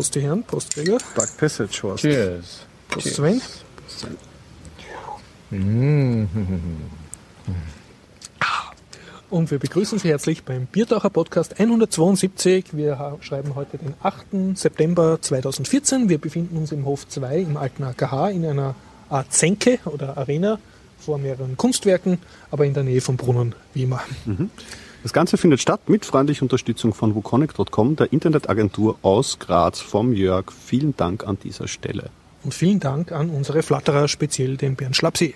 Prost, die Herren. Prost, Gregor. Dark Passage war's. Cheers. Prost, Cheers. Sven. Mm. Und wir begrüßen Sie herzlich beim Biertaucher Podcast 172. Wir schreiben heute den 8. September 2014. Wir befinden uns im Hof 2 im alten AKH in einer Art Senke oder Arena vor mehreren Kunstwerken, aber in der Nähe vom Brunnen, wie immer. Das Ganze findet statt mit freundlicher Unterstützung von wukonic.com, der Internetagentur aus Graz vom Jörg. Vielen Dank an dieser Stelle. Und vielen Dank an unsere Flatterer, speziell den Bernd Schlapsee.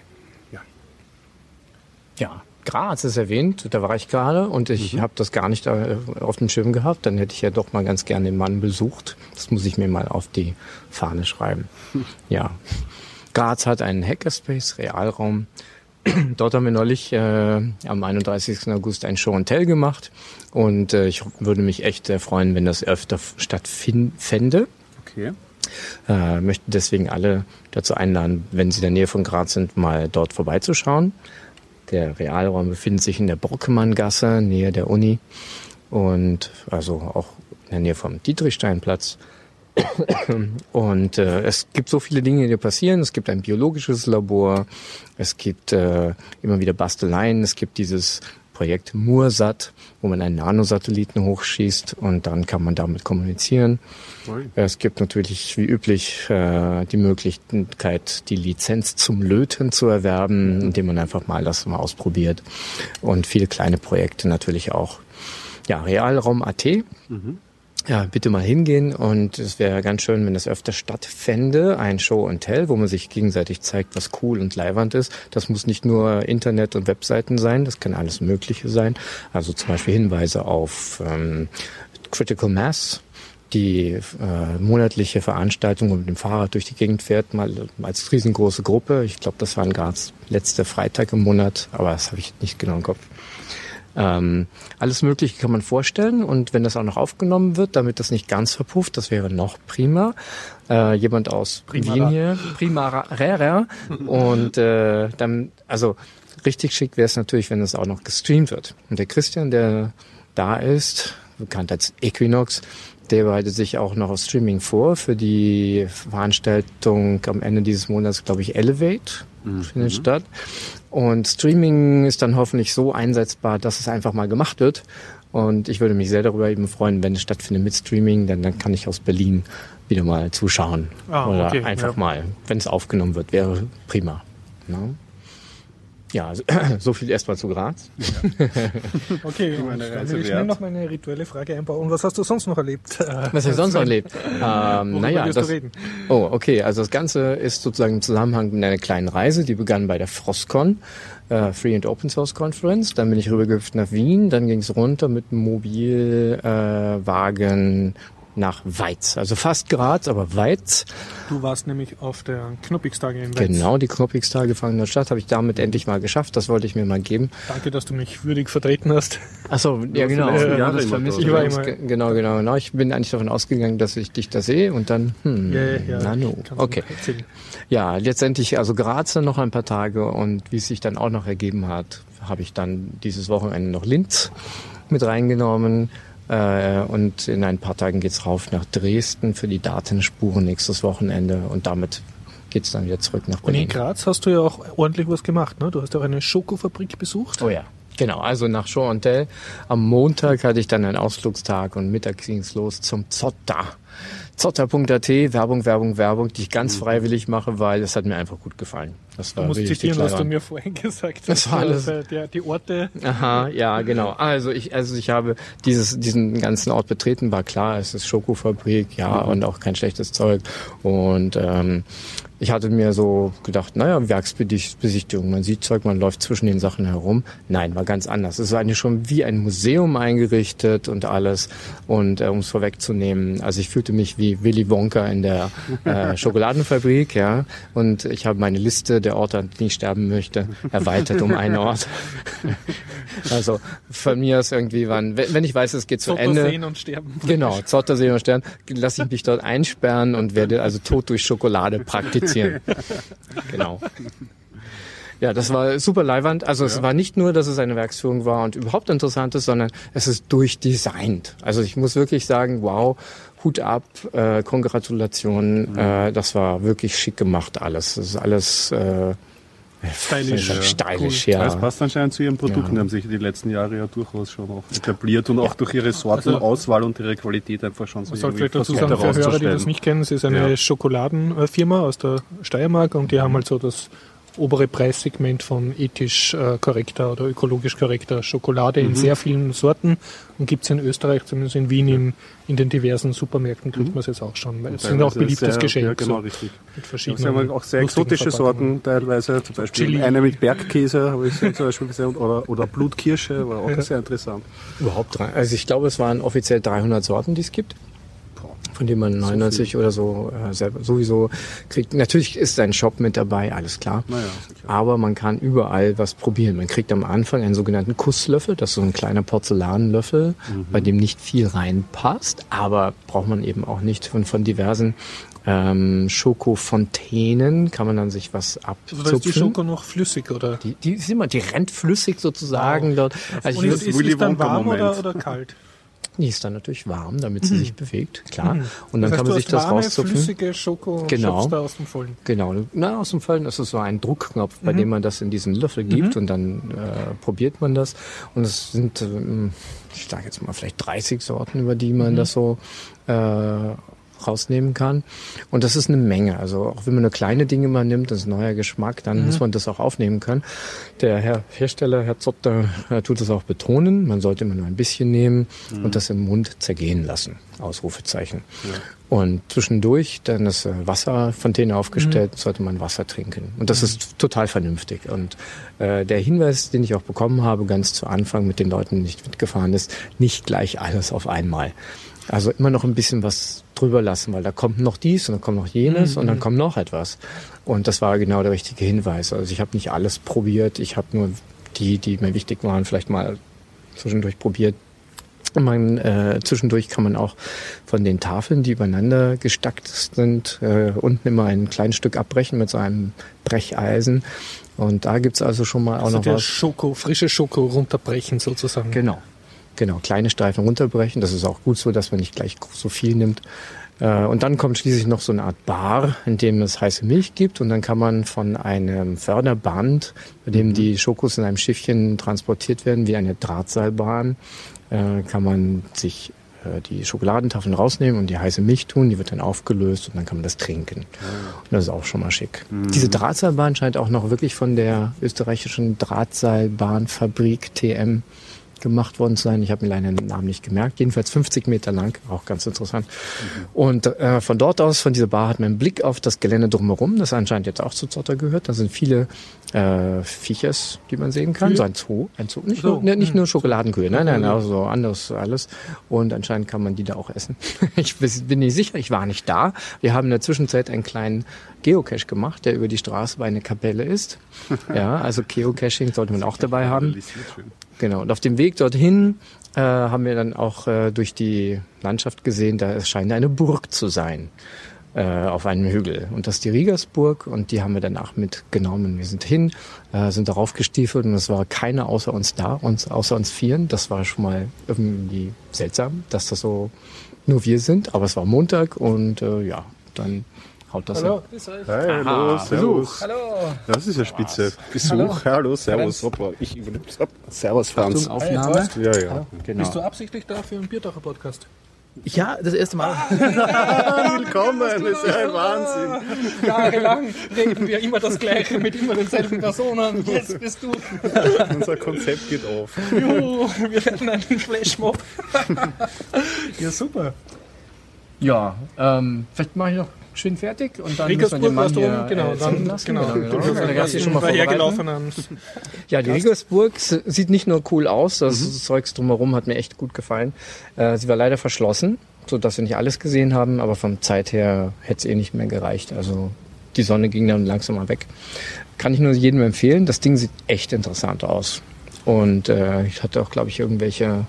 Ja, Graz ist erwähnt, da war ich gerade und ich habe das gar nicht äh, auf dem Schirm gehabt. Dann hätte ich ja doch mal ganz gerne den Mann besucht. Das muss ich mir mal auf die Fahne schreiben. Ja, Graz hat einen Hackerspace, Realraum. Dort haben wir neulich äh, am 31. August ein Show and Tell gemacht und äh, ich würde mich echt sehr freuen, wenn das öfter stattfände. Okay. Äh, möchte deswegen alle dazu einladen, wenn sie in der Nähe von Graz sind, mal dort vorbeizuschauen. Der Realraum befindet sich in der Brockemann-Gasse, nähe der Uni und also auch in der Nähe vom Dietrichsteinplatz. Und äh, es gibt so viele Dinge, die passieren. Es gibt ein biologisches Labor, es gibt äh, immer wieder Basteleien, es gibt dieses Projekt Mursat, wo man einen Nanosatelliten hochschießt und dann kann man damit kommunizieren. Ui. Es gibt natürlich wie üblich äh, die Möglichkeit, die Lizenz zum Löten zu erwerben, indem man einfach mal das mal ausprobiert. Und viele kleine Projekte natürlich auch. Ja, Realraum.at. Ja, bitte mal hingehen und es wäre ganz schön, wenn das öfter stattfände, ein Show and Tell, wo man sich gegenseitig zeigt, was cool und leiwand ist. Das muss nicht nur Internet und Webseiten sein, das kann alles Mögliche sein. Also zum Beispiel Hinweise auf ähm, Critical Mass, die äh, monatliche Veranstaltung, wo man mit dem Fahrrad durch die Gegend fährt, mal als riesengroße Gruppe. Ich glaube, das war in Graz letzte Freitag im Monat, aber das habe ich nicht genau im Kopf. Ähm, alles Mögliche kann man vorstellen und wenn das auch noch aufgenommen wird, damit das nicht ganz verpufft, das wäre noch prima. Äh, jemand aus Primara. Wien hier, Primara, und äh, dann, also richtig schick wäre es natürlich, wenn es auch noch gestreamt wird. Und der Christian, der da ist, bekannt als Equinox, der bereitet sich auch noch auf Streaming vor für die Veranstaltung am Ende dieses Monats, glaube ich, Elevate findet statt. Und Streaming ist dann hoffentlich so einsetzbar, dass es einfach mal gemacht wird. Und ich würde mich sehr darüber eben freuen, wenn es stattfindet mit Streaming, denn dann kann ich aus Berlin wieder mal zuschauen. Ah, Oder okay, einfach ja. mal, wenn es aufgenommen wird, wäre prima. Ne? Ja, also, so viel erstmal zu Graz. Okay, und eine dann will ich schnell noch meine rituelle Frage einbauen. Was hast du sonst noch erlebt? Äh, Was habe ich sonst noch erlebt? Ähm, naja, das, du reden? Oh, okay. Also das Ganze ist sozusagen im Zusammenhang mit einer kleinen Reise, die begann bei der Frostcon, äh, Free and Open Source Conference. Dann bin ich rübergehüpft nach Wien, dann ging es runter mit dem Mobilwagen äh, Wagen nach Weiz. Also fast Graz, aber Weiz. Du warst nämlich auf der Knuppigstage in Weiz. Genau, die Knoppigstage fangen in der Stadt, habe ich damit endlich mal geschafft. Das wollte ich mir mal geben. Danke, dass du mich würdig vertreten hast. Achso, ja genau. letzten Ja, das vermisse ich immer- Ge- Genau, genau, genau. Ich bin eigentlich davon ausgegangen, dass ich dich da sehe und dann, hm, Ja, ja, ja. na no. Okay. Ja, letztendlich also Graz dann noch ein paar Tage und wie es sich dann auch noch ergeben hat, habe ich dann dieses Wochenende noch Linz mit reingenommen. Äh, und in ein paar Tagen geht's rauf nach Dresden für die Datenspuren nächstes Wochenende und damit geht's dann wieder zurück nach Und in Berlin. Graz hast du ja auch ordentlich was gemacht. Ne? Du hast ja auch eine Schokofabrik besucht. Oh ja. Genau, also nach Tell. Am Montag hatte ich dann einen Ausflugstag und mittags ging's los zum Zotter. Zotter.at, Werbung, Werbung, Werbung, die ich ganz freiwillig mache, weil es hat mir einfach gut gefallen. Das Du war musst richtig zitieren, was du mir vorhin gesagt hast. Das war alles- Also, der, die Orte. Aha, ja, genau. Also ich, also ich habe dieses, diesen ganzen Ort betreten, war klar, es ist Schokofabrik, ja, und auch kein schlechtes Zeug. Und ähm, ich hatte mir so gedacht, naja, Werksbesichtigung, man sieht Zeug, man läuft zwischen den Sachen herum. Nein, war ganz anders. Es war eigentlich schon wie ein Museum eingerichtet und alles. Und äh, um es vorwegzunehmen, also ich fühlte mich wie Willy Wonka in der äh, Schokoladenfabrik, ja. Und ich habe meine Liste der Orte, an denen ich sterben möchte, erweitert um einen Ort. also von mir ist irgendwie, wann, wenn ich weiß, es geht zu Zotter Ende. sehen und sterben. Genau, Zottersee und Stern, lasse ich mich dort einsperren und werde also Tod durch Schokolade praktizieren. Genau. Ja, das war super leiwand. Also es war nicht nur, dass es eine Werksführung war und überhaupt interessant ist, sondern es ist durchdesignt. Also ich muss wirklich sagen, wow, Hut ab, äh, Kongratulationen, Mhm. äh, das war wirklich schick gemacht alles. Das ist alles äh, Stylisch. ja. stylisch, ja. Das passt anscheinend zu ihren Produkten, Ja. die haben sich die letzten Jahre ja durchaus schon auch etabliert und auch durch ihre Sortenauswahl und ihre Qualität einfach schon so Man sollte vielleicht dazu sagen, für Hörer, die das nicht kennen, es ist eine Ja. Schokoladenfirma aus der Steiermark und die haben halt so das obere Preissegment von ethisch äh, korrekter oder ökologisch korrekter Schokolade Mhm. in sehr vielen Sorten und gibt es in Österreich, zumindest in Wien, in, in den diversen Supermärkten kriegt man es jetzt auch schon. Es sind auch beliebtes sehr, Geschenk. Ja, genau, so, richtig. mit Ja, verschiedenen haben auch sehr exotische. Sorten teilweise, zum Beispiel Chili. eine mit Bergkäse habe ich zum Beispiel gesehen oder, oder Blutkirsche, war auch Ja. sehr interessant. Überhaupt drei. Also ich glaube, es waren offiziell 300 Sorten, die es gibt. Von denen man 99 oder so äh, selber sowieso kriegt. Natürlich ist ein Shop mit dabei, alles klar. Naja, sicher. Aber man kann überall was probieren. Man kriegt am Anfang einen sogenannten Kusslöffel. Das ist so ein kleiner Porzellanlöffel, bei dem nicht viel reinpasst. Aber braucht man eben auch nicht. Und von diversen ähm, Schokofontänen kann man dann sich was Also da ist die abzupfen. Schoko noch flüssig, oder? die, die, ist immer, die rennt flüssig sozusagen dort. Also Und ich ist, ist, ist dann warm oder, oder kalt? Die ist dann natürlich warm, damit sie sich bewegt, klar. Und dann Mhm. das heißt, kann man sich das warme, rauszupfen. flüssige Schoko Genau. da aus dem Vollen. Genau, na, aus dem Fallen ist es so ein Druckknopf, bei dem man das in diesen Löffel gibt und dann äh, probiert man das. Und es sind, ähm, ich sage jetzt mal vielleicht 30 Sorten, über die man das so äh, rausnehmen kann. Und das ist eine Menge. Also auch wenn man nur kleine Dinge mal nimmt, das ist ein neuer Geschmack, dann muss man das auch aufnehmen können. Der Herr Hersteller, Herr Zotter, äh, tut es auch betonen. Man sollte immer nur ein bisschen nehmen und das im Mund zergehen lassen. Ausrufezeichen. Und zwischendurch dann das äh, Wasserfontäne aufgestellt, sollte man Wasser trinken. Und das ist total vernünftig. Und äh, der Hinweis, den ich auch bekommen habe, ganz zu Anfang mit den Leuten, die nicht mitgefahren ist, nicht gleich alles auf einmal. Also immer noch ein bisschen was drüber lassen, weil da kommt noch dies und dann kommt noch jenes und dann kommt noch etwas. Und das war genau der richtige Hinweis. Also ich habe nicht alles probiert, ich habe nur die, die mir wichtig waren, vielleicht mal zwischendurch probiert. Man, äh, zwischendurch kann man auch von den Tafeln, die übereinander gestackt sind, äh, unten immer ein kleines Stück abbrechen mit so einem Brecheisen. Und da gibt's also schon mal auch Also noch der was. Schoko, frische Schoko runterbrechen sozusagen. Genau. Genau, kleine Streifen runterbrechen. Das ist auch gut so, dass man nicht gleich so viel nimmt. Äh, Und dann kommt schließlich noch so eine Art Bar, in dem es heiße Milch gibt. Und dann kann man von einem Förderband, bei dem die Schokos in einem Schiffchen transportiert werden, wie eine Drahtseilbahn, äh, kann man sich äh, die Schokoladentafeln rausnehmen und die heiße Milch tun. Die wird dann aufgelöst und dann kann man das trinken. Und das ist auch schon mal schick. Diese Drahtseilbahn scheint auch noch wirklich von der österreichischen Drahtseilbahnfabrik TM gemacht worden sein. Ich habe mir leider den Namen nicht gemerkt. Jedenfalls 50 Meter lang, auch ganz interessant. Und äh, von dort aus, von dieser Bar, hat man einen Blick auf das Gelände drumherum, das anscheinend jetzt auch zu Zotter gehört. Da sind viele äh, Viechers, die man sehen kann. Kühe? So ein Zoo. Ein Zoo. Nicht, So, nur, ne, nicht hm. nur Schokoladenkühe, nein, nein, also so anderes alles. Und anscheinend kann man die da auch essen. ich bin nicht sicher, ich war nicht da. Wir haben in der Zwischenzeit einen kleinen Geocache gemacht, der über die Straße bei einer Kapelle ist. Ja, also Geocaching sollte man auch dabei haben. Genau, und auf dem Weg dorthin äh, haben wir dann auch äh, durch die Landschaft gesehen, da scheint eine Burg zu sein äh, auf einem Hügel. Und das ist die Riegersburg und die haben wir danach mitgenommen. Wir sind hin, äh, sind darauf gestiefelt und es war keiner außer uns da, uns, außer uns Vieren. Das war schon mal irgendwie seltsam, dass das so nur wir sind. Aber es war Montag und äh, ja, dann haut das Hallo, hin. ist Ralf. Hallo, servus. Hallo. Das ist ja spitze. Besuch, hallo, servus. Hoppla, ich übernehme ab. Servus, Franz. Aufnahme. Ja, ja. Genau. Bist du absichtlich da für einen Bierdacher Podcast? Ja, das erste Mal. Willkommen, das ist ja ein Wahnsinn. Jahrelang reden wir immer das Gleiche mit immer denselben Personen. Jetzt bist du. Unser Konzept geht auf. Juhu, wir werden einen Flashmob. ja, super. Ja, ähm, vielleicht mache ich noch schön fertig und dann müssen wir den Mann hier genau. äh, Dann, lassen. genau. genau, genau. Da kannst du dich schon mal vorbereiten. hergelaufenen. Ja, die Riegersburg s- sieht nicht nur cool aus, das Zeugs drumherum hat mir echt gut gefallen. Äh, sie war leider verschlossen, so dass wir nicht alles gesehen haben, aber vom Zeit her hätte es eh nicht mehr gereicht. Also die Sonne ging dann langsam mal weg. Kann ich nur jedem empfehlen. Das Ding sieht echt interessant aus. Und äh, ich hatte auch, glaube ich, irgendwelche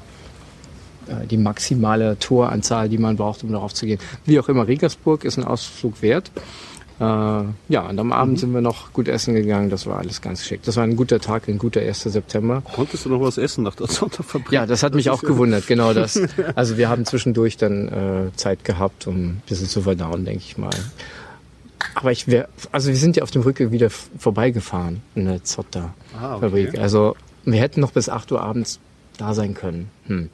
die maximale Toranzahl, die man braucht, um darauf zu gehen. Wie auch immer, Regensburg ist ein Ausflug wert. Äh, ja, und am Abend sind wir noch gut essen gegangen. Das war alles ganz schick. Das war ein guter Tag, ein guter 1. September. Konntest du noch was essen nach der Sonntagfabrik? Ja, das hat mich auch gewundert, genau das. Also wir haben zwischendurch dann äh, Zeit gehabt, um ein bisschen zu verdauen, denke ich mal. Aber ich wäre, also wir sind ja auf dem Rückweg wieder vorbeigefahren in der Ah, Zotter-Fabrik. okay. Also wir hätten noch bis 8 Uhr abends da sein können. Hm.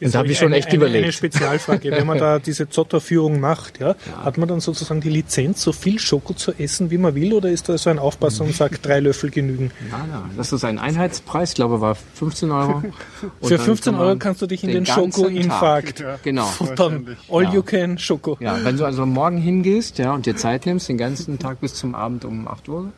Jetzt Und da habe ich schon echt eine, überlegt. Eine Spezialfrage. Wenn man da diese Zotter-Führung macht, ja, hat man dann sozusagen die Lizenz, so viel Schoko zu essen, wie man will, oder ist da so ein Aufpasser und sagt, drei Löffel genügen? Ja, ja. Das ist ein Einheitspreis, ich glaube, war 15 Euro. Und Für dann 15 kann man Euro kannst du dich in den, den Schoko-Infarkt Genau. futtern. All Ja. you can Schoko. Ja, wenn du also morgen hingehst, ja, und dir Zeit nimmst, den ganzen Tag bis zum Abend um 8 Uhr,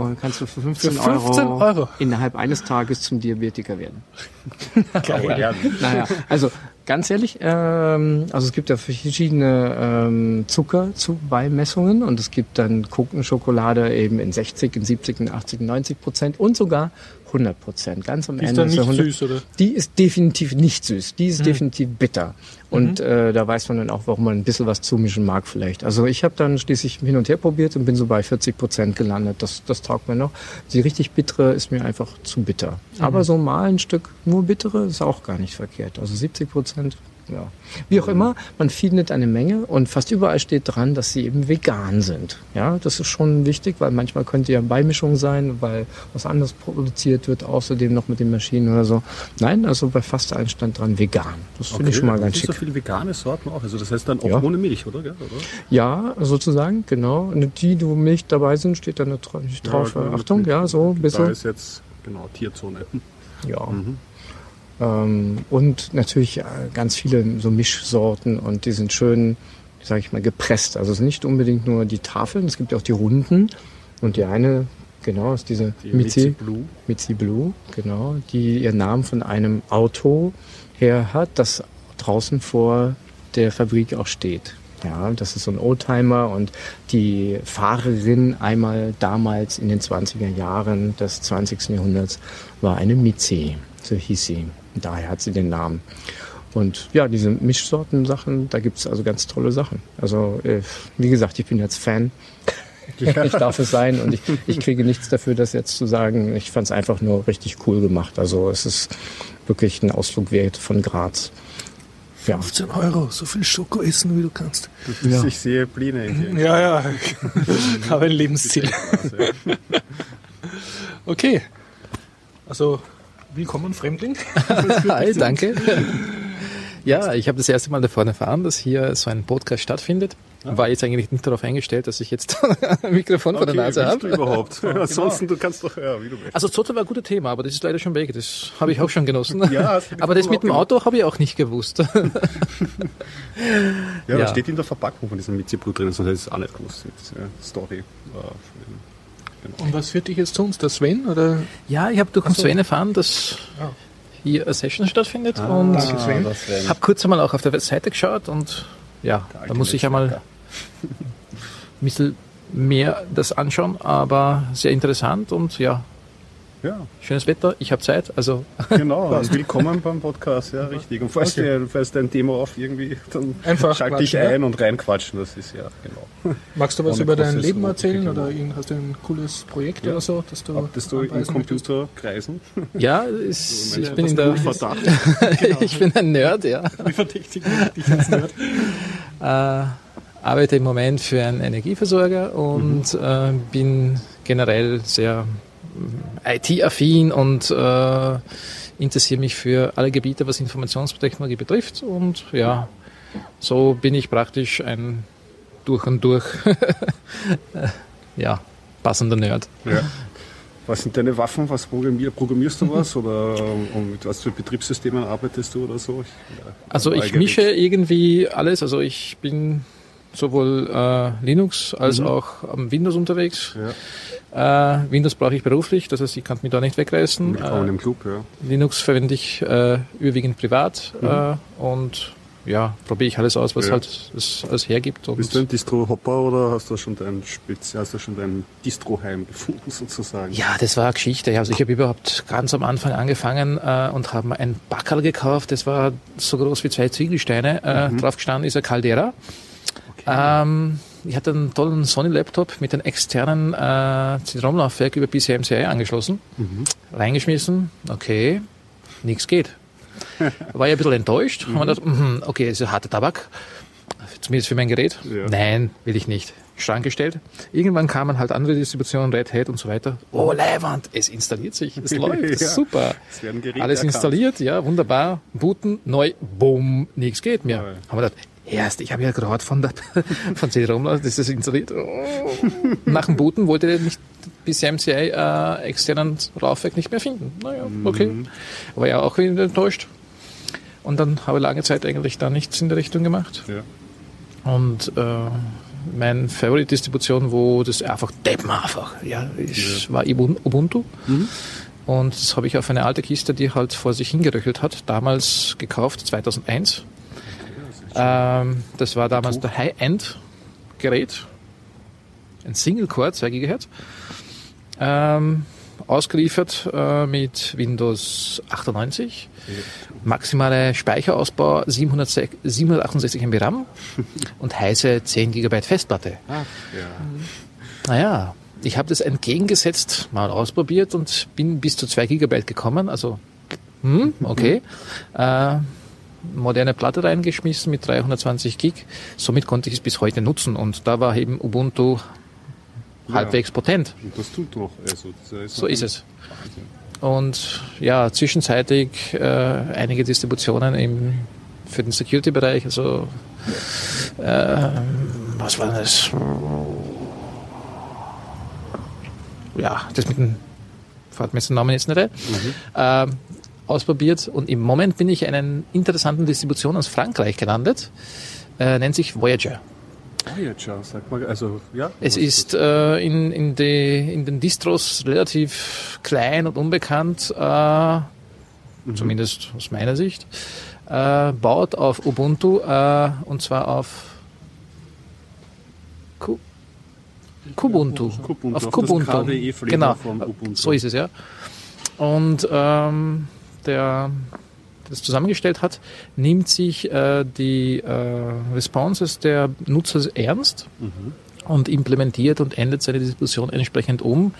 und kannst du für 15, Für 15 Euro. innerhalb eines Tages zum Diabetiker werden. Ja, Naja, also ganz ehrlich, ähm, also es gibt ja verschiedene ähm, Zuckerbeimessungen und es gibt dann Schokolade eben in 60, in 70, in 80, in 90 Prozent und sogar 100 Prozent. Ganz am Die ist Ende dann nicht der 100 süß, oder? Die ist definitiv nicht süß. Die ist definitiv bitter. Und äh, da weiß man dann auch, warum man ein bisschen was zumischen mag vielleicht. Also ich habe dann schließlich hin und her probiert und bin so bei 40 Prozent gelandet. Das, das taugt mir noch. Die richtig bittere ist mir einfach zu bitter. Aber so mal ein Stück nur bittere ist auch gar nicht verkehrt. Also 70 Prozent, ja. Wie auch immer, man findet eine Menge und fast überall steht dran, dass sie eben vegan sind. Ja, das ist schon wichtig, weil manchmal könnte ja Beimischung sein, weil was anderes produziert wird, außerdem noch mit den Maschinen oder so. Nein, also bei fast allen stand dran vegan. Das finde ich schon mal ganz es schick. so viele vegane Sorten auch. Also das heißt dann auch Ja. ohne Milch, oder? Ja, sozusagen, genau. Und die, wo Milch dabei sind, steht dann da dra- drauf. genau, Achtung, mit- ja, so ein Da bisschen. ist jetzt, genau, Tierzone. Ja. Ähm, und natürlich äh, ganz viele so Mischsorten und die sind schön, sage ich mal, gepresst. Also es sind nicht unbedingt nur die Tafeln, es gibt auch die Runden. Und die eine, genau, ist diese Die Mitzi, Blue. Mitzi Blue, genau, die ihren Namen von einem Auto her hat, das draußen vor der Fabrik auch steht. Ja, das ist so ein Oldtimer und die Fahrerin einmal damals in den 20er Jahren des 20. Jahrhunderts war eine Mitzi, so hieß sie. Daher hat sie den Namen. Und ja, diese Mischsorten-Sachen, da gibt's also ganz tolle Sachen. Also, äh, wie gesagt, ich bin jetzt Fan. Ich darf es sein und ich, ich kriege nichts dafür, das jetzt zu sagen. Ich fand es einfach nur richtig cool gemacht. Also es ist wirklich ein Ausflug wert von Graz. Ja, 15 Euro, so viel Schoko essen, wie du kannst. Ja. Ich sehe Pläne in dir. Ja, ja. Habe ein Lebensziel. Okay. Also, willkommen, Fremdling. Hi, danke. Ja, ich habe das erste Mal davon erfahren, dass hier so ein Podcast stattfindet. War jetzt eigentlich nicht darauf eingestellt, dass ich jetzt ein Mikrofon vor der Nase habe. überhaupt? Ansonsten, du kannst doch, ja, wie du willst. Also Zotter war ein gutes Thema, aber das ist leider schon weg. Das habe ich auch schon genossen. Ja, das aber das mit dem. Auto habe ich auch nicht gewusst. Ja, Ja. das steht in der Verpackung von diesem Mitzi Blue drin, sonst hätte ich es auch nicht gewusst. Story. Schon- Und was führt dich jetzt zu uns? Der Sven? Oder? Ja, ich habe durch den so. Sven erfahren, dass Ja. hier eine Session stattfindet und danke, Sven. das wäre- habe kurz einmal auch auf der Seite geschaut und ja, da muss ich einmal ein bisschen mehr das anschauen, aber sehr interessant und ja, Ja, schönes Wetter, ich habe Zeit, also genau. Also willkommen beim Podcast, ja, richtig. Und falls, dir, falls dein Thema auf irgendwie, dann Einfach schalt dich quatschen, ja. ein und reinquatschen. Das ist ja, genau. Magst du was Ohne über dein Leben erzählen? Genau. Oder hast du ein cooles Projekt Ja. oder so? Dass du Hattest du in anweisen möchtest? Computerkreisen? ja, es, ich bin in der, Verdacht. ich bin ein Nerd, ja. Wir verdächtigen dich als Nerd. äh, arbeite im Moment für einen Energieversorger und äh, bin generell sehr IT-affin und äh, interessiere mich für alle Gebiete, was Informationstechnologie betrifft. Und ja, so bin ich praktisch ein durch und durch äh, ja, passender Nerd. Ja. Was sind deine Waffen? Was programmier, programmierst du was? Oder ähm, mit was für Betriebssystemen arbeitest du oder so? Ich, ja, Also ich mische irgendwie alles. Also ich bin sowohl äh, Linux als auch am Windows unterwegs. Ja, Äh, Windows brauche ich beruflich, das heißt, ich kann mich da nicht wegreißen. willkommen Äh, im Club, ja. Linux verwende ich äh, überwiegend privat äh, und ja, probiere ich alles aus, was Ja. halt es alles hergibt. Bist du ein Distro-Hopper oder hast du schon dein Spezi hast du schon dein Distro-Heim gefunden sozusagen? ja, das war eine Geschichte. Also ich habe überhaupt ganz am Anfang angefangen äh, und habe mir ein Backerl gekauft. Das war so groß wie zwei Ziegelsteine. Äh, Drauf gestanden ist ein Caldera. Ähm, ich hatte einen tollen Sony-Laptop mit einem externen äh, CD-ROM-Laufwerk über PCMCI angeschlossen, reingeschmissen, okay, nichts geht. War ja ein bisschen enttäuscht. Mhm. Dachte, mm, okay, das ist harte Tabak, zumindest für mein Gerät. Ja. Nein, will ich nicht. Schrank gestellt. Irgendwann kamen halt andere Distributionen, Red Hat und so weiter. Oh, Leiwand, es installiert sich, es läuft, Ja. super. Es Alles erkannt. installiert, ja, wunderbar. Booten, neu, bumm, nichts geht mehr. Ja. Haben wir gedacht, erst, ich habe ja gerade von der von CD-ROM, das ist installiert. Oh. Nach dem Booten wollte er nicht bis MCI äh, externen Laufwerk nicht mehr finden. Naja, okay. War ja auch wieder enttäuscht. Und dann habe ich lange Zeit eigentlich da nichts in der Richtung gemacht. Ja. Und äh, meine Favorite-Distribution, wo das einfach deppen einfach, ja, ist, war Ubun- Ubuntu. Und das habe ich auf eine alte Kiste, die halt vor sich hingeröchelt hat, damals gekauft, 2001. Ähm, das war damals der High-End-Gerät. Ein Single-Core, 2 GHz. Ähm, ausgeliefert äh, mit Windows 98. Maximale Speicherausbau 706 768 MB RAM und heiße 10 GB Festplatte. Ach, ja. Naja, ich habe das entgegengesetzt, mal ausprobiert und bin bis zu 2 GB gekommen. Also, hm, okay. Äh, moderne Platte reingeschmissen mit 320 Gig. Somit konnte ich es bis heute nutzen und da war eben Ubuntu halbwegs potent. Und das tut noch. Also, das So ist es. Und ja, zwischenzeitig äh, einige Distributionen im, für den Security-Bereich, also äh, was war das? Ja, das mit dem, fällt mir jetzt den Namen jetzt nicht ein, äh, ausprobiert und im Moment bin ich in einer interessanten Distribution aus Frankreich gelandet, äh, nennt sich Voyager. Voyager, sag mal. Also, ja. Es ist äh, in, in, die, in den Distros relativ klein und unbekannt, äh, zumindest aus meiner Sicht. Äh, baut auf Ubuntu äh, und zwar auf Ku- Kubuntu. Kubuntu, Auf Kubuntu. Genau, so ist es ja. Und ähm, der das zusammengestellt hat, nimmt sich äh, die äh, Responses der Nutzer ernst und implementiert und ändert seine Distribution entsprechend um.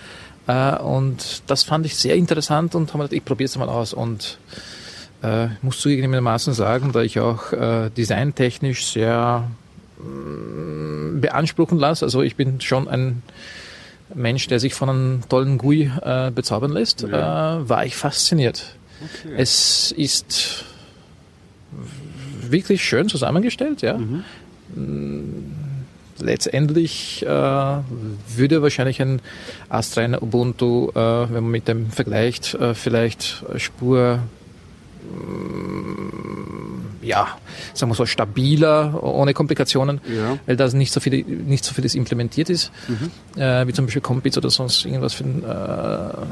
Äh, und das fand ich sehr interessant und habe gedacht, ich probiere es mal aus. Und äh, muss zugegebenermaßen sagen, da ich auch äh, designtechnisch sehr mm, beanspruchen lasse. Also ich bin schon ein Mensch, der sich von einem tollen GUI äh, bezaubern lässt, Ja. äh, war ich fasziniert. Okay. Es ist wirklich schön zusammengestellt, ja. Mhm. Mm, Letztendlich äh, würde wahrscheinlich ein astreiner Ubuntu, äh, wenn man mit dem vergleicht, äh, vielleicht Spur ja, sagen wir so, stabiler, ohne Komplikationen, Ja. weil da nicht so, viel, nicht so vieles implementiert ist, äh, wie zum Beispiel Compits oder sonst irgendwas für, äh,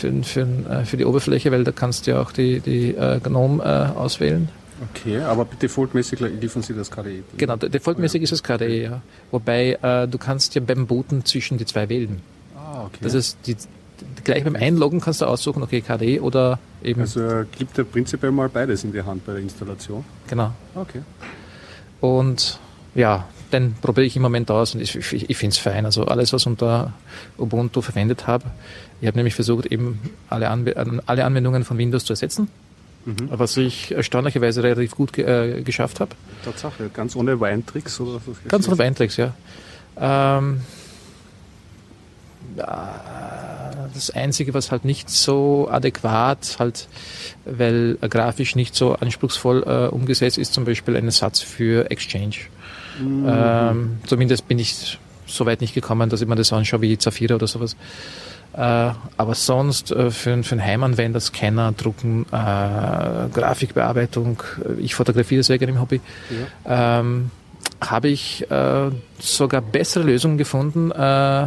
für, für, äh, für die Oberfläche, weil da kannst du ja auch die, die äh, GNOME äh, auswählen. Okay, aber defaultmäßig liefern Sie das KDE. Genau, de- defaultmäßig ist es KDE, ja. Wobei äh, du kannst ja beim Booten zwischen die zwei wählen. Ah, okay. Das ist die, gleich beim Einloggen kannst du aussuchen, okay, KDE oder eben, also er gibt er prinzipiell mal beides in die Hand bei der Installation. genau. Okay. Und ja, den probiere ich im Moment aus und ich, ich, ich finde es fein. Also alles, was unter Ubuntu verwendet habe. Ich habe nämlich versucht, eben alle, Anwe an- alle Anwendungen von Windows zu ersetzen, was ich erstaunlicherweise relativ gut äh, geschafft habe. Tatsache, ganz ohne Weintricks oder? Ganz ohne Weintricks, ja. Ähm, ja, das Einzige, was halt nicht so adäquat, halt, weil grafisch nicht so anspruchsvoll äh, umgesetzt ist, zum Beispiel ein Ersatz für Exchange. Ähm, zumindest bin ich so weit nicht gekommen, dass ich mir das anschaue wie Zafira oder sowas. Äh, aber sonst äh, für, für einen Heimanwender, Scanner, Drucken, äh, Grafikbearbeitung, äh, ich fotografiere sehr gerne im Hobby, ähm, habe ich äh, sogar bessere Lösungen gefunden äh,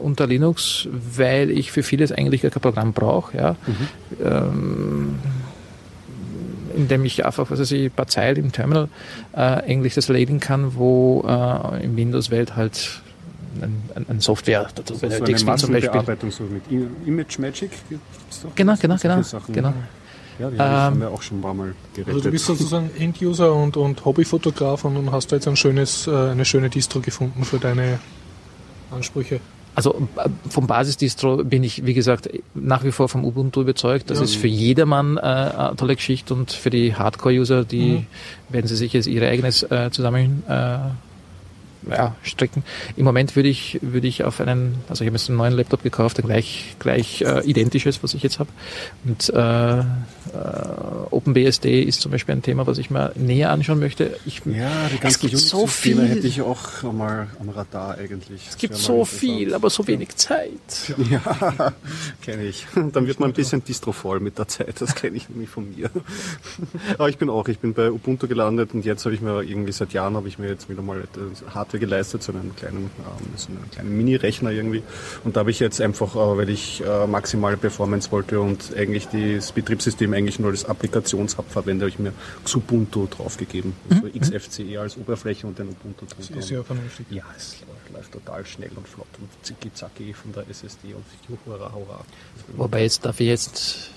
unter Linux, weil ich für vieles eigentlich gar kein Programm brauche. Ja? Ähm, indem ich einfach, was weiß ich, ein paar Zeilen im Terminal äh, eigentlich das erledigen kann, wo äh, im Windows-Welt halt ein, ein, Software dazu So eine benötigt, wie zum Beispiel. Massenbearbeitung so mit Image Magic gibt's doch. Genau, So- genau, genau, Sachen. genau. Ja, die Ähm, haben wir auch schon ein paar Mal gerettet. Also du bist sozusagen End-User und, und Hobbyfotograf und, und hast da jetzt ein schönes, äh, eine schöne Distro gefunden für deine Ansprüche. Also äh, vom Basisdistro bin ich, wie gesagt, nach wie vor vom Ubuntu überzeugt. Das ist für jedermann äh, eine tolle Geschichte und für die Hardcore-User, die Mhm. werden sie sich jetzt ihr eigenes äh, zusammen äh, ja, stricken. Im Moment würde ich, würde ich auf einen, also ich habe jetzt einen neuen Laptop gekauft, ein gleich, gleich äh, identisches, was ich jetzt habe. Und äh, äh, OpenBSD ist zum Beispiel ein Thema, was ich mir näher anschauen möchte. Ich, ja, die es ganzen gibt so viel. hätte ich auch mal am Radar eigentlich. Es gibt so viel, aber so wenig Zeit. Ja, kenne ich. Dann wird man ein bisschen distrovoll mit der Zeit, das kenne ich nämlich von mir. Aber ich bin auch, ich bin bei Ubuntu gelandet und jetzt habe ich mir irgendwie seit Jahren habe ich mir jetzt wieder mal äh, Hardware geleistet, so einen kleinen, ähm, so einen kleinen Mini-Rechner irgendwie. Und da habe ich jetzt einfach, äh, weil ich äh, maximale Performance wollte und eigentlich das Betriebssystem eigentlich nur als Applikationshub verwende, habe ich mir Xubuntu draufgegeben. Also XFCE als Oberfläche und den Ubuntu Das drunter. ist ja vernünftig. Ja, es läuft, läuft total schnell und flott und zicki-zacki von der SSD und hurra, hurra. Wobei jetzt darf ich jetzt,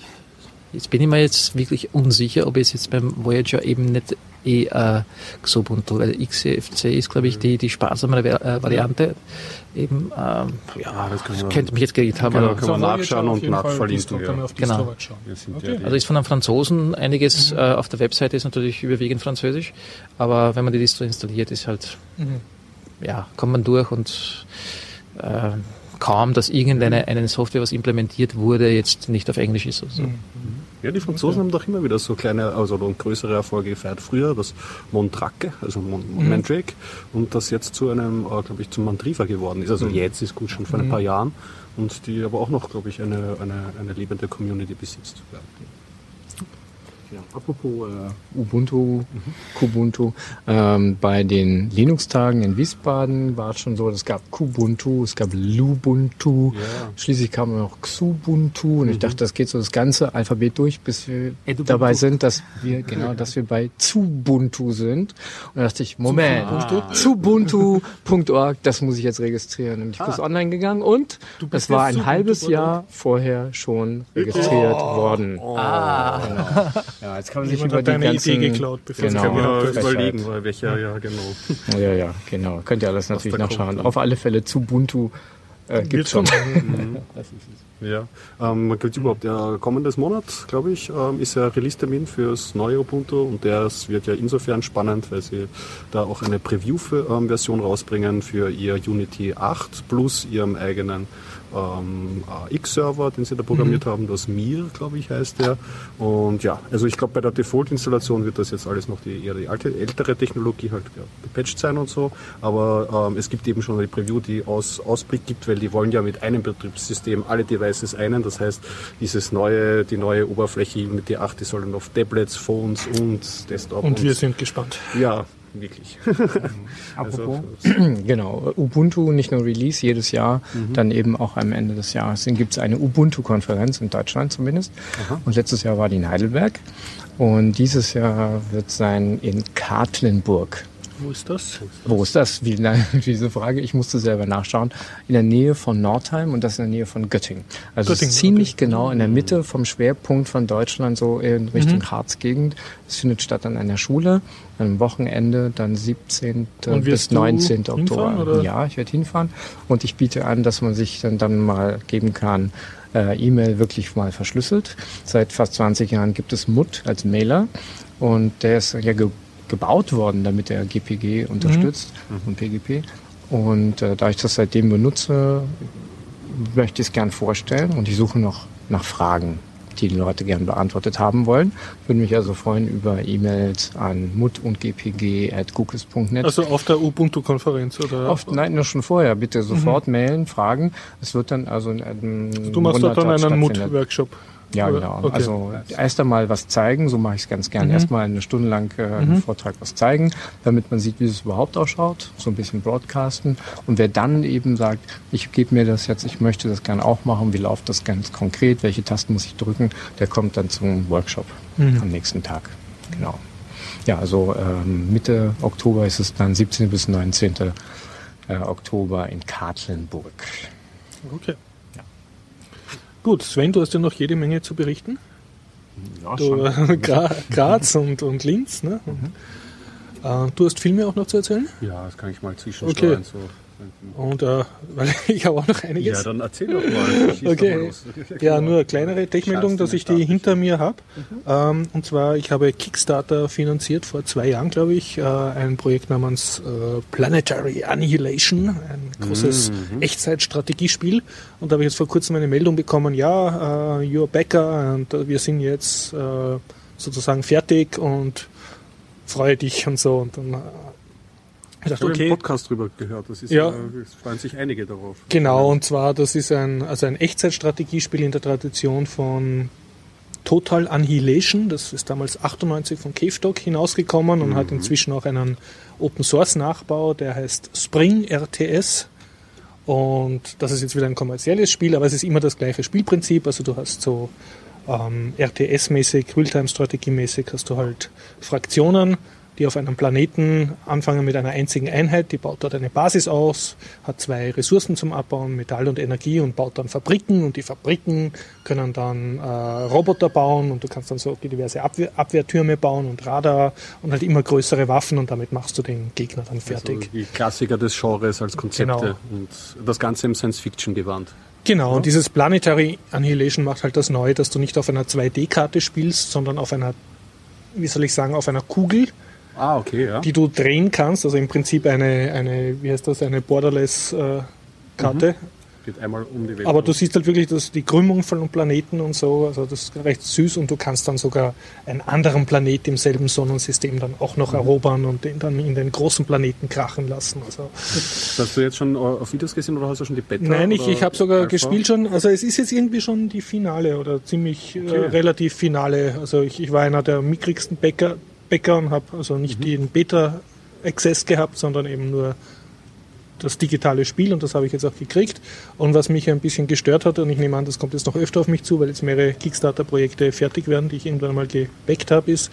jetzt bin ich mir jetzt wirklich unsicher, ob es jetzt beim Voyager eben nicht eh äh, Xubuntu, weil XFC ist, glaube ich, die, die sparsamere äh, Variante. Eben, ähm, ja, das kann man- könnte mich jetzt geredet haben. Genau, aber- kann man nachschauen und nachverlinken, ja. Kann Genau. Okay. Also ist von den Franzosen einiges äh, auf der Webseite ist natürlich überwiegend Französisch, aber wenn man die Distro installiert, ist halt, Mhm. ja, kommt man durch und äh, kaum, dass irgendeine eine Software, was implementiert wurde, jetzt nicht auf Englisch ist. Also. Mhm. Ja, die Franzosen haben doch immer wieder so kleine, also und größere Erfolge gefeiert. Früher das Montrake, also Mon Mhm. Mandrake, und das jetzt zu einem, äh, glaube ich, zum Mandriva geworden ist. Also jetzt ist gut schon vor Mhm. ein paar Jahren. Und die aber auch noch, glaube ich, eine, eine, eine lebende Community besitzt. Ja. Ja, apropos äh, Ubuntu, Kubuntu, ähm, bei den Linux-Tagen in Wiesbaden war es schon so, es gab Kubuntu, es gab Lubuntu, Ja. schließlich kam noch Xubuntu und ich dachte, das geht so das ganze Alphabet durch, bis wir Edubuntu. dabei sind, dass wir, genau, dass wir bei Zubuntu sind. Und da dachte ich, Moment, Zubuntu.org, das muss ich jetzt registrieren. Und ich bin online gegangen und es war ein halbes? Jahr vorher schon registriert worden. Ah, Ja, jetzt kann man sich Jemand über hat die deine ganzen, Idee geklaut, bevor genau, keine Ja, überlegen, weil welcher, ja, genau. Ja, ja, genau. Könnt ihr alles natürlich nachschauen. Auf alle Fälle zu Ubuntu äh, gibt's schon. schon. Ja, ähm, man könnte überhaupt, ja, kommendes Monat, glaube ich, ähm, ist ja Release-Termin fürs neue Ubuntu und das wird ja insofern spannend, weil sie da auch eine Preview-Version rausbringen für ihr Unity 8 plus ihrem eigenen ähm, AX-Server, den sie da programmiert haben, das Mir, glaube ich, heißt der. Und ja, also ich glaube, bei der Default-Installation wird das jetzt alles noch die eher die alte, ältere Technologie halt ja, gepatcht sein und so. Aber ähm, es gibt eben schon eine Preview, die aus, Ausblick gibt, weil die wollen ja mit einem Betriebssystem alle Devices einen. Das heißt, dieses neue, die neue Oberfläche Unity 8, die soll dann auf Tablets, Phones und Desktop Und wir sind gespannt. ja, wirklich. Apropos, Also, genau, Ubuntu, nicht nur Release jedes Jahr, dann eben auch am Ende des Jahres. Dann gibt es eine Ubuntu-Konferenz in Deutschland zumindest. Und letztes Jahr war die in Heidelberg. Und dieses Jahr wird sein in Katlenburg. Wo ist das? Wo ist das? Wie, na, diese Frage. Ich musste selber nachschauen. In der Nähe von Nordheim und das in der Nähe von Göttingen. Also Göttingen, ziemlich genau in der Mitte vom Schwerpunkt von Deutschland, so in Richtung Mhm. Harzgegend. Es findet statt an einer Schule, am Wochenende, dann 17. Und bis wirst du 19. hinfahren, Oktober. Ja, ich werde hinfahren und ich biete an, dass man sich dann, dann mal geben kann, äh, E-Mail wirklich mal verschlüsselt. Seit fast 20 Jahren gibt es MUT als Mailer und der ist ja ge gebaut worden, damit er GPG unterstützt und PGP. Und äh, da ich das seitdem benutze, möchte ich es gern vorstellen und ich suche noch nach Fragen, die die Leute gern beantwortet haben wollen. Würde mich also freuen über E-Mails an mut und gpg at gookies.net. Also auf der Ubuntu-Konferenz oder? Oft, nein, nur schon vorher. Bitte sofort mailen, fragen. Es wird dann also in einem Du machst dort dann einen. Mut-Workshop. Ja, genau. Okay. Also erst einmal was zeigen, so mache ich es ganz gern. Erstmal eine Stunde lang äh, einen Vortrag was zeigen, damit man sieht, wie es überhaupt ausschaut, so ein bisschen broadcasten. Und wer dann eben sagt, ich gebe mir das jetzt, ich möchte das gern auch machen, wie läuft das ganz konkret, welche Tasten muss ich drücken, der kommt dann zum Workshop am nächsten Tag. Genau. Ja, also ähm, Mitte Oktober ist es dann 17. bis 19. Äh, Oktober in Katlenburg. Okay. Gut, Sven, du hast ja noch jede Menge zu berichten. Ja, du, schon. Gra Graz und, und Linz. Ne? Äh, du hast Filme auch noch zu erzählen? Ja, das kann ich mal zwischensteuern. Okay. So. Und äh, weil ich habe auch noch einiges. Ja, dann erzähl doch mal. Schieß doch mal Okay. Ja, nur eine kleinere Tech-Meldung, dass ich die hinter mir habe. Ähm, und zwar, ich habe Kickstarter finanziert vor zwei Jahren, glaube ich, äh, ein Projekt namens äh, Planetary Annihilation, ein großes Echtzeitstrategiespiel. Und da habe ich jetzt vor kurzem eine Meldung bekommen, ja, äh, you're backer und äh, wir sind jetzt äh, sozusagen fertig und freue dich und so. Und dann ich dachte, habe okay, einen Podcast drüber gehört. Das ist, Ja. es freuen sich einige darauf. Genau, und zwar, das ist ein, also ein Echtzeitstrategiespiel in der Tradition von Total Annihilation. Das ist damals 98 von Cave Dog hinausgekommen und hat inzwischen auch einen Open Source Nachbau, der heißt Spring RTS. Und das ist jetzt wieder ein kommerzielles Spiel, aber es ist immer das gleiche Spielprinzip. Also du hast so ähm, RTS-mäßig, Realtime-Strategie-mäßig hast du halt Fraktionen, die auf einem Planeten anfangen mit einer einzigen Einheit, die baut dort eine Basis aus, hat zwei Ressourcen zum Abbauen, Metall und Energie und baut dann Fabriken und die Fabriken können dann äh, Roboter bauen und du kannst dann so diverse Abwehr, Abwehrtürme bauen und Radar und halt immer größere Waffen und damit machst du den Gegner dann fertig. Also die Klassiker des Genres als Konzepte Genau. und das Ganze im Science-Fiction-Gewand. Genau, und dieses Planetary Annihilation macht halt das Neue, dass du nicht auf einer 2D-Karte spielst, sondern auf einer, wie soll ich sagen, auf einer Kugel, Ah, okay, ja. die du drehen kannst, also im Prinzip eine, eine wie heißt das, eine Borderless-Karte. Geht einmal um die Welt. Aber du siehst halt wirklich das, die Krümmung von Planeten und so, also das ist recht süß und du kannst dann sogar einen anderen Planet im selben Sonnensystem dann auch noch erobern und den dann in den großen Planeten krachen lassen. Also Hast du jetzt schon äh, auf Videos gesehen oder hast du schon die Beta? Nein, ich, ich habe sogar Alpha? gespielt schon. Also es ist jetzt irgendwie schon die Finale oder ziemlich äh, Okay. relativ Finale. Also ich, ich war einer der mickrigsten Bäcker, Bäcker und habe also nicht Mhm. den Beta-Access gehabt, sondern eben nur das digitale Spiel und das habe ich jetzt auch gekriegt. Und was mich ein bisschen gestört hat, und ich nehme an, das kommt jetzt noch öfter auf mich zu, weil jetzt mehrere Kickstarter-Projekte fertig werden, die ich irgendwann mal gebackt habe, ist,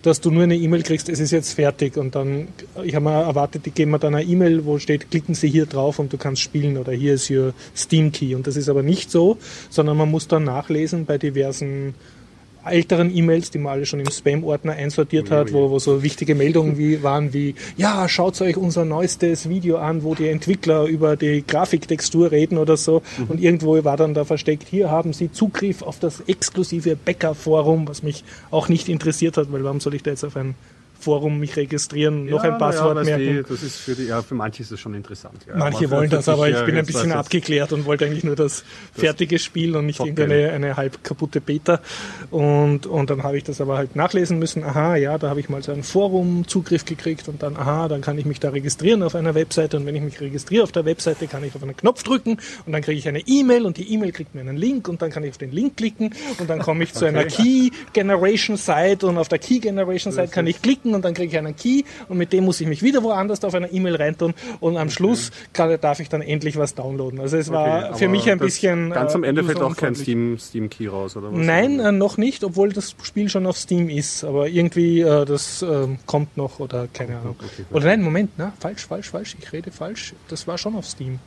dass du nur eine E-Mail kriegst, es ist jetzt fertig und dann, ich habe mal erwartet, die geben mir dann eine E-Mail, wo steht, klicken Sie hier drauf und du kannst spielen oder hier ist Ihr Steam Key und das ist aber nicht so, sondern man muss dann nachlesen bei diversen älteren E-Mails, die man alle schon im Spam-Ordner einsortiert hat, wo, wo so wichtige Meldungen wie, waren wie, ja, schaut euch unser neuestes Video an, wo die Entwickler über die Grafiktextur reden oder so. Und irgendwo war dann da versteckt, hier haben sie Zugriff auf das exklusive Bäcker-Forum, was mich auch nicht interessiert hat, weil warum soll ich da jetzt auf ein Forum mich registrieren, noch ein Passwort ja, merken? du, das ist für die, ja, für manche ist es schon interessant. Manche wollen das, aber ich bin ein bisschen abgeklärt und wollte eigentlich nur das fertige Spiel und nicht irgendeine eine halb kaputte Beta. Und, und dann habe ich das aber halt nachlesen müssen. Aha, ja, da habe ich mal so einen Forum-Zugriff gekriegt und dann, aha, dann kann ich mich da registrieren auf einer Webseite und wenn ich mich registriere auf der Webseite, kann ich auf einen Knopf drücken und dann kriege ich eine E-Mail und die E-Mail kriegt mir einen Link und dann kann ich auf den Link klicken und dann komme ich zu einer Key Generation Site und auf der Key Generation Site kann ich klicken und dann kriege ich einen Key und mit dem muss ich mich wieder woanders auf einer E-Mail reintun und am Schluss kann, darf ich dann endlich was downloaden. Also es war Okay, für mich ein bisschen. Ganz am äh, Ende fällt auch kein. Steam, Steam Key raus, oder was? Nein, äh, noch nicht, obwohl das Spiel schon auf Steam ist. Aber irgendwie, äh, das ähm, kommt noch oder keine Ahnung. okay, oder nein, Moment, na, falsch, falsch, falsch. Ich rede falsch. Das war schon auf Steam.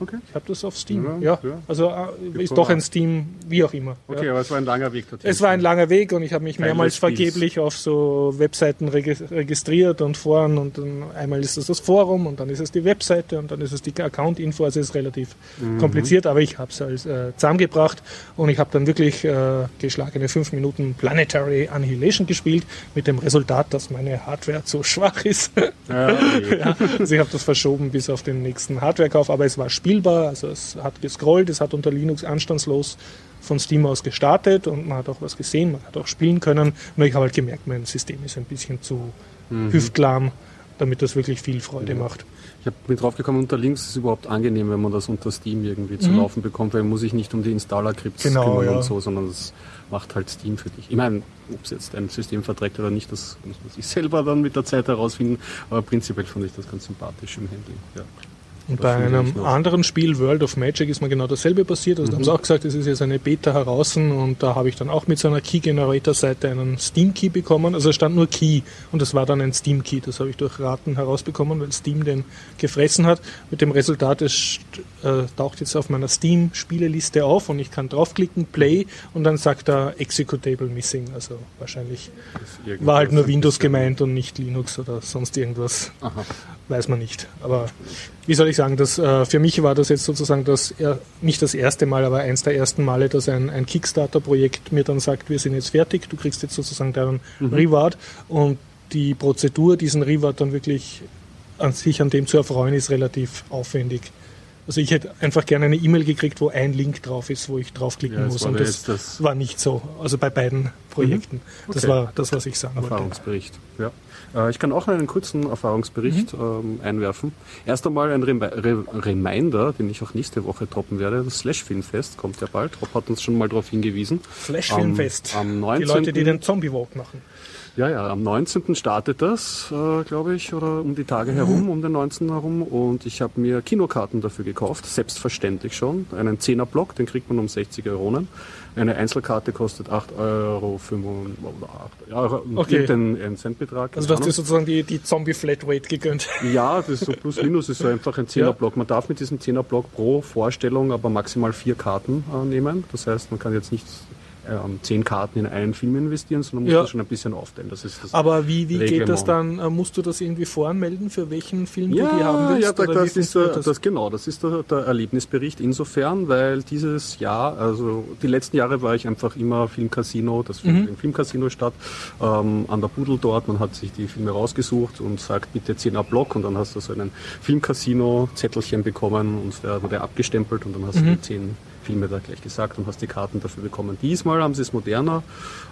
Okay. Ich habe das auf Steam. Ja, Ja, ja. also äh, ist doch ein Steam, wie auch immer. Okay, Ja. aber es war ein langer Weg dorthin. Es war ein langer Weg und ich habe mich Teil mehrmals vergeblich auf so Webseiten regi- registriert und Foren und dann einmal ist es das Forum und dann ist es die Webseite und dann ist es die Account-Info. Also es ist relativ Mhm. kompliziert, aber ich habe es als äh, zusammengebracht und ich habe dann wirklich äh, geschlagene fünf Minuten Planetary Annihilation gespielt mit dem Resultat, dass meine Hardware zu schwach ist. Ja, okay. also ich habe das verschoben bis auf den nächsten Hardwarekauf, aber es war spielbar, also es hat gescrollt, es hat unter Linux anstandslos von Steam aus gestartet und man hat auch was gesehen, man hat auch spielen können. Nur ich habe halt gemerkt, mein System ist ein bisschen zu hüftlahm, damit das wirklich viel Freude macht. Ich bin drauf gekommen, unter Links ist es überhaupt angenehm, wenn man das unter Steam irgendwie zu laufen bekommt, weil man muss sich nicht um die Installer-Crypts Mhm. Genau, kümmern ja. und so, sondern das macht halt Steam für dich. Ich meine, ob es jetzt ein System verträgt oder nicht, das muss man sich selber dann mit der Zeit herausfinden, aber prinzipiell fand ich das ganz sympathisch im Handling. Ja. Und bei einem anderen Spiel, World of Magic, ist mir genau dasselbe passiert. Also mhm. haben sie auch gesagt, es ist jetzt eine Beta heraus und da habe ich dann auch mit so einer Key-Generator-Seite einen Steam-Key bekommen. Also es stand nur Key und das war dann ein Steam-Key. Das habe ich durch Raten herausbekommen, weil Steam den gefressen hat. Mit dem Resultat, es äh, taucht jetzt auf meiner Steam-Spieleliste auf und ich kann draufklicken, Play und dann sagt er Executable Missing. Also wahrscheinlich war halt nur Windows gemeint und nicht Linux oder sonst irgendwas. Aha. Weiß man nicht. Aber wie soll ich sagen, das, äh, für mich war das jetzt sozusagen das, äh, nicht das erste Mal, aber eins der ersten Male, dass ein, ein Kickstarter-Projekt mir dann sagt, wir sind jetzt fertig, du kriegst jetzt sozusagen deinen mhm. Reward und die Prozedur, diesen Reward dann wirklich an sich an dem zu erfreuen, ist relativ aufwendig. Also ich hätte einfach gerne eine E-Mail gekriegt, wo ein Link drauf ist, wo ich draufklicken ja, muss. Und das, das, war nicht so. Also bei beiden Projekten. Mhm. Okay. Das war das, was ich sagen Erfahrungsbericht. wollte. Ja. Äh, ich kann auch einen kurzen Erfahrungsbericht mhm. ähm, einwerfen. Erst einmal ein Rem Re Reminder, den ich auch nächste Woche droppen werde. Das Slash Filmfest kommt ja bald. Rob hat uns schon mal darauf hingewiesen. Slash Filmfest. Am, am 19. Die Leute, die den Zombie Walk machen. Ja, ja, am 19. startet das, äh, glaube ich, oder um die Tage herum, mhm. um den 19. herum. Und ich habe mir Kinokarten dafür gekauft, selbstverständlich schon. Einen 10er-Block, den kriegt man um 60 Euro. Eine Einzelkarte kostet 8,85 Euro oder 8, ja, okay. den, einen Centbetrag. Also du hast dir sozusagen die, die Zombie-Flatrate gegönnt. Ja, das ist so plus minus ist so einfach ein 10er-Block. Man darf mit diesem 10er-Block pro Vorstellung aber maximal vier Karten äh, nehmen. Das heißt, man kann jetzt nicht ähm, zehn Karten in einen Film investieren, sondern muss ja. das schon ein bisschen aufteilen. Das ist das Aber wie, wie geht das dann? Äh, musst du das irgendwie voranmelden, für welchen Film ja, du die haben willst? Ja, da, das ist der, das? das? genau, das ist der, der, Erlebnisbericht insofern, weil dieses Jahr, also die letzten Jahre war ich einfach immer Filmcasino, das findet mhm. im Filmcasino statt, ähm, an der Pudel dort, man hat sich die Filme rausgesucht und sagt bitte 10er Block und dann hast du so einen Filmcasino-Zettelchen bekommen und der wurde abgestempelt und dann hast mhm. du die 10 Filme da gleich gesagt und hast die Karten dafür bekommen. Diesmal haben sie es moderner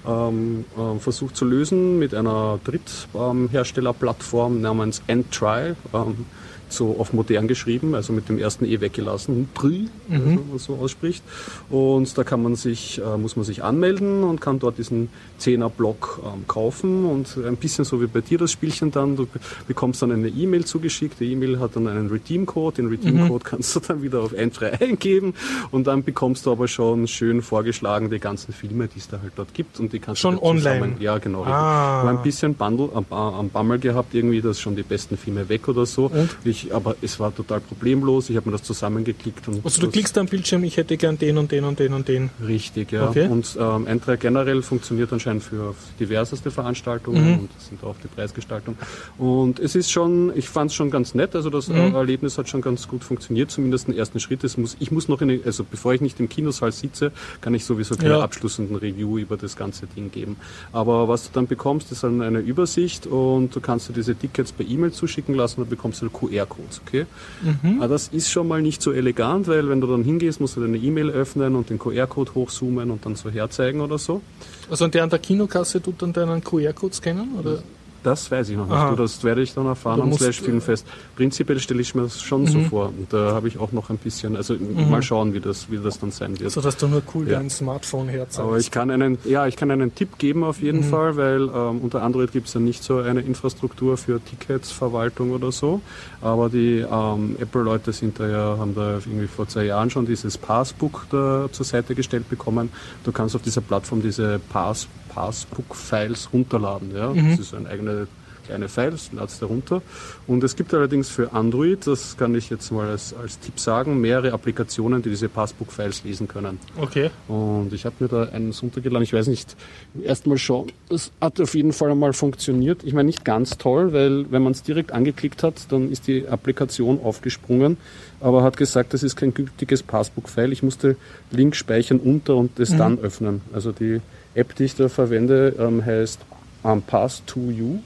ähm, äh, versucht zu lösen mit einer Drittherstellerplattform namens Endtrial. Ähm, so auf modern geschrieben, also mit dem ersten E weggelassen, Prü, mhm. also, man so ausspricht. Und da kann man sich, äh, muss man sich anmelden und kann dort diesen 10er Block ähm, kaufen und ein bisschen so wie bei dir das Spielchen dann, du bekommst dann eine E-Mail zugeschickt, die E-Mail hat dann einen Redeem-Code, den Redeem-Code mhm. kannst du dann wieder auf Endfrei eingeben und dann bekommst du aber schon schön vorgeschlagen die ganzen Filme, die es da halt dort gibt und die kannst schon du online. Ja, genau. Ah. Ich ein bisschen Bundle am, am Bammel gehabt irgendwie, dass schon die besten Filme weg oder so. Und? Ich, aber es war total problemlos. Ich habe mir das zusammengeklickt. Und also du klickst am Bildschirm, ich hätte gern den und den und den und den. Richtig, ja. Okay. Und ähm, Eintrag generell funktioniert anscheinend für diverseste Veranstaltungen mhm. und das sind auch die Preisgestaltung. Und es ist schon, ich fand es schon ganz nett. Also das mhm. Erlebnis hat schon ganz gut funktioniert, zumindest den ersten Schritt. Es muss, ich muss noch in, also bevor ich nicht im Kinosaal sitze, kann ich sowieso keine ja. abschließenden Review über das ganze Ding geben. Aber was du dann bekommst, ist dann eine Übersicht und du kannst dir diese Tickets per E-Mail zuschicken lassen und bekommst du QR QR-Codes, okay? Mhm. Aber das ist schon mal nicht so elegant, weil wenn du dann hingehst, musst du deine E-Mail öffnen und den QR-Code hochzoomen und dann so herzeigen oder so. Also und der an der Kinokasse tut dann deinen QR-Code scannen? Oder? Das weiß ich noch nicht. Du, das werde ich dann erfahren am Slash Filmfest. Prinzipiell stelle ich mir das schon mhm. so vor. Und da habe ich auch noch ein bisschen, also mhm. mal schauen, wie das, wie das dann sein wird. So dass du nur cool ja. dein Smartphone herzeigst. Aber ich kann einen, ja, ich kann einen Tipp geben auf jeden mhm. Fall, weil ähm, unter Android gibt es ja nicht so eine Infrastruktur für Ticketsverwaltung oder so. Aber die ähm, Apple-Leute sind da ja, haben da irgendwie vor zwei Jahren schon dieses Passbook da zur Seite gestellt bekommen. Du kannst auf dieser Plattform diese Passbook Passbook-Files runterladen. Ja? Mhm. Das ist ein eigener kleine Files, ladst runter. Und es gibt allerdings für Android, das kann ich jetzt mal als, als Tipp sagen, mehrere Applikationen, die diese Passbook-Files lesen können. Okay. Und ich habe mir da eines runtergeladen. Ich weiß nicht, erstmal schon, es hat auf jeden Fall einmal funktioniert. Ich meine, nicht ganz toll, weil wenn man es direkt angeklickt hat, dann ist die Applikation aufgesprungen, aber hat gesagt, das ist kein gültiges Passbook-File. Ich musste Link speichern unter und es mhm. dann öffnen. Also die App, die ich da verwende, ähm, heißt um, Pass to You.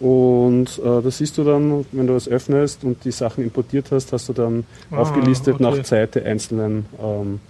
Und äh, das siehst du dann, wenn du es öffnest und die Sachen importiert hast, hast du dann ah, aufgelistet okay. nach Zeit die einzelnen, ähm,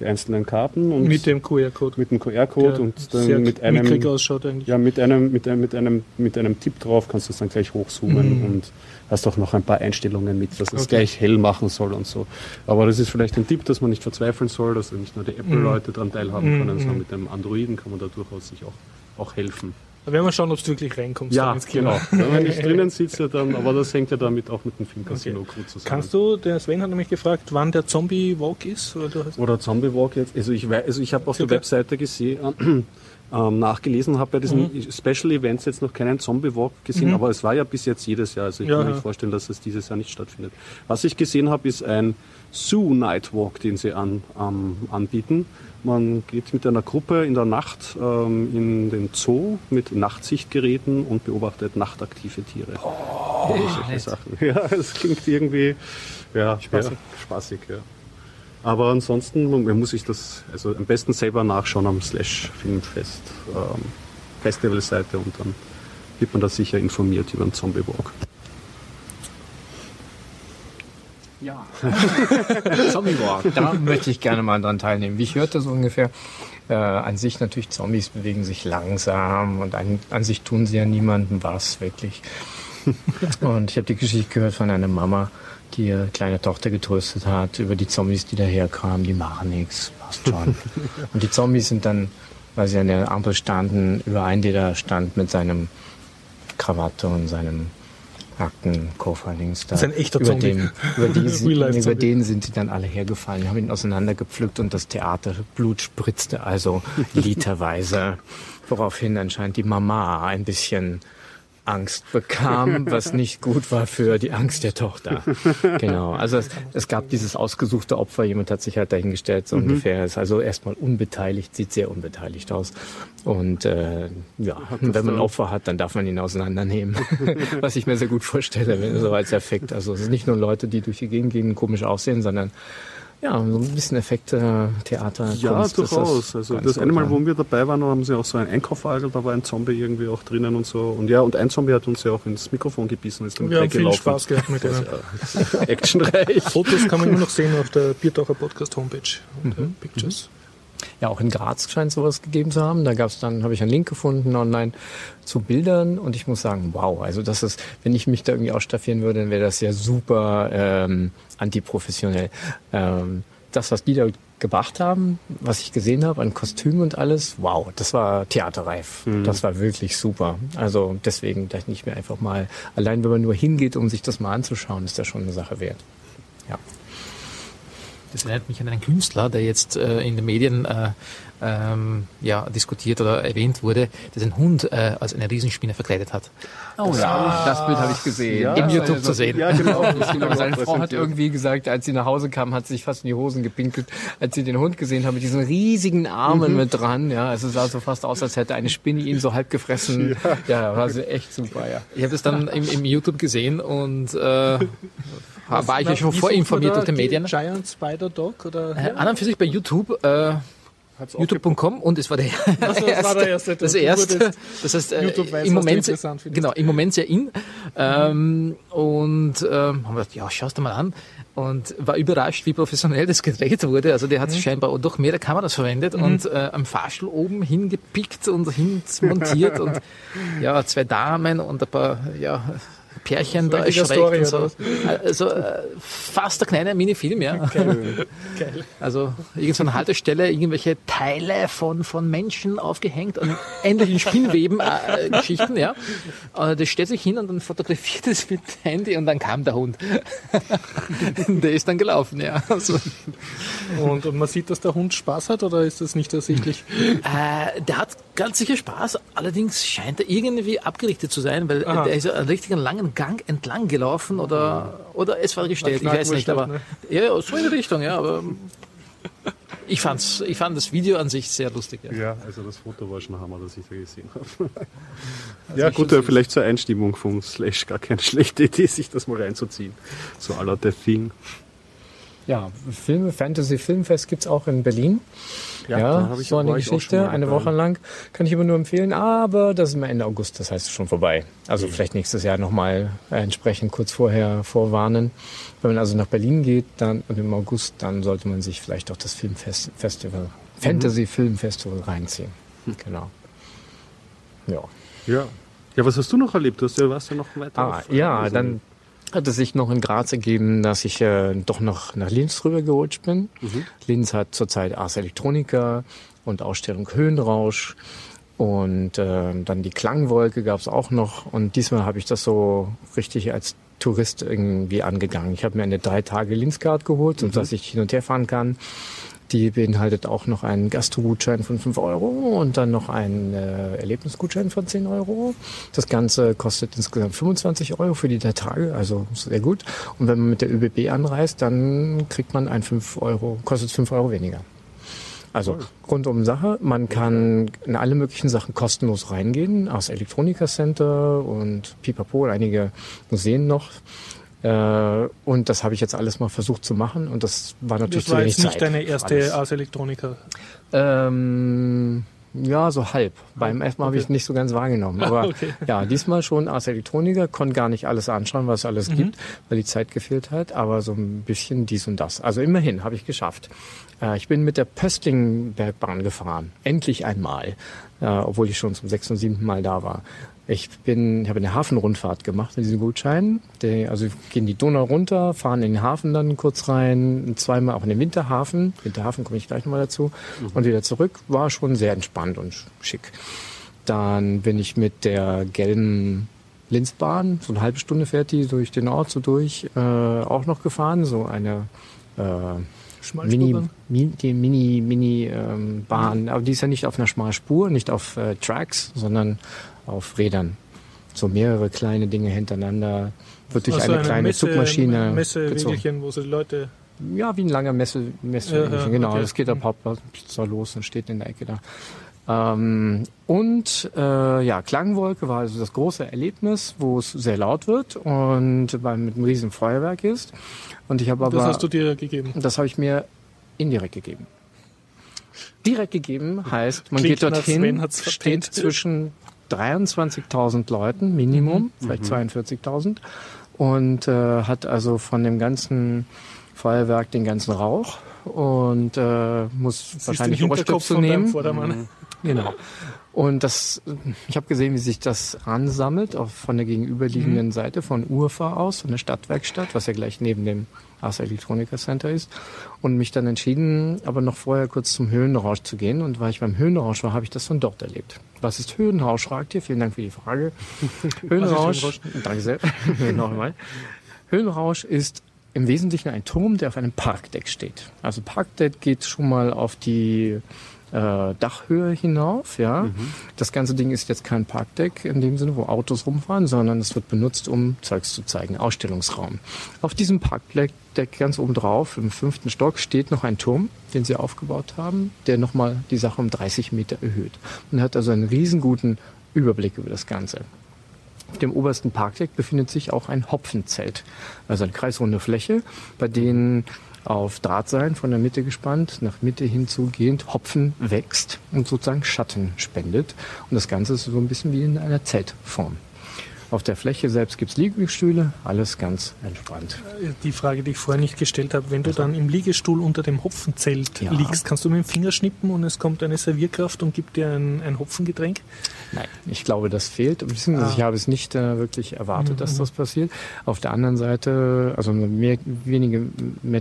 die einzelnen Karten. Und mit dem QR-Code. Mit dem QR-Code und dann mit einem, ausschaut eigentlich. Ja, mit einem, mit einem, mit einem, mit einem Tipp drauf kannst du es dann gleich hochzoomen mhm. und hast auch noch ein paar Einstellungen mit, dass es okay. gleich hell machen soll und so. Aber das ist vielleicht ein Tipp, dass man nicht verzweifeln soll, dass nicht nur die Apple-Leute mhm. daran teilhaben können, mhm. sondern mit dem Androiden kann man da durchaus sich auch, auch helfen. Da werden wir schauen, ob du wirklich reinkommst. Ja, genau. Wenn ich drinnen sitze, dann, aber das hängt ja damit auch mit dem Filmcasino Okay. gut zusammen. Kannst du, der Sven hat nämlich gefragt, wann der Zombie-Walk ist? Oder Oder Zombie Walk jetzt. Also ich, also ich habe auf der Circa? Webseite gesehen, ähm, nachgelesen, habe bei diesen Mhm. Special Events jetzt noch keinen Zombie Walk gesehen, aber es war ja bis jetzt jedes Jahr. Also ich Ja, kann mir ja. nicht vorstellen, dass es dieses Jahr nicht stattfindet. Was ich gesehen habe, ist ein Zoo Night Walk, den sie an, ähm, anbieten. Man geht mit einer Gruppe in der Nacht ähm, in den Zoo mit Nachtsichtgeräten und beobachtet nachtaktive Tiere. Solche nett. Sachen. Ja, es klingt irgendwie ja, Spaßig. Ja, spaßig ja. Aber ansonsten man muss sich das also am besten selber nachschauen am Slash Filmfest ähm, Festivalseite und dann wird man da sicher informiert über den Zombie Walk. Ja. Zombie Walk. Da möchte ich gerne mal dran teilnehmen. Wie ich hörte so ungefähr, äh, an sich natürlich Zombies bewegen sich langsam und an, an sich tun sie ja niemandem was, wirklich. Und ich habe die Geschichte gehört von einer Mama, die ihre kleine Tochter getröstet hat über die Zombies, die daherkamen. Die machen nichts, passt schon. Und die Zombies sind dann, weil sie an der Ampel standen, über einen, der da stand mit seinem Krawatte und seinem Aktenkoffer links da. Das ist ein echter über Zombie. Den, über, die, Real-life über Zombie. den sind sie dann alle hergefallen, haben ihn auseinandergepflückt und das Theaterblut spritzte also literweise. Woraufhin anscheinend die Mama ein bisschen Angst bekam, was nicht gut war für die Angst der Tochter. Genau. Also es, es gab dieses ausgesuchte Opfer, jemand hat sich halt dahingestellt, so Mhm. ungefähr. Ist also erstmal unbeteiligt, sieht sehr unbeteiligt aus. Und äh, ja, wenn man ein Opfer hat, dann darf man ihn auseinandernehmen. was ich mir sehr gut vorstelle, wenn, so als Effekt. Also es sind nicht nur Leute, die durch die Gegend gehen, komisch aussehen, sondern ja, so ein bisschen Effekte, Theater, Ja, Kunst. durchaus. Also das eine Mal, wo wir dabei waren, haben sie auch so einen Einkaufwagen, da war ein Zombie irgendwie auch drinnen und so. Und ja, und ein Zombie hat uns ja auch ins Mikrofon gebissen, ist dann wir haben viel. Spaß gehabt mit denen. Actionreich. Fotos kann man immer noch sehen auf der Biertaucher Podcast Homepage unter Mhm. Pictures. Ja, auch in Graz scheint sowas gegeben zu haben. Da gab's dann, habe ich einen Link gefunden online zu Bildern und ich muss sagen, wow, also das ist, wenn ich mich da irgendwie ausstaffieren würde, dann wäre das ja super ähm, antiprofessionell. Ähm, das, was die da gebracht haben, was ich gesehen habe an Kostümen und alles, wow, das war theaterreif. Das war wirklich super. Also deswegen dachte ich mir einfach mal, allein wenn man nur hingeht, um sich das mal anzuschauen, ist das schon eine Sache wert. Ja. Das erinnert mich an einen Künstler, der jetzt äh, in den Medien äh, ähm, ja, diskutiert oder erwähnt wurde, der seinen Hund äh, als eine Riesenspinne verkleidet hat. Oh ja, das Bild habe ich gesehen. Ja, Im YouTube also- zu sehen. Ja, genau. Genau, seine Frau hat irgendwie gesagt, als sie nach Hause kam, hat sie sich fast in die Hosen gepinkelt, als sie den Hund gesehen haben mit diesen riesigen Armen mit dran. Ja, also es sah so fast aus, als hätte eine Spinne ihn so halb gefressen. Ja, war sie echt super, ja. Ich habe das dann im, im YouTube gesehen und äh, war ich ja schon vorinformiert durch die Medien. Giant Spider Dog oder? Äh, an und für sich bei YouTube, äh, youtube.com und es war der, Also, das war der erste. das Du erste. wurdest- Das heißt, äh, im du Moment, findest. genau, im Moment sehr in. Ähm, und ähm, haben wir gedacht, ja, schau's dir mal an. Und war überrascht, wie professionell das gedreht wurde. Also der hat Mhm. scheinbar doch mehrere Kameras verwendet und äh, am Fahrstuhl oben hingepickt und hinmontiert und ja, zwei Damen und ein paar, ja, Pärchen da erschreckt Story, und so. Also äh, fast ein kleiner Minifilm, ja. Geil. Also irgend so eine Haltestelle, irgendwelche Teile von, von Menschen aufgehängt an ähnlichen Spinnweben-Geschichten, ja. Äh, das stellt sich hin und dann fotografiert es mit dem Handy und dann kam der Hund. der ist dann gelaufen, ja. Also, Und, und man sieht, dass der Hund Spaß hat oder ist das nicht ersichtlich? äh, der hat ganz sicher Spaß, allerdings scheint er irgendwie abgerichtet zu sein, weil Aha. der ist einen richtigen langen Gang entlang gelaufen oder, oder es war gestellt, ich weiß nicht, aber Knackwurst, ja, so in die Richtung, ja, aber ich fand's, ich fand das Video an sich sehr lustig, ja. Ja, also das Foto war schon Hammer, das ich da gesehen habe. Also ja, gut, ja, vielleicht zur Einstimmung vom Slash gar keine schlechte Idee, sich das mal reinzuziehen. So aller The Thing. Ja, Filme, Fantasy Filmfest gibt's auch in Berlin. Ja, Ja, so eine Geschichte, eine. Woche lang. Kann ich immer nur empfehlen, aber das ist immer Ende August, das heißt schon vorbei. Also vielleicht nächstes Jahr nochmal äh, entsprechend kurz vorher vorwarnen. Wenn man also nach Berlin geht dann und im August, dann sollte man sich vielleicht auch das Filmfest Festival, Fantasy Film Festival reinziehen. Genau. Ja. Ja. Ja, was hast du noch erlebt? Du warst ja noch weiter. Ah, auf- ja, dann hat es sich noch in Graz ergeben, dass ich äh, doch noch nach Linz rübergerutscht bin. Linz hat zurzeit Ars Electronica und Ausstellung Höhenrausch. Und äh, dann die Klangwolke gab es auch noch. Und diesmal habe ich das so richtig als Tourist irgendwie angegangen. Ich habe mir eine drei Tage Linzcard geholt, mhm. sodass ich hin und her fahren kann. Die beinhaltet auch noch einen Gastrogutschein von 5 Euro und dann noch einen äh, Erlebnisgutschein von 10 Euro. Das Ganze kostet insgesamt 25 Euro für die drei Tage, also sehr gut. Und wenn man mit der ÖBB anreist, dann kriegt man ein 5 Euro, kostet 5 Euro weniger. Also rundum Sache. Man kann in alle möglichen Sachen kostenlos reingehen, aus Elektronika Center und Pipapo, einige Museen noch. Äh, und das habe ich jetzt alles mal versucht zu machen und das war natürlich das war jetzt nicht Zeit. deine erste Ars Electronica. Ähm, ja, so halb. Beim ersten Mal okay. habe ich nicht so ganz wahrgenommen. Aber okay. ja, diesmal schon Ars Electronica, konnte gar nicht alles anschauen, was es alles mhm. gibt, weil die Zeit gefehlt hat, aber so ein bisschen dies und das. Also immerhin habe ich geschafft. Äh, ich bin mit der Pöstlingbergbahn gefahren. Endlich einmal. Äh, obwohl ich schon zum sechsten und siebten Mal da war. Ich bin, ich habe eine Hafenrundfahrt gemacht mit diesem Gutschein. Die, also gehen die Donau runter, fahren in den Hafen dann kurz rein, zweimal auch in den Winterhafen. Winterhafen komme ich gleich nochmal dazu. Mhm. Und wieder zurück. War schon sehr entspannt und schick. Dann bin ich mit der gelben Linzbahn, so eine halbe Stunde fährt die durch den Ort so durch, äh, auch noch gefahren. So eine äh, Mini, Mini, Mini, Mini ähm, Bahn. Aber die ist ja nicht auf einer Schmalspur, nicht auf äh, Tracks, sondern auf Rädern. So mehrere kleine Dinge hintereinander. Wird durch also eine, kleine Messe, Zugmaschine. Messewegelchen, wo sie Leute. Ja, wie ein langer Messe, Messewegelchen, ja, ja, genau. Okay. Das geht ab Hauptplatz los und steht in der Ecke da. Ähm, und äh, ja, Klangwolke war also das große Erlebnis, wo es sehr laut wird und beim, mit einem riesen Feuerwerk ist. Und ich habe aber. Das hast du dir gegeben? Das habe ich mir indirekt gegeben. Direkt gegeben heißt, man Klingt geht dorthin, steht zwischen 23.000 Leuten Minimum, mhm. vielleicht mhm. 42.000 und äh, hat also von dem ganzen Feuerwerk den ganzen Rauch und äh, muss Siehst wahrscheinlich Ohrstöpsel nehmen. Mhm. Genau. Und das, ich habe gesehen, wie sich das ansammelt, auch von der gegenüberliegenden mhm. Seite, von Urfa aus, von der Stadtwerkstatt, was ja gleich neben dem Ars Electronica Center ist. Und mich dann entschieden, aber noch vorher kurz zum Höhenrausch zu gehen. Und weil ich beim Höhenrausch war, habe ich das von dort erlebt. Was ist Höhenrausch, fragt ihr. Vielen Dank für die Frage. Höhenrausch, Höhenrausch? danke sehr. Nochmal. Höhenrausch ist im Wesentlichen ein Turm, der auf einem Parkdeck steht. Also Parkdeck geht schon mal auf die äh, Dachhöhe hinauf. Ja, mhm. das ganze Ding ist jetzt kein Parkdeck in dem Sinne, wo Autos rumfahren, sondern es wird benutzt, um Zeugs zu zeigen, Ausstellungsraum. Auf diesem Parkdeck ganz oben drauf, im fünften Stock, steht noch ein Turm, den sie aufgebaut haben, der nochmal die Sache um 30 Meter erhöht. Man hat also einen riesenguten Überblick über das Ganze. Auf dem obersten Parkdeck befindet sich auch ein Hopfenzelt, also eine kreisrunde Fläche, bei denen auf Drahtseilen von der Mitte gespannt, nach Mitte hinzugehend Hopfen wächst und sozusagen Schatten spendet. Und das Ganze ist so ein bisschen wie in einer Zeltform. Auf der Fläche selbst gibt es Liegestühle, alles ganz entspannt. Die Frage, die ich vorher nicht gestellt habe, wenn du dann im Liegestuhl unter dem Hopfenzelt ja. liegst, kannst du mit dem Finger schnippen und es kommt eine Servierkraft und gibt dir ein, ein Hopfengetränk? Nein, ich glaube, das fehlt. Beziehungsweise ah. ich habe es nicht äh, wirklich erwartet, mhm. dass das passiert. Auf der anderen Seite, also mehr, wenige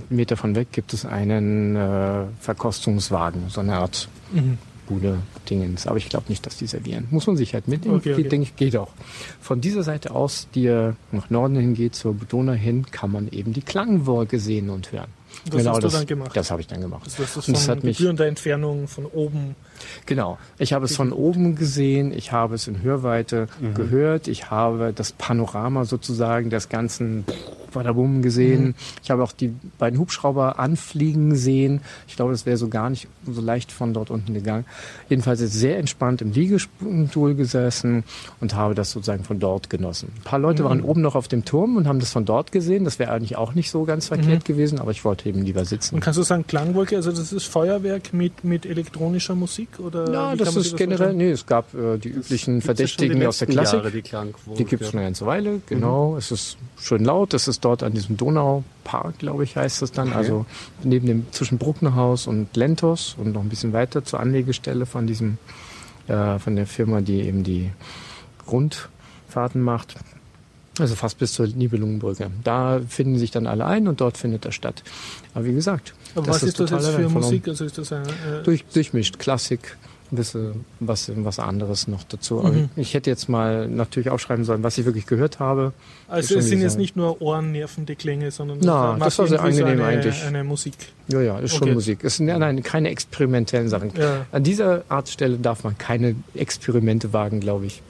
Meter von weg, gibt es einen äh, Verkostungswagen, so eine Art mhm. Bude Dingens. Aber ich glaube nicht, dass die servieren. Muss man sich halt mitnehmen. Okay, okay. denke ich, geht auch. Von dieser Seite aus, die nach Norden hingeht, zur Donau hin, kann man eben die Klangwolke sehen und hören. Das genau, hast du das, dann gemacht? Das habe ich dann gemacht. Das, das ist von das hat mich, gebührender Entfernung von oben. Genau. Ich habe es von oben gesehen, ich habe es in Hörweite mhm. gehört, ich habe das Panorama sozusagen des ganzen Badabum gesehen. Mhm. Ich habe auch die beiden Hubschrauber anfliegen sehen. Ich glaube, das wäre so gar nicht so leicht von dort unten gegangen. Jedenfalls ist sehr entspannt im Liegestuhl gesessen und habe das sozusagen von dort genossen. Ein paar Leute mhm. waren oben noch auf dem Turm und haben das von dort gesehen. Das wäre eigentlich auch nicht so ganz verkehrt mhm. gewesen, aber ich wollte eben lieber sitzen. Und kannst du sagen, Klangwolke, also das ist Feuerwerk mit, mit elektronischer Musik? Oder ja, das ist das generell, nee, es gab äh, die üblichen Verdächtigen aus der Klassik. Jahre, die die gibt es schon eine ganze Weile, genau. Mhm. Es ist schön laut, es ist dort an diesem Donaupark, glaube ich, heißt das dann. Okay. Also neben dem zwischen Brucknerhaus und Lentos und noch ein bisschen weiter zur Anlegestelle von diesem, äh, von der Firma, die eben die Rundfahrten macht. Also fast bis zur Nibelungenbrücke. Da finden sich dann alle ein und dort findet er statt. Aber wie gesagt. Aber was ist das jetzt für Musik? Also ist das ein, äh Durch, durchmischt. Klassik, bisschen was, was anderes noch dazu. Mhm. Ich hätte jetzt mal natürlich aufschreiben sollen, was ich wirklich gehört habe. Also es sind jetzt nicht nur ohrennervende Klänge, sondern Na, das war sehr angenehm so eine, eigentlich. eine Musik. Ja, ja, ist schon okay. Musik. Es sind nein, keine experimentellen Sachen. Ja. An dieser Art Stelle darf man keine Experimente wagen, glaube ich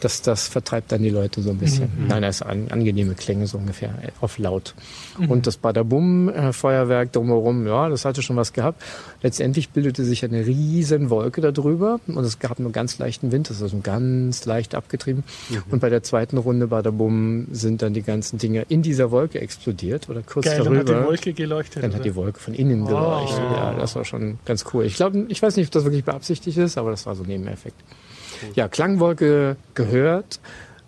das, das vertreibt dann die Leute so ein bisschen. Mhm. Nein, das ist an, angenehme Klänge so ungefähr, auf laut. Mhm. Und das Badabum-Feuerwerk drumherum, ja, das hatte schon was gehabt. Letztendlich bildete sich eine riesen Wolke darüber und es gab nur ganz leichten Wind, das ist also ganz leicht abgetrieben. Mhm. Und bei der zweiten Runde Badabum sind dann die ganzen Dinge in dieser Wolke explodiert oder kurz Geil, darüber. Dann hat die Wolke geleuchtet. Dann oder? hat die Wolke von innen oh. geleuchtet. Ja, das war schon ganz cool. Ich glaube, ich weiß nicht, ob das wirklich beabsichtigt ist, aber das war so ein Nebeneffekt. Ja, Klangwolke gehört,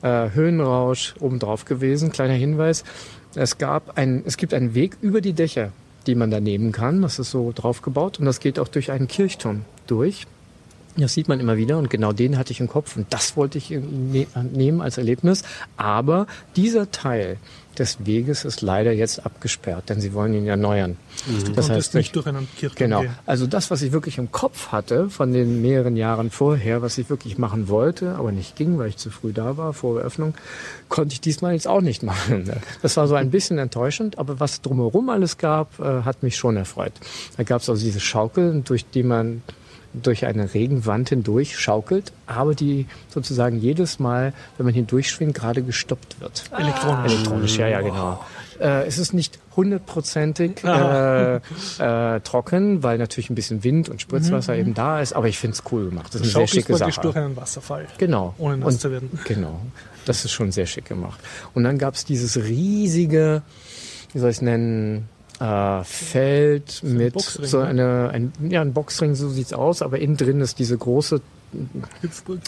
äh, Höhenrausch obendrauf gewesen. Kleiner Hinweis, es, gab ein, es gibt einen Weg über die Dächer, die man da nehmen kann. Das ist so draufgebaut und das geht auch durch einen Kirchturm durch. Das sieht man immer wieder und genau den hatte ich im Kopf und das wollte ich ne-, nehmen als Erlebnis. Aber dieser Teil, des Weges ist leider jetzt abgesperrt, denn sie wollen ihn erneuern. Mhm. Das heißt nicht durch einen Kirchturm Genau. Also das, was ich wirklich im Kopf hatte von den mehreren Jahren vorher, was ich wirklich machen wollte, aber nicht ging, weil ich zu früh da war vor Eröffnung, konnte ich diesmal jetzt auch nicht machen. Das war so ein bisschen enttäuschend, aber was drumherum alles gab, äh, hat mich schon erfreut. Da gab es also diese Schaukel, durch die man durch eine Regenwand hindurch schaukelt, aber die sozusagen jedes Mal, wenn man hindurchschwingt, gerade gestoppt wird. Elektronisch. Elektronisch, ja, ja, genau. Äh, es ist nicht hundertprozentig äh, äh, trocken, weil natürlich ein bisschen Wind und Spritzwasser mhm. eben da ist, aber ich finde es cool gemacht. Das ist eine sehr schicke Sache. durch einen Wasserfall. Genau. Ohne nass und, zu werden. Genau. Das ist schon sehr schick gemacht. Und dann gab es dieses riesige, wie soll ich es nennen, äh, Feld so mit so ne? eine, ein, ja, ein Boxring, so sieht's aus, aber innen drin ist diese große Hüpfburg.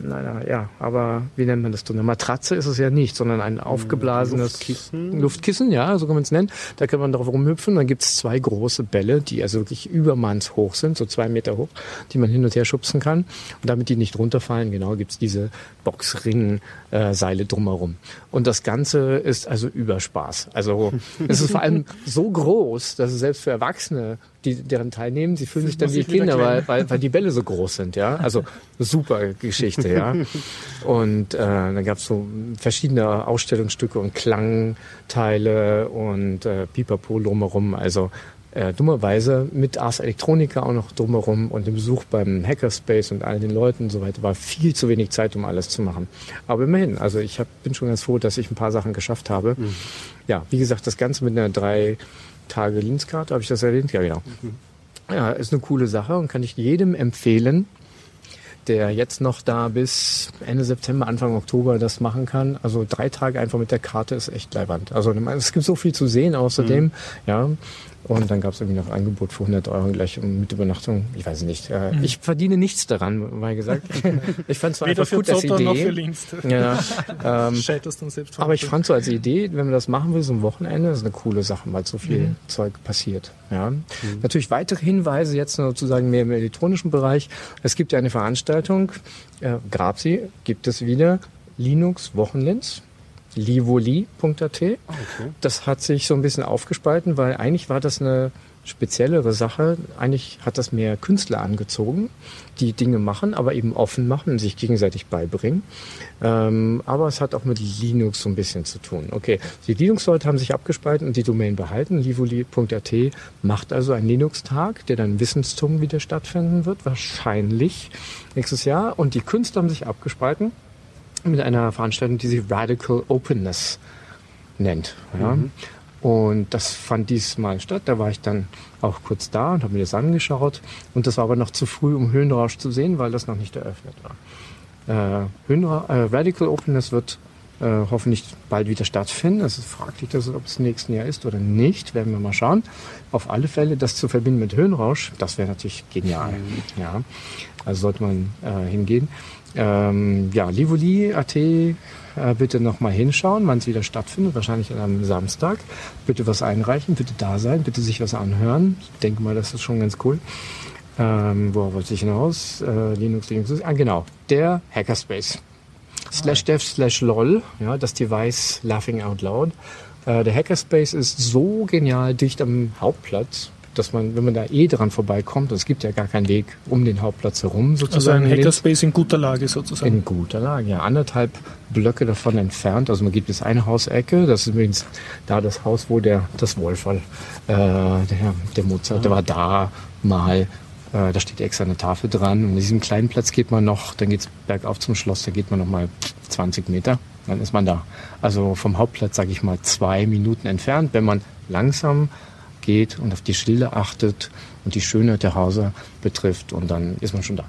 Nein, ja, aber wie nennt man das? Eine Matratze ist es ja nicht, sondern ein aufgeblasenes Luftkissen, Luftkissen ja, so kann man es nennen. Da kann man drauf rumhüpfen. Dann gibt's zwei große Bälle, die also wirklich übermanns hoch sind, so zwei Meter hoch, die man hin und her schubsen kann. Und damit die nicht runterfallen, genau, gibt's diese Boxring-Seile äh, drumherum. Und das Ganze ist also Überspaß. Also es ist vor allem so groß, dass es selbst für Erwachsene die deren teilnehmen, sie fühlen sich dann wie Kinder, weil, weil, weil die Bälle so groß sind, ja. Also super Geschichte, ja. Und äh, dann gab es so verschiedene Ausstellungsstücke und Klangteile und äh, Pipapo drumherum. Also äh, dummerweise mit Ars Electronica auch noch drumherum und dem Besuch beim Hackerspace und all den Leuten und so weiter war viel zu wenig Zeit, um alles zu machen. Aber immerhin, also ich hab, bin schon ganz froh, dass ich ein paar Sachen geschafft habe. Mhm. Ja, wie gesagt, das Ganze mit einer drei Tage Linskarte, habe ich das erwähnt? Ja, genau. Mhm. Ja, ist eine coole Sache und kann ich jedem empfehlen, der jetzt noch da bis Ende September, Anfang Oktober das machen kann. Also drei Tage einfach mit der Karte ist echt leibend. Also es gibt so viel zu sehen außerdem. Mhm. Ja, und dann gab es irgendwie noch ein Angebot für 100 Euro gleich mit Übernachtung. Ich weiß nicht. Äh, mhm. Ich verdiene nichts daran, mal gesagt. ich fand es einfach gut als Idee. Noch für Links. Ja, ähm, aber ich fand so als Idee, wenn man das machen will, so ein Wochenende, ist eine coole Sache, weil so viel mhm. Zeug passiert. Ja. Mhm. Natürlich weitere Hinweise jetzt sozusagen mehr im elektronischen Bereich. Es gibt ja eine Veranstaltung, äh, Grabsi gibt es wieder, Linux Wochenlinz livoli.at. Okay. Das hat sich so ein bisschen aufgespalten, weil eigentlich war das eine speziellere Sache. Eigentlich hat das mehr Künstler angezogen, die Dinge machen, aber eben offen machen und sich gegenseitig beibringen. Ähm, aber es hat auch mit Linux so ein bisschen zu tun. Okay, die Linux-Leute haben sich abgespalten und die Domain behalten. Livoli.at macht also einen Linux-Tag, der dann Wissenstum wieder stattfinden wird, wahrscheinlich nächstes Jahr. Und die Künstler haben sich abgespalten mit einer Veranstaltung, die sich Radical Openness nennt. Ja. Mhm. Und das fand diesmal statt. Da war ich dann auch kurz da und habe mir das angeschaut. Und das war aber noch zu früh, um Höhenrausch zu sehen, weil das noch nicht eröffnet war. Äh, Höhenra äh, Radical Openness wird äh, hoffentlich bald wieder stattfinden. Es ist fraglich, dass, ob es nächsten Jahr ist oder nicht. Werden wir mal schauen. Auf alle Fälle, das zu verbinden mit Höhenrausch, das wäre natürlich genial. Mhm. Ja, also sollte man äh, hingehen. Ähm, ja, Livoli.at äh, bitte nochmal hinschauen, wann es wieder stattfindet, wahrscheinlich an einem Samstag. Bitte was einreichen, bitte da sein, bitte sich was anhören. Ich denke mal, das ist schon ganz cool. Ähm, worauf wollte ich hinaus? Äh, Linux, Linux, ah, genau, der Hackerspace. Slash dev slash lol, ja, das Device Laughing Out Loud. Äh, der Hackerspace ist so genial dicht am Hauptplatz dass man, wenn man da eh dran vorbeikommt, es gibt ja gar keinen Weg um den Hauptplatz herum sozusagen. Also ein Hackerspace in guter Lage sozusagen. In guter Lage, ja. Anderthalb Blöcke davon entfernt. Also man gibt es eine Hausecke, das ist übrigens da das Haus, wo der, das Wolferl, äh, der, der Mozart, der war da mal äh, da steht extra eine Tafel dran. Und in diesem kleinen Platz geht man noch, dann geht's bergauf zum Schloss, da geht man noch mal 20 Meter, dann ist man da. Also vom Hauptplatz, sage ich mal, zwei Minuten entfernt, wenn man langsam geht und auf die Schilder achtet und die Schönheit der Häuser betrifft und dann ist man schon da.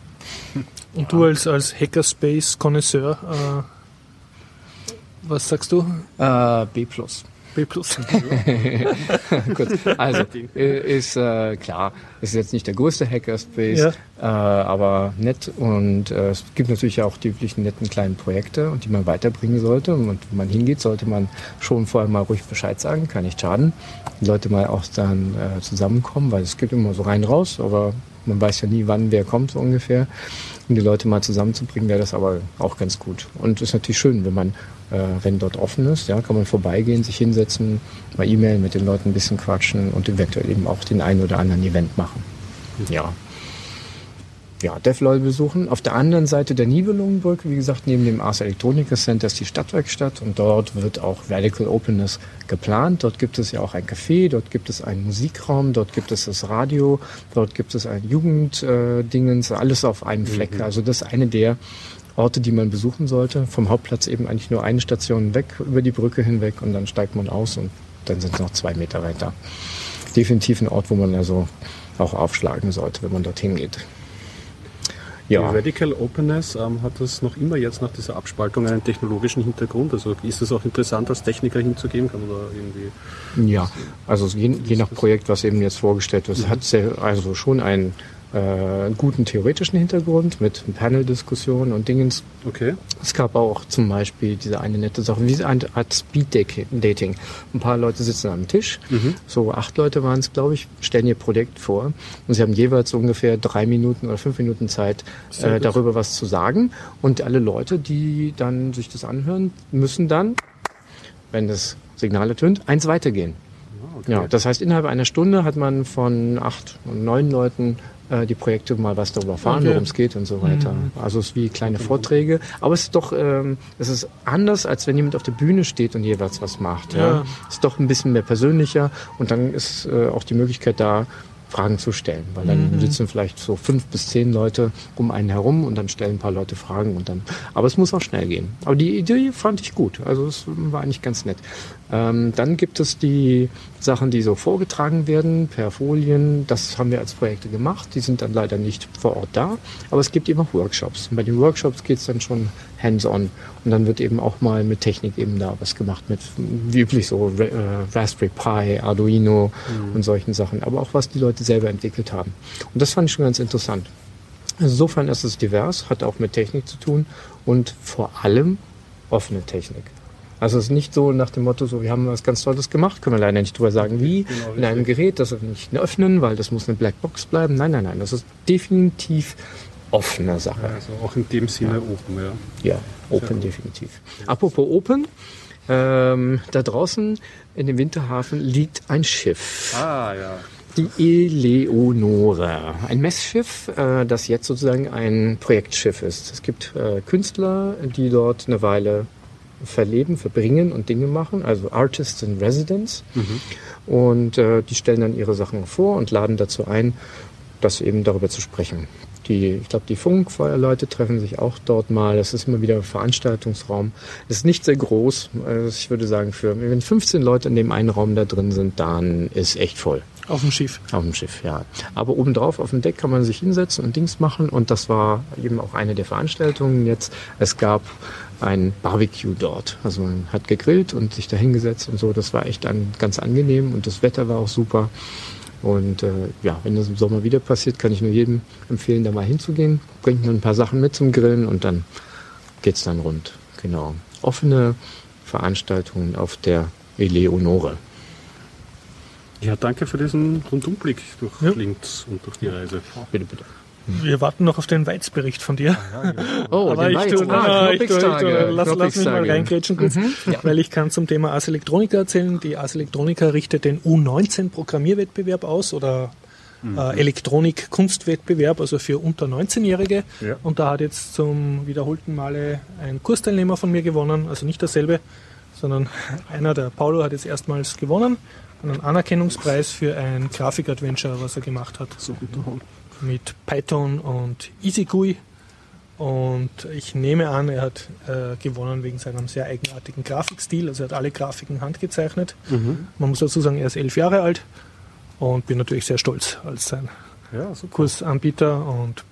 Und du als, als Hackerspace-Konnoisseur, äh, was sagst du? Äh, B+. B plus. Gut, also äh, ist äh, klar, ist jetzt nicht der größte Hackerspace, ja. äh, aber nett und äh, es gibt natürlich auch die üblichen netten kleinen Projekte und die man weiterbringen sollte und wenn man hingeht, sollte man schon vorher mal ruhig Bescheid sagen, kann nicht schaden. Die Leute mal auch dann äh, zusammenkommen, weil es gibt immer so rein raus, aber man weiß ja nie, wann wer kommt so ungefähr. Um die Leute mal zusammenzubringen, wäre das aber auch ganz gut. Und ist natürlich schön, wenn man, äh, wenn dort offen ist, ja, kann man vorbeigehen, sich hinsetzen, mal E-Mail mit den Leuten ein bisschen quatschen und eventuell eben auch den einen oder anderen Event machen. Ja ja, DevLoy besuchen. Auf der anderen Seite der Nibelungenbrücke, wie gesagt, neben dem Ars Electronica Center ist die Stadtwerkstatt und dort wird auch Radical Openness geplant. Dort gibt es ja auch ein Café, dort gibt es einen Musikraum, dort gibt es das Radio, dort gibt es ein Jugenddingens, äh, alles auf einem Fleck. Mhm. Also das ist eine der Orte, die man besuchen sollte. Vom Hauptplatz eben eigentlich nur eine Station weg, über die Brücke hinweg und dann steigt man aus und dann sind es noch zwei Meter weiter. Definitiv ein Ort, wo man also auch aufschlagen sollte, wenn man dorthin geht. Ja. Die Radical Openness ähm, hat das noch immer jetzt nach dieser Abspaltung einen technologischen Hintergrund? Also ist es auch interessant, als Techniker hinzugehen? Kann man da irgendwie. Ja, also je, je nach Projekt, was eben jetzt vorgestellt wird, mhm. hat sehr, also schon ein äh, guten theoretischen Hintergrund mit Panel-Diskussionen und Dingens. Okay. Es gab auch zum Beispiel diese eine nette Sache, wie eine Art Speed-Dating. Ein paar Leute sitzen am Tisch, mhm. so acht Leute waren es, glaube ich, stellen ihr Projekt vor und sie haben jeweils ungefähr drei Minuten oder fünf Minuten Zeit, äh, darüber was zu sagen. Und alle Leute, die dann sich das anhören, müssen dann, wenn das Signal ertönt, eins weitergehen. Ah, okay. Ja, das heißt, innerhalb einer Stunde hat man von acht und neun Leuten äh, die Projekte mal was darüber erfahren, okay. worum es geht und so weiter. Mhm. Also es ist wie kleine Vorträge, aber es ist doch, ähm, es ist anders, als wenn jemand auf der Bühne steht und jeweils was macht. Ja. ja. Es ist doch ein bisschen mehr persönlicher und dann ist äh, auch die Möglichkeit da, Fragen zu stellen, weil dann mhm. sitzen vielleicht so fünf bis zehn Leute um einen herum und dann stellen ein paar Leute Fragen und dann, aber es muss auch schnell gehen. Aber die Idee fand ich gut, also es war eigentlich ganz nett. Ähm, dann gibt es die Sachen, die so vorgetragen werden per Folien. Das haben wir als Projekte gemacht. Die sind dann leider nicht vor Ort da. Aber es gibt eben auch Workshops. Und bei den Workshops geht es dann schon hands-on. Und dann wird eben auch mal mit Technik eben da was gemacht. Mit, wie üblich so äh, Raspberry Pi, Arduino mhm. und solchen Sachen. Aber auch was die Leute selber entwickelt haben. Und das fand ich schon ganz interessant. Insofern ist es divers, hat auch mit Technik zu tun und vor allem offene Technik. Also es ist nicht so nach dem Motto, so wir haben was ganz Tolles gemacht, können wir leider nicht drüber sagen, wie, genau, in einem Gerät, das wir nicht öffnen, weil das muss eine Blackbox bleiben. Nein, nein, nein, das ist definitiv offene Sache. also auch in dem Sinne ja. open, ja. Ja, open definitiv. Apropos open, ähm, da draußen in dem Winterhafen liegt ein Schiff. Ah, ja. Die Eleonore, ein Messschiff, äh, das jetzt sozusagen ein Projektschiff ist. Es gibt äh, Künstler, die dort eine Weile verleben, verbringen und Dinge machen, also Artists in Residence. Mhm. Und äh, die stellen dann ihre Sachen vor und laden dazu ein, das eben darüber zu sprechen. Die, ich glaube, die Funkfeuerleute treffen sich auch dort mal. Es ist immer wieder ein Veranstaltungsraum. Es ist nicht sehr groß. Also ich würde sagen, für, wenn 15 Leute in dem einen Raum da drin sind, dann ist echt voll. Auf dem Schiff. Auf dem Schiff, ja. Aber obendrauf auf dem Deck kann man sich hinsetzen und Dings machen. Und das war eben auch eine der Veranstaltungen jetzt. Es gab ein Barbecue dort. Also man hat gegrillt und sich da hingesetzt und so. Das war echt an, ganz angenehm und das Wetter war auch super. Und äh, ja, wenn das im Sommer wieder passiert, kann ich nur jedem empfehlen, da mal hinzugehen. Bringt man ein paar Sachen mit zum Grillen und dann geht's dann rund. Genau. Offene Veranstaltungen auf der Eleonore. Ja, danke für diesen Rundumblick durch ja. Linz und durch die Reise. Bitte, bitte. Wir warten noch auf den Weizbericht von dir. Oh, Aber den ich Ah, ich ich lass, lass mich mal reingrätschen kurz, weil ich kann zum Thema Ars Electronica erzählen. Die Ars Electronica richtet den U19 Programmierwettbewerb aus oder äh, Elektronik-Kunstwettbewerb, also für unter 19-Jährige. Ja. Und da hat jetzt zum wiederholten Male ein Kursteilnehmer von mir gewonnen, also nicht derselbe, sondern einer, der Paulo, hat jetzt erstmals gewonnen. Einen Anerkennungspreis für ein Grafik-Adventure, was er gemacht hat So gut gehauen. Mit Python und EasyGUI. Und ich nehme an, er hat äh, gewonnen wegen seinem sehr eigenartigen Grafikstil. Also er hat alle Grafiken handgezeichnet. Man muss dazu sagen, er ist elf Jahre alt und bin natürlich sehr stolz als sein Ja. Kursanbieter und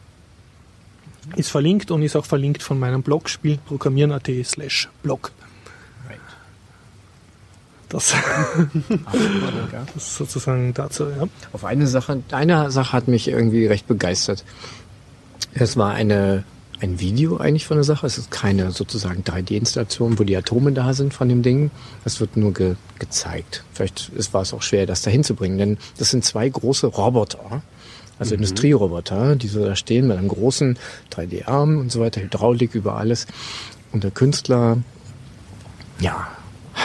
ist verlinkt und ist auch verlinkt von meinem Blog spielprogrammieren.at slash blog. Das, das ist sozusagen dazu, ja. Auf eine Sache, eine Sache hat mich irgendwie recht begeistert. Es war eine, ein Video eigentlich von der Sache. Es ist keine sozusagen 3D-Installation, wo die Atome da sind von dem Ding. Es wird nur ge, gezeigt. Vielleicht ist, war es auch schwer, das da hinzubringen, denn das sind zwei große Roboter. Also Industrieroboter, die so da stehen mit einem großen 3D-Arm und so weiter, Hydraulik über alles. Und der Künstler, ja,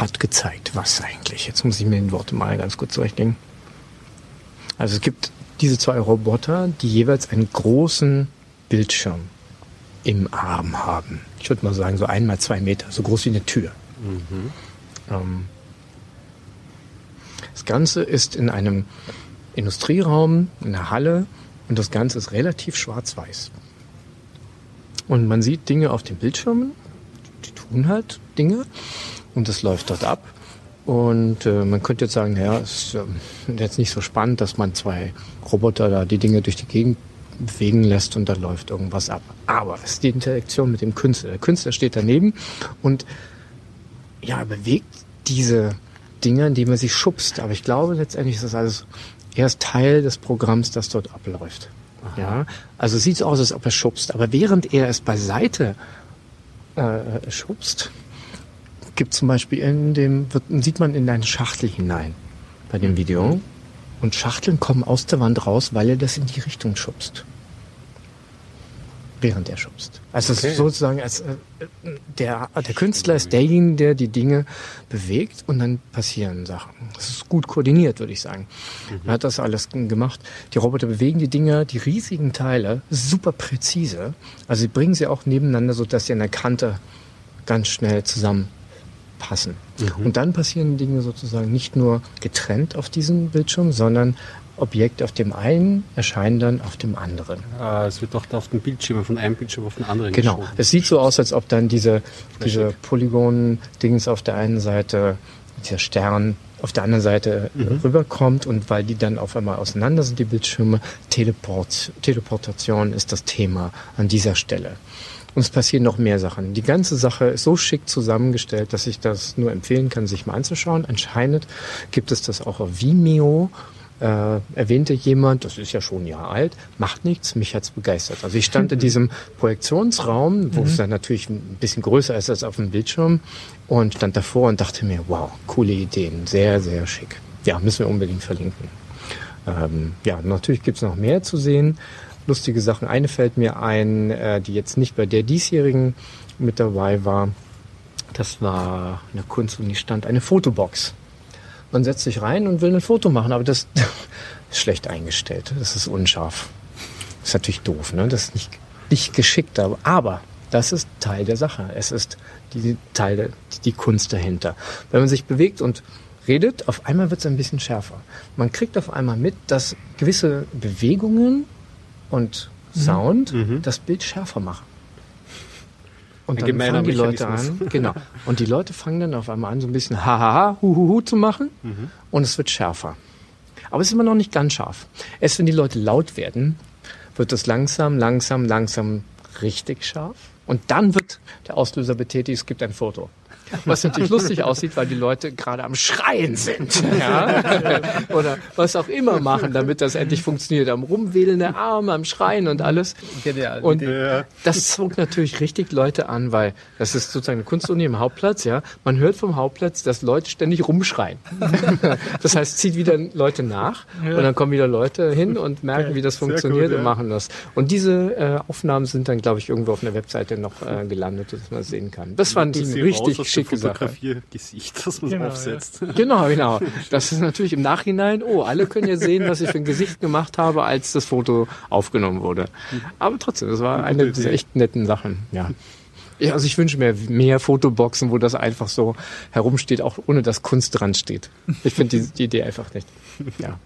hat gezeigt, was eigentlich. Jetzt muss ich mir die Worte mal ganz kurz zurechtlegen. Also es gibt diese zwei Roboter, die jeweils einen großen Bildschirm im Arm haben. Ich würde mal sagen, so einmal zwei Meter, so groß wie eine Tür. Ähm, das Ganze ist in einem Industrieraum, in einer Halle und das Ganze ist relativ schwarz-weiß. Und man sieht Dinge auf den Bildschirmen, die tun halt Dinge und das läuft dort ab. Und äh, man könnte jetzt sagen, ja, es ist ähm, jetzt nicht so spannend, dass man zwei Roboter da die Dinge durch die Gegend bewegen lässt und da läuft irgendwas ab. Aber es ist die Interaktion mit dem Künstler. Der Künstler steht daneben und ja, bewegt diese Dinge, indem er sie schubst. Aber ich glaube letztendlich ist das alles erst Teil des Programms, das dort abläuft. Ja, also sieht so aus, als ob er schubst. Aber während er es beiseite äh, schubst, gibt zum Beispiel in dem, wird, sieht man in eine Schachtel hinein bei dem Video. Und Schachteln kommen aus der Wand raus, weil er das in die Richtung schubst. Während er schubst. Also Okay. sozusagen, als, äh, der, der Künstler ist derjenige, der die Dinge bewegt und dann passieren Sachen. Das ist gut koordiniert, würde ich sagen. Er hat das alles gemacht. Die Roboter bewegen die Dinger, die riesigen Teile, super präzise. Also sie bringen sie auch nebeneinander, sodass sie an der Kante ganz schnell zusammenpassen. Und dann passieren Dinge sozusagen nicht nur getrennt auf diesem Bildschirm, sondern Objekte auf dem einen erscheinen dann auf dem anderen. Ah, es wird auch da auf den Bildschirm, von einem Bildschirm auf den anderen Genau. geschoben. Es sieht so aus, als ob dann diese, diese Polygon-Dings auf der einen Seite, dieser Stern auf der anderen Seite äh, rüberkommt und weil die dann auf einmal auseinander sind, die Bildschirme, Teleport, Teleportation ist das Thema an dieser Stelle. Und es passieren noch mehr Sachen. Die ganze Sache ist so schick zusammengestellt, dass ich das nur empfehlen kann, sich mal anzuschauen. Anscheinend gibt es das auch auf Vimeo. Äh, erwähnte jemand, das ist ja schon ein Jahr alt, macht nichts, mich hat's begeistert. Also ich stand in diesem Projektionsraum, wo es dann natürlich ein bisschen größer ist als auf dem Bildschirm und stand davor und dachte mir, wow, coole Ideen, sehr, sehr schick. Ja, müssen wir unbedingt verlinken. Ähm, ja, natürlich gibt's noch mehr zu sehen. Lustige Sachen. Eine fällt mir ein, äh, die jetzt nicht bei der diesjährigen mit dabei war. Das war eine Kunst und die stand eine Fotobox. Man setzt sich rein und will ein Foto machen, aber das ist schlecht eingestellt. Das ist unscharf. Das ist natürlich doof, ne? Das ist nicht, nicht geschickt, aber, aber das ist Teil der Sache. Es ist die Teil der, die Kunst dahinter. Wenn man sich bewegt und redet, auf einmal wird es ein bisschen schärfer. Man kriegt auf einmal mit, dass gewisse Bewegungen und Sound das Bild schärfer machen. Und dann gemeiner fangen die Leute an, genau. Und die Leute fangen dann auf einmal an, so ein bisschen hahaha, huhuhu zu machen. Und es wird schärfer. Aber es ist immer noch nicht ganz scharf. Erst wenn die Leute laut werden, wird es langsam, langsam, langsam richtig scharf. Und dann wird der Auslöser betätigt, es gibt ein Foto. Was natürlich lustig aussieht, weil die Leute gerade am Schreien sind. Ja? Oder was auch immer machen, damit das endlich funktioniert. Am Rumwählen der Arme, am Schreien und alles. Genial. Und Ja. das zog natürlich richtig Leute an, weil das ist sozusagen eine Kunstuni im Hauptplatz, ja. Man hört vom Hauptplatz, dass Leute ständig rumschreien. Das heißt, zieht wieder Leute nach und dann kommen wieder Leute hin und merken, wie das funktioniert gut, ja. und machen das. Und diese äh, Aufnahmen sind dann, glaube ich, irgendwo auf einer Webseite noch äh, gelandet, dass man sehen kann. Das fand ich richtig Sache. Fotografiergesicht, das man Genau, aufsetzt. Genau, genau. Das ist natürlich im Nachhinein, oh, alle können ja sehen, was ich für ein Gesicht gemacht habe, als das Foto aufgenommen wurde. Aber trotzdem, das war eine dieser echt netten Sachen, ja. Ja, also ich wünsche mir mehr Fotoboxen, wo das einfach so herumsteht, auch ohne dass Kunst dran steht. Ich finde die, die Idee einfach nicht. Ja.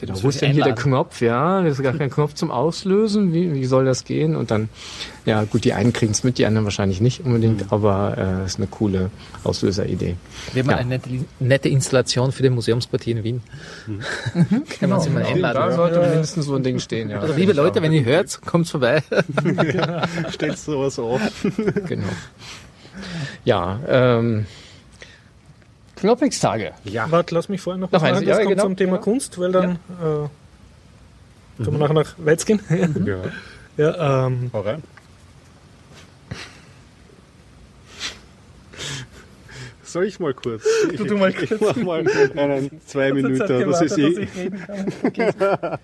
Genau. Wo ist denn hier der. Knopf? Ja, da ist gar kein Knopf zum Auslösen. Wie, wie soll das gehen? Und dann, ja, gut, die einen kriegen es mit, die anderen wahrscheinlich nicht unbedingt, aber äh, ist eine coole Auslöseridee. Wir haben Ja. eine nette, nette Installation für den Museumspartie in Wien. Kann man sich mal Da einladen. sollte mindestens so ein Ding stehen, ja. Also liebe Leute, wenn ihr hört, kommt vorbei. Stellst sowas auf. Genau. Ja, ähm, Knoppix-Tage. Ja. Warte, lass mich vorher noch, Noch was eins, machen. Das ja, kommt genau, zum Thema genau. Kunst, weil dann äh, können wir nachher nach Weiz gehen. ja. ja, ähm, Hau rein. Soll ich mal kurz? Ich, tu mal ich mach mal einen zwei Minuten. Das ist eh,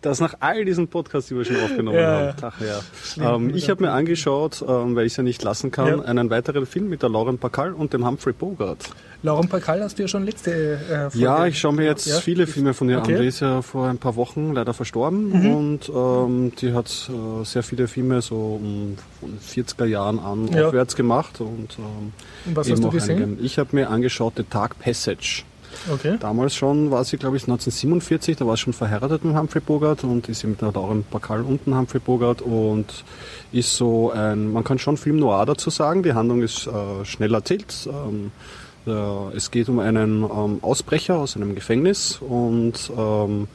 das nach all diesen Podcasts, die wir schon aufgenommen Ja, haben. Ach, ja. Ähm, ich habe mir angeschaut, ähm, weil ich es ja nicht lassen kann, Ja. einen weiteren Film mit der Lauren Bacall und dem Humphrey Bogart. Lauren Pakal hast du ja schon letzte äh. Ja, ich schaue mir jetzt Ja? viele Filme von ihr Okay. an. Die ist ja vor ein paar Wochen leider verstorben und ähm, die hat äh, sehr viele Filme so um von 40er Jahren an Ja. aufwärts gemacht und ähm, Und was eben hast du gesehen? einige- Ich habe mir angeschaut The Dark Passage. Okay. Damals schon war sie, glaube ich, 1947, da war sie schon verheiratet mit Humphrey Bogart und ist mit der Lauren Bacall und dem Humphrey Bogart und ist so ein, man kann schon Film Noir dazu sagen, die Handlung ist äh, schnell erzählt. Ähm, äh, es geht um einen ähm, Ausbrecher aus einem Gefängnis und ähm,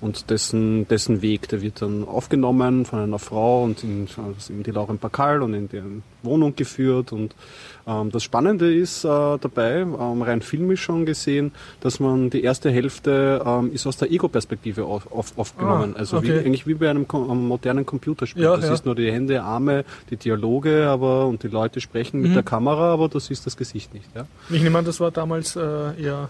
und dessen, dessen Weg, der wird dann aufgenommen von einer Frau und in, also in die Lauren Bacall und in deren Wohnung geführt. Und ähm, das Spannende ist äh, dabei, ähm, rein filmisch schon gesehen, dass man die erste Hälfte ähm, ist aus der Ego-Perspektive auf, auf, aufgenommen. Ah, also okay. wie, eigentlich wie bei einem, einem modernen Computerspiel. Ja, das ja. ist nur die Hände, Arme, die Dialoge aber und die Leute sprechen mit Mhm. der Kamera, aber das ist das Gesicht nicht. Ja? Ich nehme an, das war damals äh, eher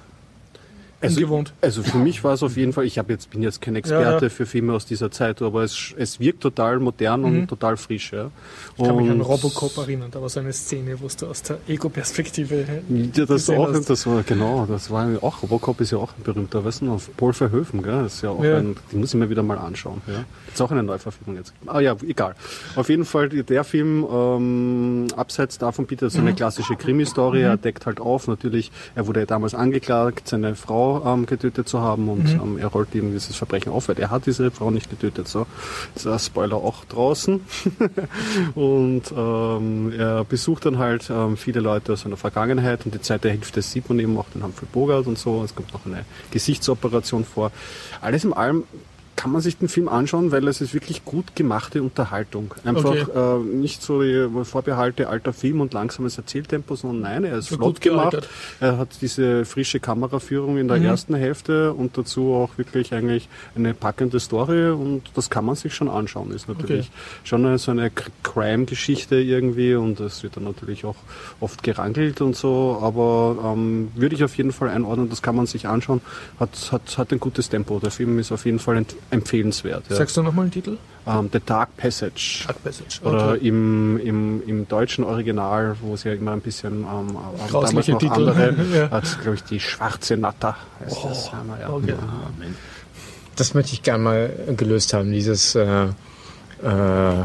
Also, ungewohnt. also für mich war es auf jeden Fall, ich jetzt, bin jetzt kein Experte Ja, ja. für Filme aus dieser Zeit, aber es, es wirkt total modern Mhm. und total frisch. Ja. Ich kann mich an Robocop erinnern, da war so eine Szene, wo du aus der Ego-Perspektive Ja, das auch, hast. das war, genau, das war auch, Robocop ist ja auch ein berühmter, weißt du, Paul Verhoeven, gell, das ist ja auch ein, die muss ich mir wieder mal anschauen, ja. Ist auch eine Neuverfilmung jetzt. Ah ja, egal. Auf jeden Fall, der Film, ähm, abseits davon bietet so eine Mhm. klassische Krimi-Story, er deckt halt auf, natürlich, er wurde ja damals angeklagt, seine Frau ähm, getötet zu haben und Mhm. ähm, er rollt eben dieses Verbrechen auf, weil er hat diese Frau nicht getötet, so. Ist ein Spoiler auch draußen. und ähm, er besucht dann halt ähm, viele Leute aus seiner Vergangenheit und die zweite Hälfte sieht man eben auch den Humphrey Bogart und so. Es kommt noch eine Gesichtsoperation vor. Alles in allem kann man sich den Film anschauen, weil es ist wirklich gut gemachte Unterhaltung. Einfach Okay. äh, nicht so die Vorbehalte alter Film und langsames Erzähltempo, sondern nein, er ist So flott gut gemacht. gealtert. Er hat diese frische Kameraführung in der Mhm. ersten Hälfte und dazu auch wirklich eigentlich eine packende Story und das kann man sich schon anschauen. Ist natürlich schon eine, so eine Crime-Geschichte irgendwie und es wird dann natürlich auch oft gerangelt und so, aber ähm, würde ich auf jeden Fall einordnen, das kann man sich anschauen. Hat, hat, hat ein gutes Tempo. Der Film ist auf jeden Fall ent- empfehlenswert. Ja. Sagst du nochmal den Titel? Ähm, The Dark Passage. Dark Passage. Oder Okay. im, im, im deutschen Original, wo es ja immer ein bisschen ähm, damals Grausliche noch Titel. andere, Ja. hat glaube ich die schwarze Natter heißt Oh, das. Ja, na ja. okay. Das möchte ich gerne mal gelöst haben, dieses äh, äh,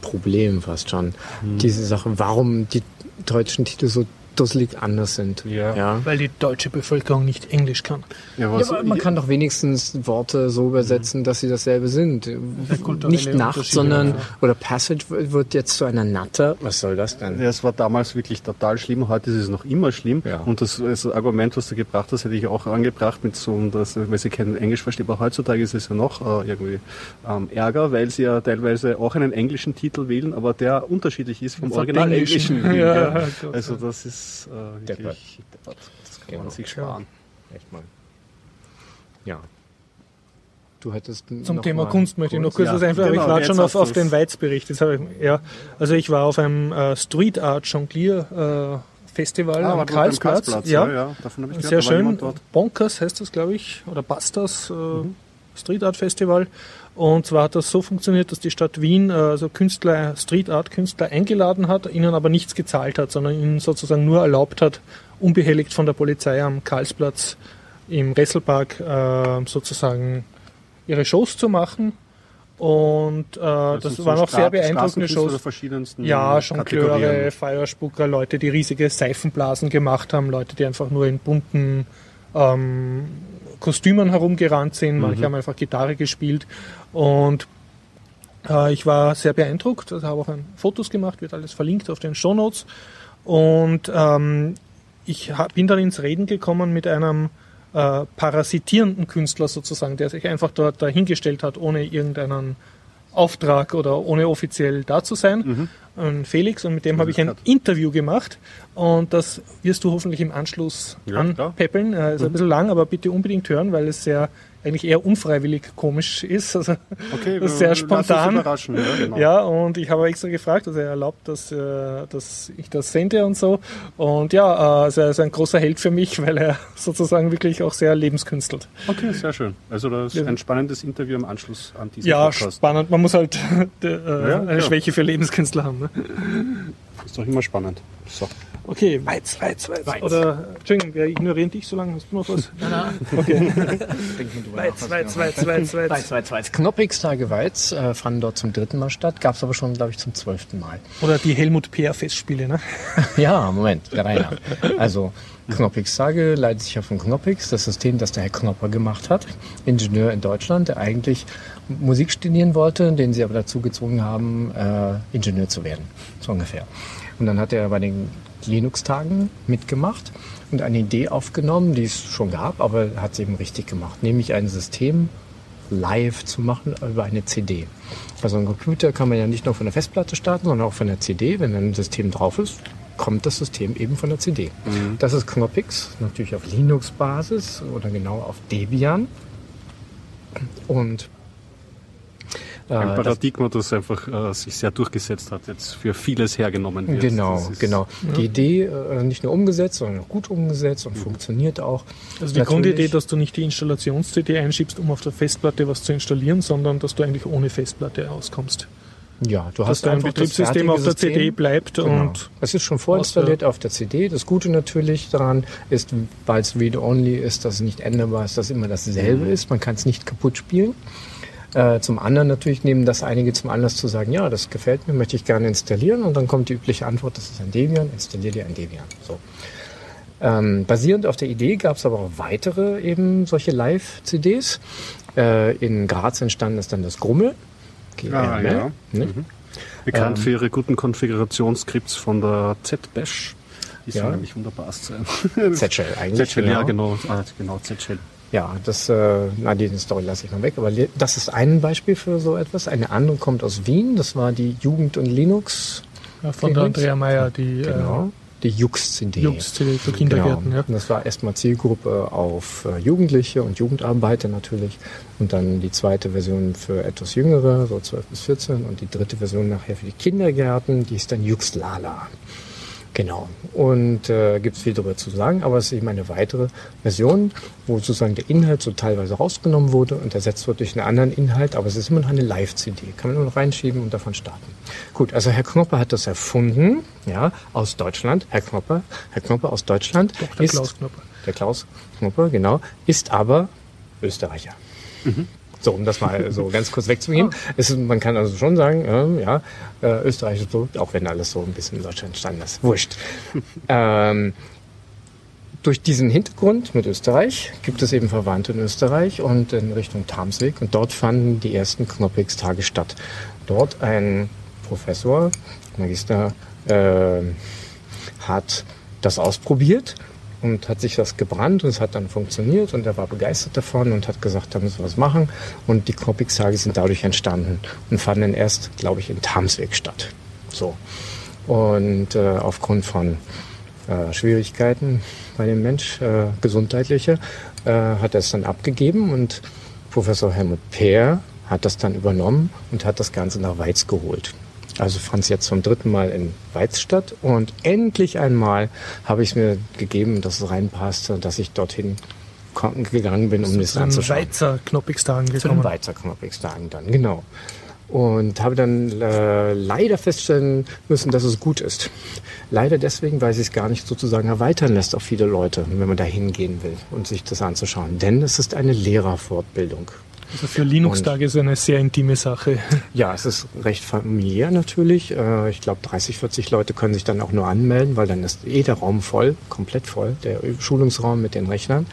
Problem fast schon. Diese Sache, warum die deutschen Titel so dusselig anders sind. Ja. Weil die deutsche Bevölkerung nicht Englisch kann. Ja, Ja, was, aber man kann doch wenigstens Worte so übersetzen, dass sie dasselbe sind. Nicht Nacht, sondern ja. oder Passage wird jetzt zu einer Natter. Was soll das denn? Ja, es war damals wirklich total schlimm, heute ist es noch immer schlimm. Ja. Und das, das Argument, was du gebracht hast, hätte ich auch angebracht mit so, dass, weil sie kein Englisch verstehen, aber heutzutage ist es ja noch äh, irgendwie ähm, Ärger, weil sie ja teilweise auch einen englischen Titel wählen, aber der unterschiedlich ist vom Vom original Englischen. Ja, also das ist äh, wirklich deppert. Das kann man Genau. sich sparen. Echt mal. Ja. Du hättest Zum Thema Kunst möchte ich noch kurz Ja, was einfach, aber genau, ich warte jetzt schon auf, auf den Weiz-Bericht. Ich, ja, also ich war auf einem äh, Street Art Jonglier äh, Festival Ah, am war Karlsplatz. Karlsplatz, ja. ja, ja, davon habe ich Sehr gehört, war schön. Bonkers heißt das, glaube ich, oder Bastas äh, Mhm. Street Art Festival. Und zwar hat das so funktioniert, dass die Stadt Wien äh, also Künstler, Street Art Künstler eingeladen hat, ihnen aber nichts gezahlt hat, sondern ihnen sozusagen nur erlaubt hat, unbehelligt von der Polizei am Karlsplatz im Resselpark äh, sozusagen ihre Shows zu machen. Und äh, Also das waren auch sehr beeindruckende Shows. verschiedensten Ja, Jongleure, Kategorien. Feierspucker, Leute, die riesige Seifenblasen gemacht haben, Leute, die einfach nur in bunten ähm, Kostümen herumgerannt sind, manche haben einfach Gitarre gespielt. Und äh, ich war sehr beeindruckt, also habe auch ein Fotos gemacht, wird alles verlinkt auf den Shownotes und ähm, ich hab, bin dann ins Reden gekommen mit einem äh, parasitierenden Künstler sozusagen, der sich einfach dort dahingestellt hat, ohne irgendeinen Auftrag oder ohne offiziell da zu sein. Ein Felix und mit dem habe ich ein Cut. Interview gemacht und das wirst du hoffentlich im Anschluss Ja, klar. anpeppeln. Äh, ist ein bisschen lang, aber bitte unbedingt hören, weil es sehr eigentlich eher unfreiwillig komisch ist. Also Okay, das ist sehr spontan. überraschen. Ja, genau. Ja, und ich habe extra gefragt, also er erlaubt, dass, äh, dass ich das sende und so. Und ja, äh, also er ist ein großer Held für mich, weil er sozusagen wirklich auch sehr lebenskünstelt. Okay, sehr schön. Also das ist Ja. ein spannendes Interview im Anschluss an diesen Ja, Podcast. spannend. Man muss halt äh, Ja, eine ja. Schwäche für Lebenskünstler haben. Ne? Ist doch immer spannend. So. Okay, Weiz, Weiz, Weiz. Weiz. Oder, Entschuldigung, wir ignorieren dich so lange. Hast du noch was? Nein, nein. Okay. Weiz, Weiz, Weiz, Weiz, Weiz, Weiz. Weiz, Weiz, Weiz. Knoppix-Tage Weiz äh, fanden dort zum dritten Mal statt, gab es aber schon, glaube ich, zum zwölften Mal. Oder die Helmut Peer Festspiele, ne? Ja, Moment, der Rainer. Also, Knoppix-Tage leitet sich ja von Knoppix, das System, das der Herr Knopper gemacht hat, Ingenieur in Deutschland, der eigentlich Musik studieren wollte, den sie aber dazu gezwungen haben, äh, Ingenieur zu werden, so ungefähr. Und dann hat er bei den Linux-Tagen mitgemacht und eine Idee aufgenommen, die es schon gab, aber hat es eben richtig gemacht, nämlich ein System live zu machen über eine CD. Bei so einem Computer kann man ja nicht nur von der Festplatte starten, sondern auch von der CD. Wenn ein System drauf ist, kommt das System eben von der CD. Das ist Knoppix, natürlich auf Linux-Basis oder genau auf Debian. Und Ein äh, das, Paradigma, das einfach äh, sich sehr durchgesetzt hat, jetzt für vieles hergenommen wird. genau, genau. Die Idee äh, nicht nur umgesetzt, sondern auch gut umgesetzt und funktioniert auch. Also die Natürlich- Grundidee, dass du nicht die Installations-CD einschiebst, um auf der Festplatte was zu installieren, sondern dass du eigentlich ohne Festplatte auskommst. Ja, du Dass hast dein einfach das Betriebssystem auf der System. CD bleibt Genau. und es ist schon vorinstalliert auf der CD. Das Gute natürlich daran ist, weil es Read-Only ist, dass es nicht änderbar ist, dass es immer dasselbe ist. Man kann es nicht kaputt spielen. Äh, zum anderen natürlich nehmen das einige zum Anlass zu sagen, ja, das gefällt mir, möchte ich gerne installieren. Und dann kommt die übliche Antwort, das ist ein Debian, installier dir ein Debian. So. Ähm, basierend auf der Idee gab es aber auch weitere eben solche Live-CDs. Äh, in Graz entstanden ist dann das Grummel. Ah, GRML, ja. ne? Bekannt Ähm, für ihre guten Konfigurationsskripts von der Z-Bash. Die Ja. soll nämlich wunderbar sein. Z-Shell eigentlich. Z-Shell, ja, genau. Ah, genau, Z-Shell. Ja, das, äh, na, die Story lasse ich mal weg, aber das ist ein Beispiel für so etwas. Eine andere kommt aus Wien, das war die Jugend und Linux, ja, von der Andrea Meyer, die genau, die Jux-CD. äh, Jux-CD für Kindergärten. Genau. Ja. Und Das war erstmal Zielgruppe auf äh, Jugendliche und Jugendarbeiter natürlich. Und dann die zweite Version für etwas Jüngere, so 12 bis 14. Und die dritte Version nachher für die Kindergärten, die ist dann Juxlala. Genau. Und äh, gibt es viel darüber zu sagen, aber es ist eben eine weitere Version, wo sozusagen der Inhalt so teilweise rausgenommen wurde und ersetzt wird durch einen anderen Inhalt, aber es ist immer noch eine Live-CD. Kann man nur noch reinschieben und davon starten. Gut, also Herr Knopper hat das erfunden, ja, aus Deutschland. Herr Knopper, Herr Knopper aus Deutschland Doch, der ist Klaus Knopper. der Klaus Knopper, genau, ist aber Österreicher. So, um das mal so ganz kurz wegzugehen. Es ist, man kann also schon sagen, äh, ja, äh, österreichisches Produkt, auch wenn alles so ein bisschen in Deutschland entstanden ist. Wurscht. ähm, durch diesen Hintergrund mit Österreich gibt es eben Verwandte in Österreich und in Richtung Tamsweg. Und dort fanden die ersten Knoppix-Tage statt. Dort ein Professor, Magister, äh, hat das ausprobiert und hat sich das gebrannt und es hat dann funktioniert und er war begeistert davon und hat gesagt, da müssen wir was machen. Und die Knoppix-Tage sind dadurch entstanden und fanden erst, glaube ich, in Tamsweg statt. So. Und äh, aufgrund von äh, Schwierigkeiten bei dem Mensch, äh, gesundheitliche, äh, hat er es dann abgegeben und Professor Helmut Peer hat das dann übernommen und hat das Ganze nach Weiz geholt. Also es jetzt zum dritten Mal in Weiz statt und endlich einmal habe ich es mir gegeben, dass es reinpasste, dass ich dorthin gegangen bin, um das anzuschauen. Weizer Knoppigstagen gekommen. Zu den Weizer Knoppigstagen dann, genau und habe dann äh, leider feststellen müssen, dass es gut ist. Leider deswegen, weil sie es gar nicht sozusagen erweitern lässt auf viele Leute, wenn man da hingehen will und sich das anzuschauen. Denn es ist eine Lehrerfortbildung. Also für Linux-Tage ist eine sehr intime Sache. Ja, es ist recht familiär natürlich. Äh, ich glaube, 30, 40 Leute können sich dann auch nur anmelden, weil dann ist eh der Raum voll, komplett voll, der Schulungsraum mit den Rechnern.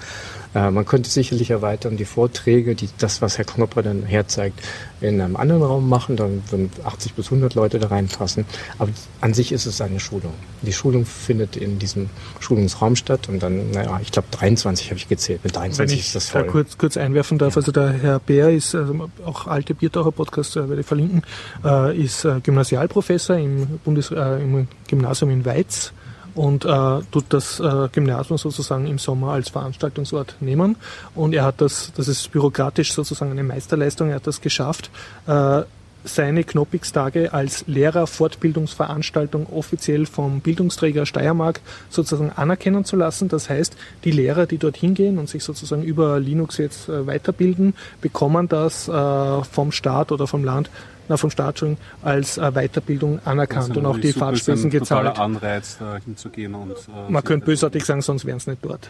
Äh, man könnte sicherlich erweitern die Vorträge, die, das, was Herr Knopper dann herzeigt, in einem anderen Raum machen. Dann würden 80 bis 100 Leute da reinpassen. Aber an sich ist es eine Schulung. Die Schulung findet in diesem Schulungsraum statt und dann, naja, ich glaube 23 habe ich gezählt. Mit 23 ist das voll. Wenn ich kurz, kurz einwerfen darf, ja. also der Herr Bär ist, also auch alte Biertaucher Podcast, äh, werde ich verlinken, äh, ist Gymnasialprofessor im, Bundes, äh, im Gymnasium in Weiz und äh, tut das äh, Gymnasium sozusagen im Sommer als Veranstaltungsort nehmen. Und er hat das, das ist bürokratisch sozusagen eine Meisterleistung, er hat das geschafft, äh, seine Knoppix-Tage als Lehrerfortbildungsveranstaltung offiziell vom Bildungsträger Steiermark sozusagen anerkennen zu lassen. Das heißt, die Lehrer, die dort hingehen und sich sozusagen über Linux jetzt äh, weiterbilden, bekommen das äh, vom Staat oder vom Land na, vom Staat schon als äh, Weiterbildung anerkannt und auch die Fahrtspesen gezahlt. Anreiz, da hinzugehen und, äh, Man könnte bösartig sagen, sonst wären es nicht dort.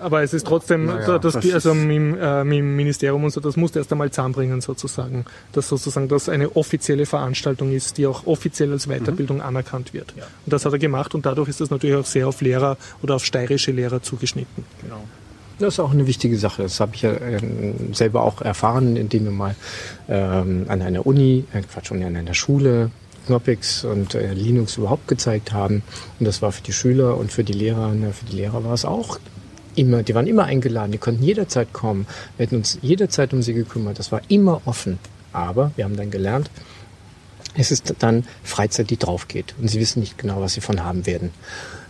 Aber es ist trotzdem, naja, so, das, das also mit, äh, dem Ministerium und so, das muss erst einmal zusammenbringen sozusagen, dass sozusagen das eine offizielle Veranstaltung ist, die auch offiziell als Weiterbildung mhm. anerkannt wird. Ja. Und das hat er gemacht und dadurch ist das natürlich auch sehr auf Lehrer oder auf steirische Lehrer zugeschnitten. Genau. Das ist auch eine wichtige Sache. Das habe ich ja äh, selber auch erfahren, indem wir mal ähm, an einer Uni, äh, Quatsch, an einer Schule Knoppix und äh, Linux überhaupt gezeigt haben. Und das war für die Schüler und für die Lehrer, ne, für die Lehrer war es auch immer, die waren immer eingeladen, die konnten jederzeit kommen. Wir hätten uns jederzeit um sie gekümmert. Das war immer offen. Aber wir haben dann gelernt, es ist dann Freizeit, die drauf geht. Und sie wissen nicht genau, was sie von haben werden.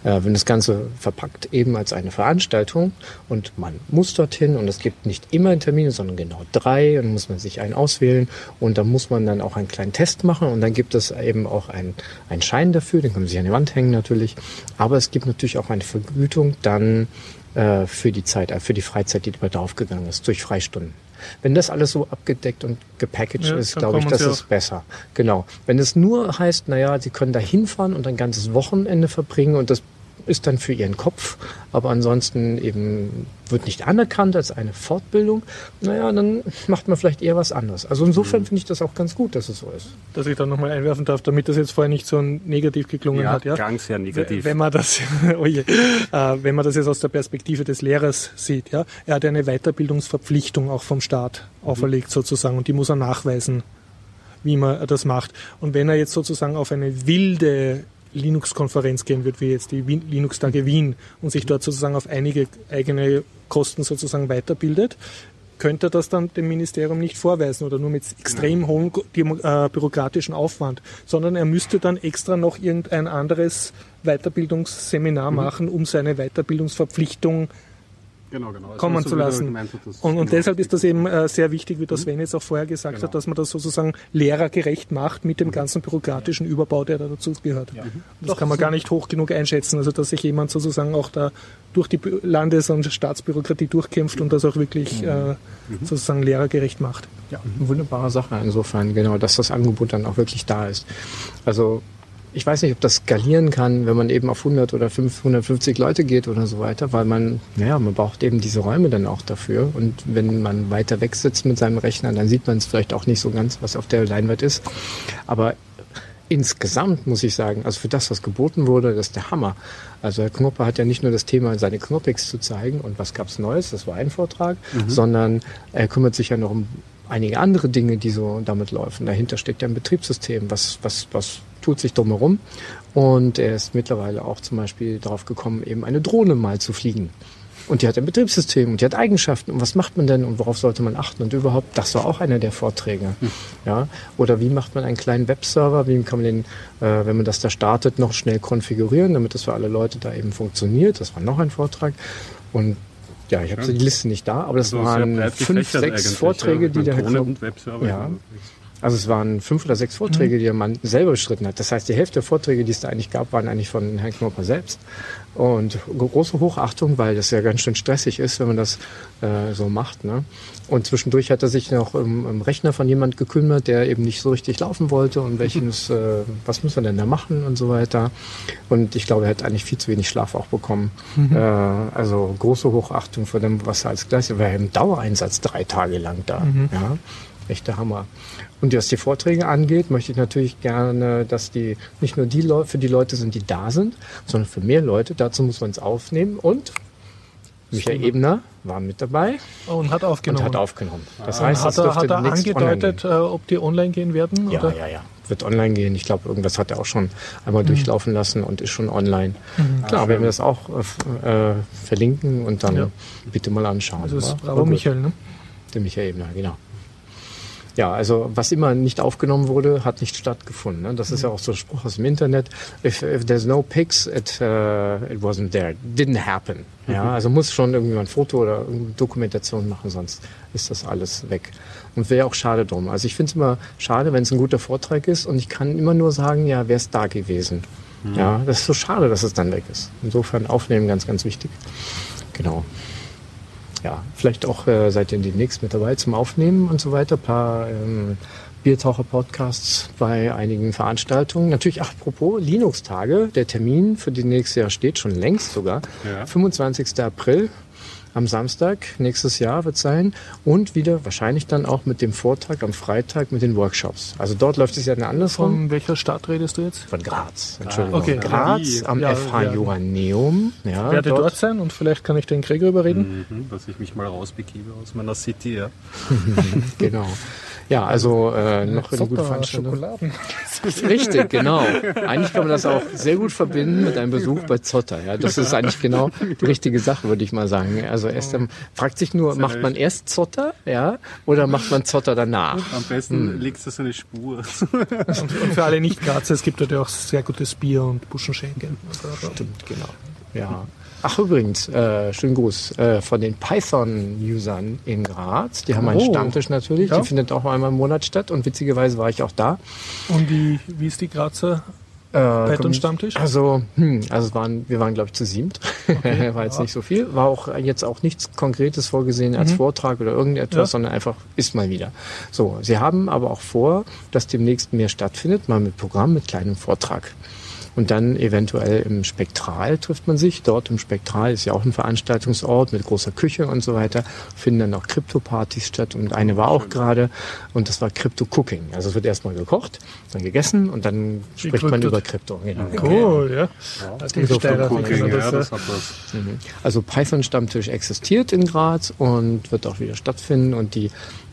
Äh, wenn das Ganze verpackt eben als eine Veranstaltung und man muss dorthin und es gibt nicht immer Termine, sondern genau drei und muss man sich einen auswählen und da muss man dann auch einen kleinen Test machen und dann gibt es eben auch einen, einen Schein dafür, den kann man sich an die Wand hängen natürlich, aber es gibt natürlich auch eine Vergütung dann äh, für die Zeit, äh, für die Freizeit, die dabei draufgegangen ist, durch Freistunden. Wenn das alles so abgedeckt und gepackaged ja, ist, glaube ich, das ist besser. Genau. Wenn es nur heißt, naja, Sie können da hinfahren und ein ganzes Wochenende verbringen und das ist dann für ihren Kopf, aber ansonsten eben wird nicht anerkannt als eine Fortbildung, naja, dann macht man vielleicht eher was anderes. Also insofern mhm. finde ich das auch ganz gut, dass es so ist. Dass ich da nochmal einwerfen darf, damit das jetzt vorher nicht so negativ geklungen ja, hat. Ja, ganz sehr negativ. Wenn man das, oh je, äh, wenn man das jetzt aus der Perspektive des Lehrers sieht, ja, er hat eine Weiterbildungsverpflichtung auch vom Staat mhm. auferlegt sozusagen und die muss er nachweisen wie man das macht. Und wenn er jetzt sozusagen auf eine wilde Linux-Konferenz gehen wird, wie jetzt die Linux-Tage Wien und sich dort sozusagen auf einige eigene Kosten sozusagen weiterbildet, könnte das dann dem Ministerium nicht vorweisen oder nur mit extrem hohem äh, bürokratischen Aufwand, sondern er müsste dann extra noch irgendein anderes Weiterbildungsseminar mhm. machen, um seine Weiterbildungsverpflichtung genau, genau. Also kommen zu lassen. Und, und deshalb ist das eben äh, sehr wichtig, wie das mhm. Sven jetzt auch vorher gesagt genau. hat, dass man das sozusagen lehrergerecht macht mit dem mhm. ganzen bürokratischen ja. Überbau, der da dazu gehört. Ja. Das Doch, kann man gar nicht hoch genug einschätzen, also dass sich jemand sozusagen auch da durch die Landes- und Staatsbürokratie durchkämpft und das auch wirklich mhm. äh, mhm. sozusagen lehrergerecht macht. Ja, eine wunderbare Sache insofern, genau, dass das Angebot dann auch wirklich da ist. Also ich weiß nicht, ob das skalieren kann, wenn man eben auf 100 oder 550 Leute geht oder so weiter, weil man, naja, man braucht eben diese Räume dann auch dafür. Und wenn man weiter weg sitzt mit seinem Rechner, dann sieht man es vielleicht auch nicht so ganz, was auf der Leinwand ist. Aber insgesamt muss ich sagen, also für das, was geboten wurde, das ist der Hammer. Also Herr Knoppe hat ja nicht nur das Thema, seine Knoppix zu zeigen und was gab's Neues, das war ein Vortrag, mhm. sondern er kümmert sich ja noch um einige andere Dinge, die so damit laufen. Dahinter steht ja ein Betriebssystem, was, was, was tut sich drumherum. Und er ist mittlerweile auch zum Beispiel darauf gekommen, eben eine Drohne mal zu fliegen. Und die hat ein Betriebssystem und die hat Eigenschaften. Und was macht man denn und worauf sollte man achten? Und überhaupt, das war auch einer der Vorträge. Hm. Ja? Oder wie macht man einen kleinen Webserver? Wie kann man den, äh, wenn man das da startet, noch schnell konfigurieren, damit das für alle Leute da eben funktioniert? Das war noch ein Vortrag. Und ja, ich habe ja. die Liste nicht da, aber das also waren fünf, sechs Vorträge, die der Herr und Webserver. Ja, also es waren fünf oder sechs Vorträge, mhm. die der Mann selber bestritten hat. Das heißt, die Hälfte der Vorträge, die es da eigentlich gab, waren eigentlich von Herrn Knopper selbst. Und große Hochachtung, weil das ja ganz schön stressig ist, wenn man das äh, so macht. Ne? Und zwischendurch hat er sich noch im, im, Rechner von jemand gekümmert, der eben nicht so richtig laufen wollte und welches, mhm. äh, was muss man denn da machen und so weiter. Und ich glaube, er hat eigentlich viel zu wenig Schlaf auch bekommen. Mhm. Äh, also große Hochachtung vor dem, was er als Gleis, er war im Dauereinsatz drei Tage lang da. Mhm. Ja? Echter Hammer. Und was die Vorträge angeht, möchte ich natürlich gerne, dass die nicht nur die Leute, für die Leute sind, die da sind, sondern für mehr Leute. Dazu muss man es aufnehmen und Michael Ebner war mit dabei. Und hat aufgenommen. Und hat aufgenommen. Das ah, heißt, hat er, hat er angedeutet, äh, ob die online gehen werden? Ja, oder? ja, ja. Wird online gehen. Ich glaube, irgendwas hat er auch schon einmal mhm. durchlaufen lassen und ist schon online. Mhm. Klar, ah, werden wir das auch äh, verlinken und dann ja. bitte mal anschauen. Also das war Michael, ne? Der Michael Ebner, genau. Ja, also was immer nicht aufgenommen wurde, hat nicht stattgefunden. Ne? Das ist ja auch so ein Spruch aus dem Internet. If, if there's no pics, it, uh, it wasn't there. Didn't happen. Ja, mhm. also muss schon irgendwie ein Foto oder Dokumentation machen, sonst ist das alles weg. Und wäre auch schade drum. Also ich finde es immer schade, wenn es ein guter Vortrag ist und ich kann immer nur sagen, ja, wer ist da gewesen? Mhm. Ja, das ist so schade, dass es dann weg ist. Insofern aufnehmen ganz, ganz wichtig. Genau ja, vielleicht auch äh, seid ihr demnächst mit dabei zum Aufnehmen und so weiter. Ein paar ähm, Biertaucher-Podcasts bei einigen Veranstaltungen. Natürlich, ach, apropos Linux-Tage, der Termin für die nächste Jahr steht schon längst sogar. Ja. 25. April am Samstag nächstes Jahr wird sein und wieder wahrscheinlich dann auch mit dem Vortrag am Freitag mit den Workshops. Also dort läuft es ja eine andere Von welcher Stadt redest du jetzt? Von Graz. Entschuldigung. Ah, okay. Graz am ja, FH ja. Joanneum. Ja, ich werde dort. dort sein und vielleicht kann ich den Gregor überreden. Mhm, dass ich mich mal rausbegebe aus meiner City, ja. genau. Ja, also äh, noch eine gute Veranstaltung. Schokoladen. Richtig, genau. Eigentlich kann man das auch sehr gut verbinden mit einem Besuch bei Zotter. Ja, das ist eigentlich genau die richtige Sache, würde ich mal sagen. Also erst ähm, fragt sich nur, macht man erst Zotter, ja, oder macht man Zotter danach? Am besten hm. legst du so eine Spur. und, und für alle Nicht-Grazer, es gibt dort ja auch sehr gutes Bier und Buschenschenkel. Stimmt, genau. Ja. Ach übrigens, äh, schönen Gruß äh, von den Python-Usern in Graz. Die haben oh. einen Stammtisch natürlich, ja. die findet auch einmal im Monat statt und witzigerweise war ich auch da. Und wie, wie ist die Grazer äh, Python-Stammtisch? Also, hm, also es waren, wir waren glaube ich zu siebt. Okay. war jetzt ja. nicht so viel. War auch jetzt auch nichts Konkretes vorgesehen als mhm. Vortrag oder irgendetwas, ja. sondern einfach ist mal wieder. So, sie haben aber auch vor, dass demnächst mehr stattfindet, mal mit Programm, mit kleinem Vortrag. Und dann eventuell im Spektral trifft man sich. Dort im Spektral ist ja auch ein Veranstaltungsort mit großer Küche und so weiter. Finden dann auch Krypto-Partys statt. Und eine war auch gerade. Und das war Crypto-Cooking. Also es wird erstmal gekocht, dann gegessen und dann spricht man über Krypto. Genau. Cool, ja. Mhm. Also Python-Stammtisch existiert in Graz und wird auch wieder stattfinden. Und die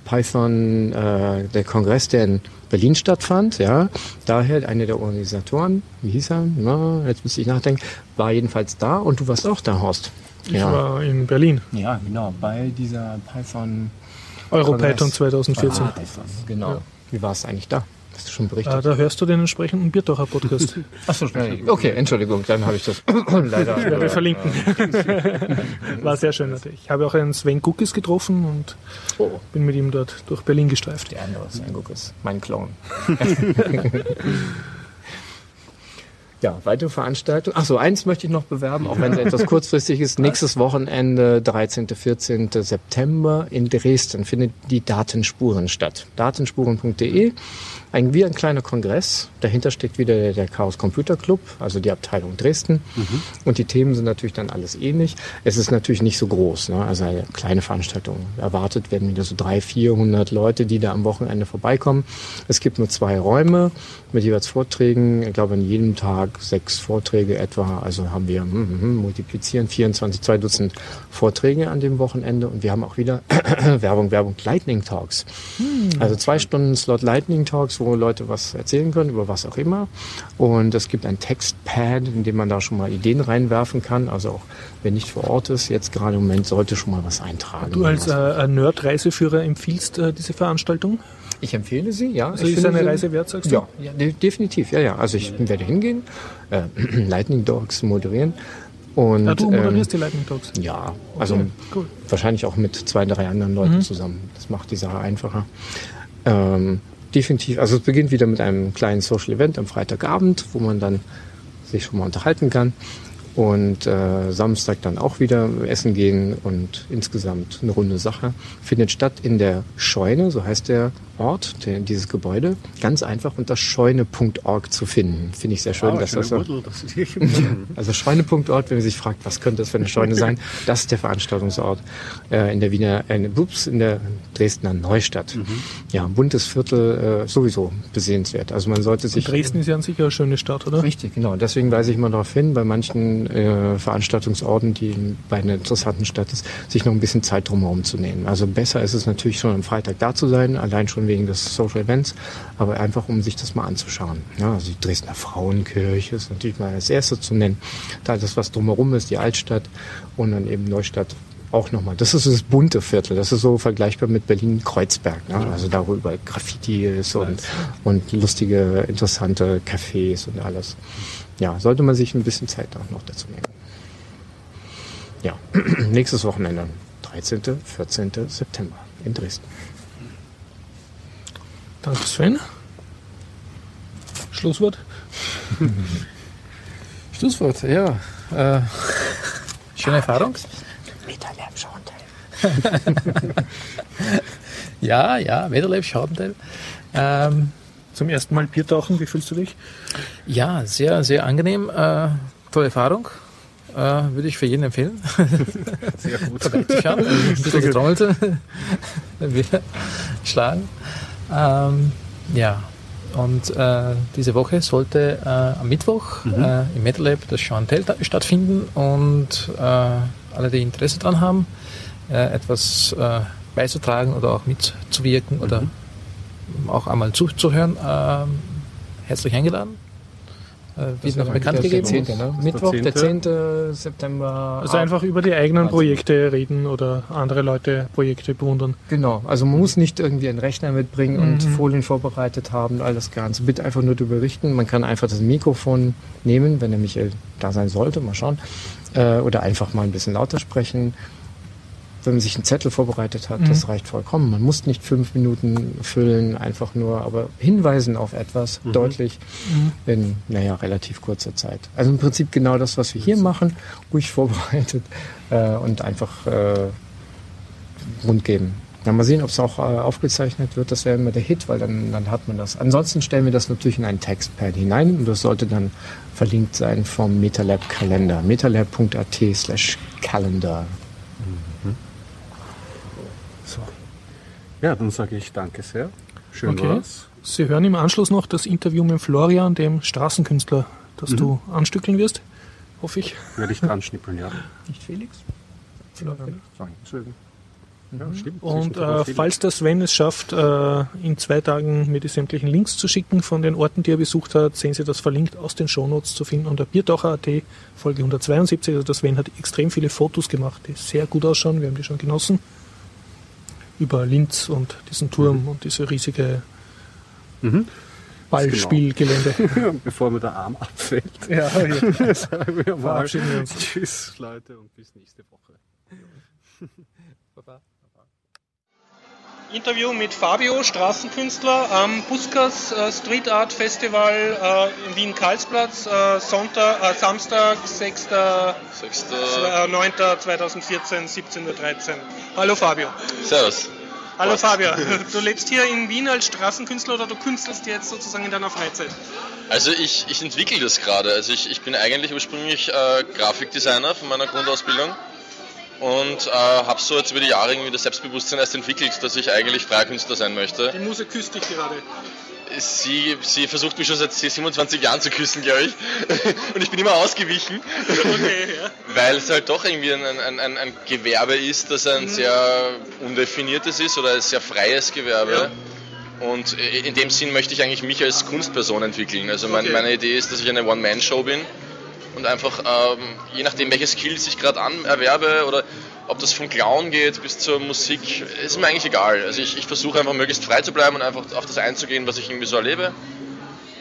Python, äh, der Kongress, der in Berlin stattfand, ja, daher einer der Organisatoren, wie hieß er? Na, jetzt muss ich nachdenken, war jedenfalls da und du warst auch da, Horst. Ich ja. war in Berlin. Ja, genau, bei dieser Python Europython 2014. Ah, genau. Ja. Wie war es eigentlich da? Hast du schon berichtet? Ah, da hörst du den entsprechenden Biertocher Podcast. Achso, okay, Entschuldigung, dann habe ich das leider. Ich werde verlinken. War sehr schön natürlich. Ich habe auch einen Sven Guckes getroffen und oh. bin mit ihm dort durch Berlin gestreift. Der andere Sven Guckes, mein Clown. Ja, weitere Veranstaltungen. Achso, eins möchte ich noch bewerben, auch wenn es etwas kurzfristig ist. Nächstes Wochenende, 13. 14. September in Dresden findet die Datenspuren statt. Datenspuren.de ein, wie ein kleiner Kongress. Dahinter steckt wieder der, der Chaos Computer Club, also die Abteilung Dresden. Mhm. Und die Themen sind natürlich dann alles ähnlich. Es ist natürlich nicht so groß, ne? also eine kleine Veranstaltung. Erwartet werden wieder so drei, vierhundert Leute, die da am Wochenende vorbeikommen. Es gibt nur zwei Räume mit jeweils Vorträgen. Ich glaube, an jedem Tag sechs Vorträge etwa. Also haben wir hm, hm, multiplizieren 24, zwei Dutzend Vorträge an dem Wochenende. Und wir haben auch wieder Werbung, Werbung, Lightning Talks. Hm. Also zwei Stunden Slot Lightning Talks, wo Leute was erzählen können, über was auch immer. Und es gibt ein Textpad, in dem man da schon mal Ideen reinwerfen kann. Also auch wer nicht vor Ort ist, jetzt gerade im Moment sollte schon mal was eintragen. Du als äh, Nerd-Reiseführer empfiehlst äh, diese Veranstaltung? Ich empfehle sie, ja. Also ist eine Reise wert, sagst du? Ja, ja definitiv, ja, ja. Also ich werde hingehen, äh, Lightning Dogs moderieren. Und, ja, du moderierst ähm, die Lightning Dogs? Ja, also okay, cool. wahrscheinlich auch mit zwei, drei anderen Leuten mhm. zusammen. Das macht die Sache einfacher. Ähm, definitiv, also es beginnt wieder mit einem kleinen Social Event am Freitagabend, wo man dann sich schon mal unterhalten kann und äh, Samstag dann auch wieder essen gehen und insgesamt eine runde Sache. Findet statt in der Scheune, so heißt der Ort, der, dieses Gebäude, ganz einfach unter scheune.org zu finden. Finde ich sehr schön, ah, dass das so. Also scheune.org, wenn man sich fragt, was könnte das für eine Scheune sein, das ist der Veranstaltungsort äh, in der Wiener, äh, ups, in der Dresdner Neustadt. Mhm. Ja, ein buntes Viertel äh, sowieso besehenswert. Also man sollte sich. Und Dresden ist ja an sich eine schöne Stadt, oder? Richtig, genau. Deswegen weise ich mal darauf hin, bei manchen äh, Veranstaltungsorten, die bei einer interessanten Stadt ist, sich noch ein bisschen Zeit drumherum zu nehmen. Also besser ist es natürlich schon am Freitag da zu sein, allein schon wegen des Social Events, aber einfach um sich das mal anzuschauen. Ja, also die Dresdner Frauenkirche ist natürlich mal das erste zu nennen. Da das, was drumherum ist, die Altstadt und dann eben Neustadt auch nochmal. Das ist das bunte Viertel. Das ist so vergleichbar mit Berlin-Kreuzberg. Ne? Also da, wo überall Graffiti ist und, und lustige, interessante Cafés und alles. Ja, sollte man sich ein bisschen Zeit auch noch dazu nehmen. Ja, nächstes Wochenende, 13., 14. September in Dresden. Danke Sven. Schlusswort? Schlusswort, ja. Äh, schöne Erfahrung. Metalab Schauenteil. ja, ja, Metalab Schauenteil. Ähm, Zum ersten Mal Bier tauchen, wie fühlst du dich? Ja, sehr, sehr angenehm. Äh, tolle Erfahrung. Äh, würde ich für jeden empfehlen. Sehr gut. Vorbeizuschauen. Ein bisschen getrommelt. wir schlagen. Ähm, ja, und äh, diese Woche sollte äh, am Mittwoch mhm. äh, im Metal Lab das Tell stattfinden und äh, alle, die Interesse daran haben, äh, etwas äh, beizutragen oder auch mitzuwirken mhm. oder auch einmal zuzuhören, herzlich eingeladen. Äh, wird noch bekannt gegeben. 10. Ne? Mittwoch, der 10. der 10. September. Also einfach über die eigenen Projekte reden oder andere Leute Projekte bewundern. Genau, also man muss nicht irgendwie einen Rechner mitbringen mhm. und Folien vorbereitet haben, all das Ganze. Bitte einfach nur darüber berichten. Man kann einfach das Mikrofon nehmen, wenn der Michael da sein sollte, mal schauen. Äh, oder einfach mal ein bisschen lauter sprechen wenn man sich einen Zettel vorbereitet hat, mhm. das reicht vollkommen. Man muss nicht fünf Minuten füllen, einfach nur, aber hinweisen auf etwas mhm. deutlich mhm. in, naja, relativ kurzer Zeit. Also im Prinzip genau das, was wir hier machen, ruhig vorbereitet äh, und einfach äh, rund geben. Ja, mal sehen, ob es auch äh, aufgezeichnet wird. Das wäre immer der Hit, weil dann, dann hat man das. Ansonsten stellen wir das natürlich in ein Textpad hinein und das sollte dann verlinkt sein vom MetaLab Kalender. metalab.at slash Calendar. Ja, dann sage ich danke sehr. Schön okay. war's. Sie hören im Anschluss noch das Interview mit Florian, dem Straßenkünstler, das mhm. du anstückeln wirst, hoffe ich. Werde ich dran schnippeln, ja. Nicht Felix? Florian. Felix. Ja, mhm. stimmt. Und äh, falls der Sven es schafft, äh, in zwei Tagen mir die sämtlichen Links zu schicken von den Orten, die er besucht hat, sehen Sie das verlinkt aus den Shownotes zu finden unter Biertaucher.at, Folge 172. Also der Sven hat extrem viele Fotos gemacht, die sehr gut ausschauen. Wir haben die schon genossen über Linz und diesen Turm mhm. und diese riesige mhm. Ballspielgelände. Genau. Bevor mir der Arm abfällt. Ja, ja. sagen wir mal Tschüss, Leute, und bis nächste Woche. Interview mit Fabio, Straßenkünstler am Buskas äh, Street Art Festival äh, in Wien-Karlsplatz, äh, Sonntag, äh, Samstag, 6. 6. 9. 2014, 17.13 Uhr. Hallo Fabio. Servus. Hallo Fabio, du lebst hier in Wien als Straßenkünstler oder du künstelst jetzt sozusagen in deiner Freizeit? Also ich, ich entwickle das gerade. Also ich, ich bin eigentlich ursprünglich Grafikdesigner von meiner Grundausbildung und äh, habe so jetzt über die Jahre irgendwie das Selbstbewusstsein erst entwickelt, dass ich eigentlich freier Künstler sein möchte. Die Muse küsst dich gerade. Sie, sie versucht mich schon seit 27 Jahren zu küssen, glaube ich. Und ich bin immer ausgewichen. Okay, ja. Weil es halt doch irgendwie ein, ein, ein, ein Gewerbe ist, das ein mhm. sehr undefiniertes ist oder ein sehr freies Gewerbe. Ja. Und in dem Sinn möchte ich eigentlich mich als Kunstperson entwickeln. Also mein, okay. meine Idee ist, dass ich eine One-Man-Show bin und einfach ähm, je nachdem, welche Skills ich gerade erwerbe oder ob das vom Clown geht bis zur Musik, ist mir eigentlich egal. Also ich, ich versuche einfach möglichst frei zu bleiben und einfach auf das einzugehen, was ich irgendwie so erlebe.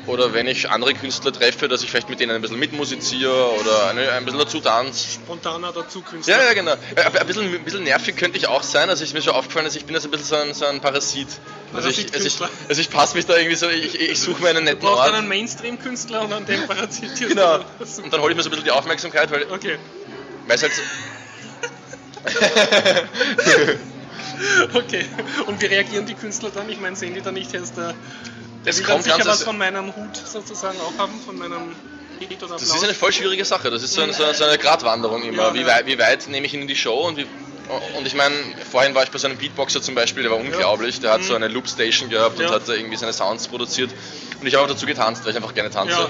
Oder wenn ich andere Künstler treffe, dass ich vielleicht mit denen ein bisschen mitmusiziere oder ein bisschen dazu tanze. Spontaner dazu Künstler. Ja, ja, genau. Ein bisschen, ein bisschen nervig könnte ich auch sein. Also ist mir schon aufgefallen, dass ich bin also ein bisschen so ein, so ein Parasit. Also ich, also ich, also ich passe mich da irgendwie so, ich, ich suche mir einen netten du brauchst Ort. einen Mainstream-Künstler und an dem parazitierst Genau. Und dann hole ich mir so ein bisschen die Aufmerksamkeit, weil, okay. weil halt so okay. Und wie reagieren die Künstler dann? Ich meine, sehen die dann nicht erst der. Es dann sicher was von meinem Hut sozusagen auch haben, von meinem Das ist eine voll schwierige Sache. Das ist so eine, so eine Gratwanderung immer. Ja, wie, weit, wie weit nehme ich ihn in die Show und wie, und ich meine, vorhin war ich bei so einem Beatboxer zum Beispiel, der war unglaublich, der hat so mhm. eine Loopstation gehabt und hat da irgendwie seine Sounds produziert. Und ich habe auch dazu getanzt, weil ich einfach gerne tanze. Ja.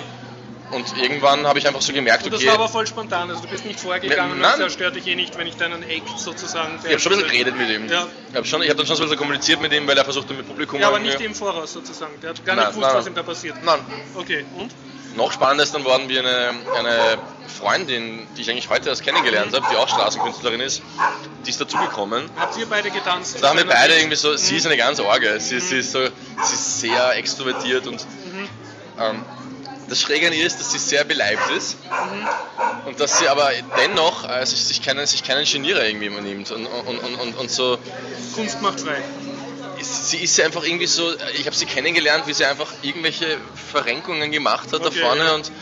Und irgendwann habe ich einfach so gemerkt, okay. Und das war aber voll spontan, also du bist nicht vorgegangen, ja, das stört dich eh nicht, wenn ich deinen Act sozusagen. Ich habe schon ein bisschen geredet mit ihm. Ja. Ich habe hab dann schon so ein bisschen kommuniziert mit ihm, weil er versucht mit Publikum. Ja, aber nicht im Voraus sozusagen. Der hat gar nein, nicht gewusst, nein, was ihm da passiert. Nein. Okay, und? Noch spannender ist dann worden, wie eine, eine Freundin, die ich eigentlich heute erst kennengelernt habe, die auch Straßenkünstlerin ist, die ist dazugekommen. Habt ihr beide getanzt? Da haben wir beide irgendwie so, sie ist eine ganz Orge, sie, mhm. sie, ist so, sie ist sehr extrovertiert und mhm. ähm, das Schräge an ihr ist, dass sie sehr beleibt ist mhm. und dass sie aber dennoch äh, sich, keinen, sich keinen Genierer irgendwie nimmt und, und, und, und, und so. Kunst macht frei. Sie ist einfach irgendwie so, ich habe sie kennengelernt, wie sie einfach irgendwelche Verrenkungen gemacht hat okay, da vorne ja. und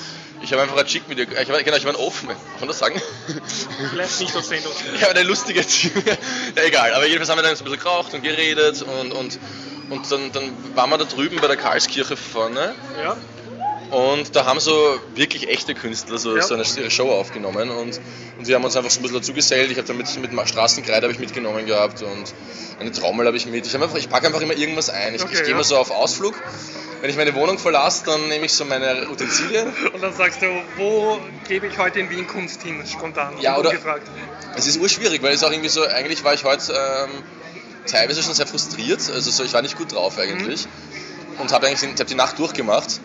ich habe einfach ein Chick mit ihr, ich war, genau, ich war ein Offen, kann man das sagen? Vielleicht nicht auf Sendung. Ich habe eine lustige, ja, egal, aber jedenfalls haben wir dann ein bisschen geraucht und geredet und, und, und dann, dann waren wir da drüben bei der Karlskirche vorne. Ja. Und da haben so wirklich echte Künstler so, ja. so eine Show aufgenommen und, und wir haben uns einfach so ein bisschen dazu gesellt. Ich habe dann mit, mit Straßenkreide ich mitgenommen gehabt und eine Trommel habe ich mit. Ich, ich packe einfach immer irgendwas ein. Ich, okay, ich gehe ja. mal so auf Ausflug. Wenn ich meine Wohnung verlasse, dann nehme ich so meine Utensilien. Und dann sagst du, wo gebe ich heute in Wien Kunst hin, spontan? Ja, oder? Gefragt. Es ist urschwierig, weil es auch irgendwie so, eigentlich war ich heute ähm, teilweise schon sehr frustriert. Also so, ich war nicht gut drauf eigentlich. Mhm. Und habe eigentlich ich hab die Nacht durchgemacht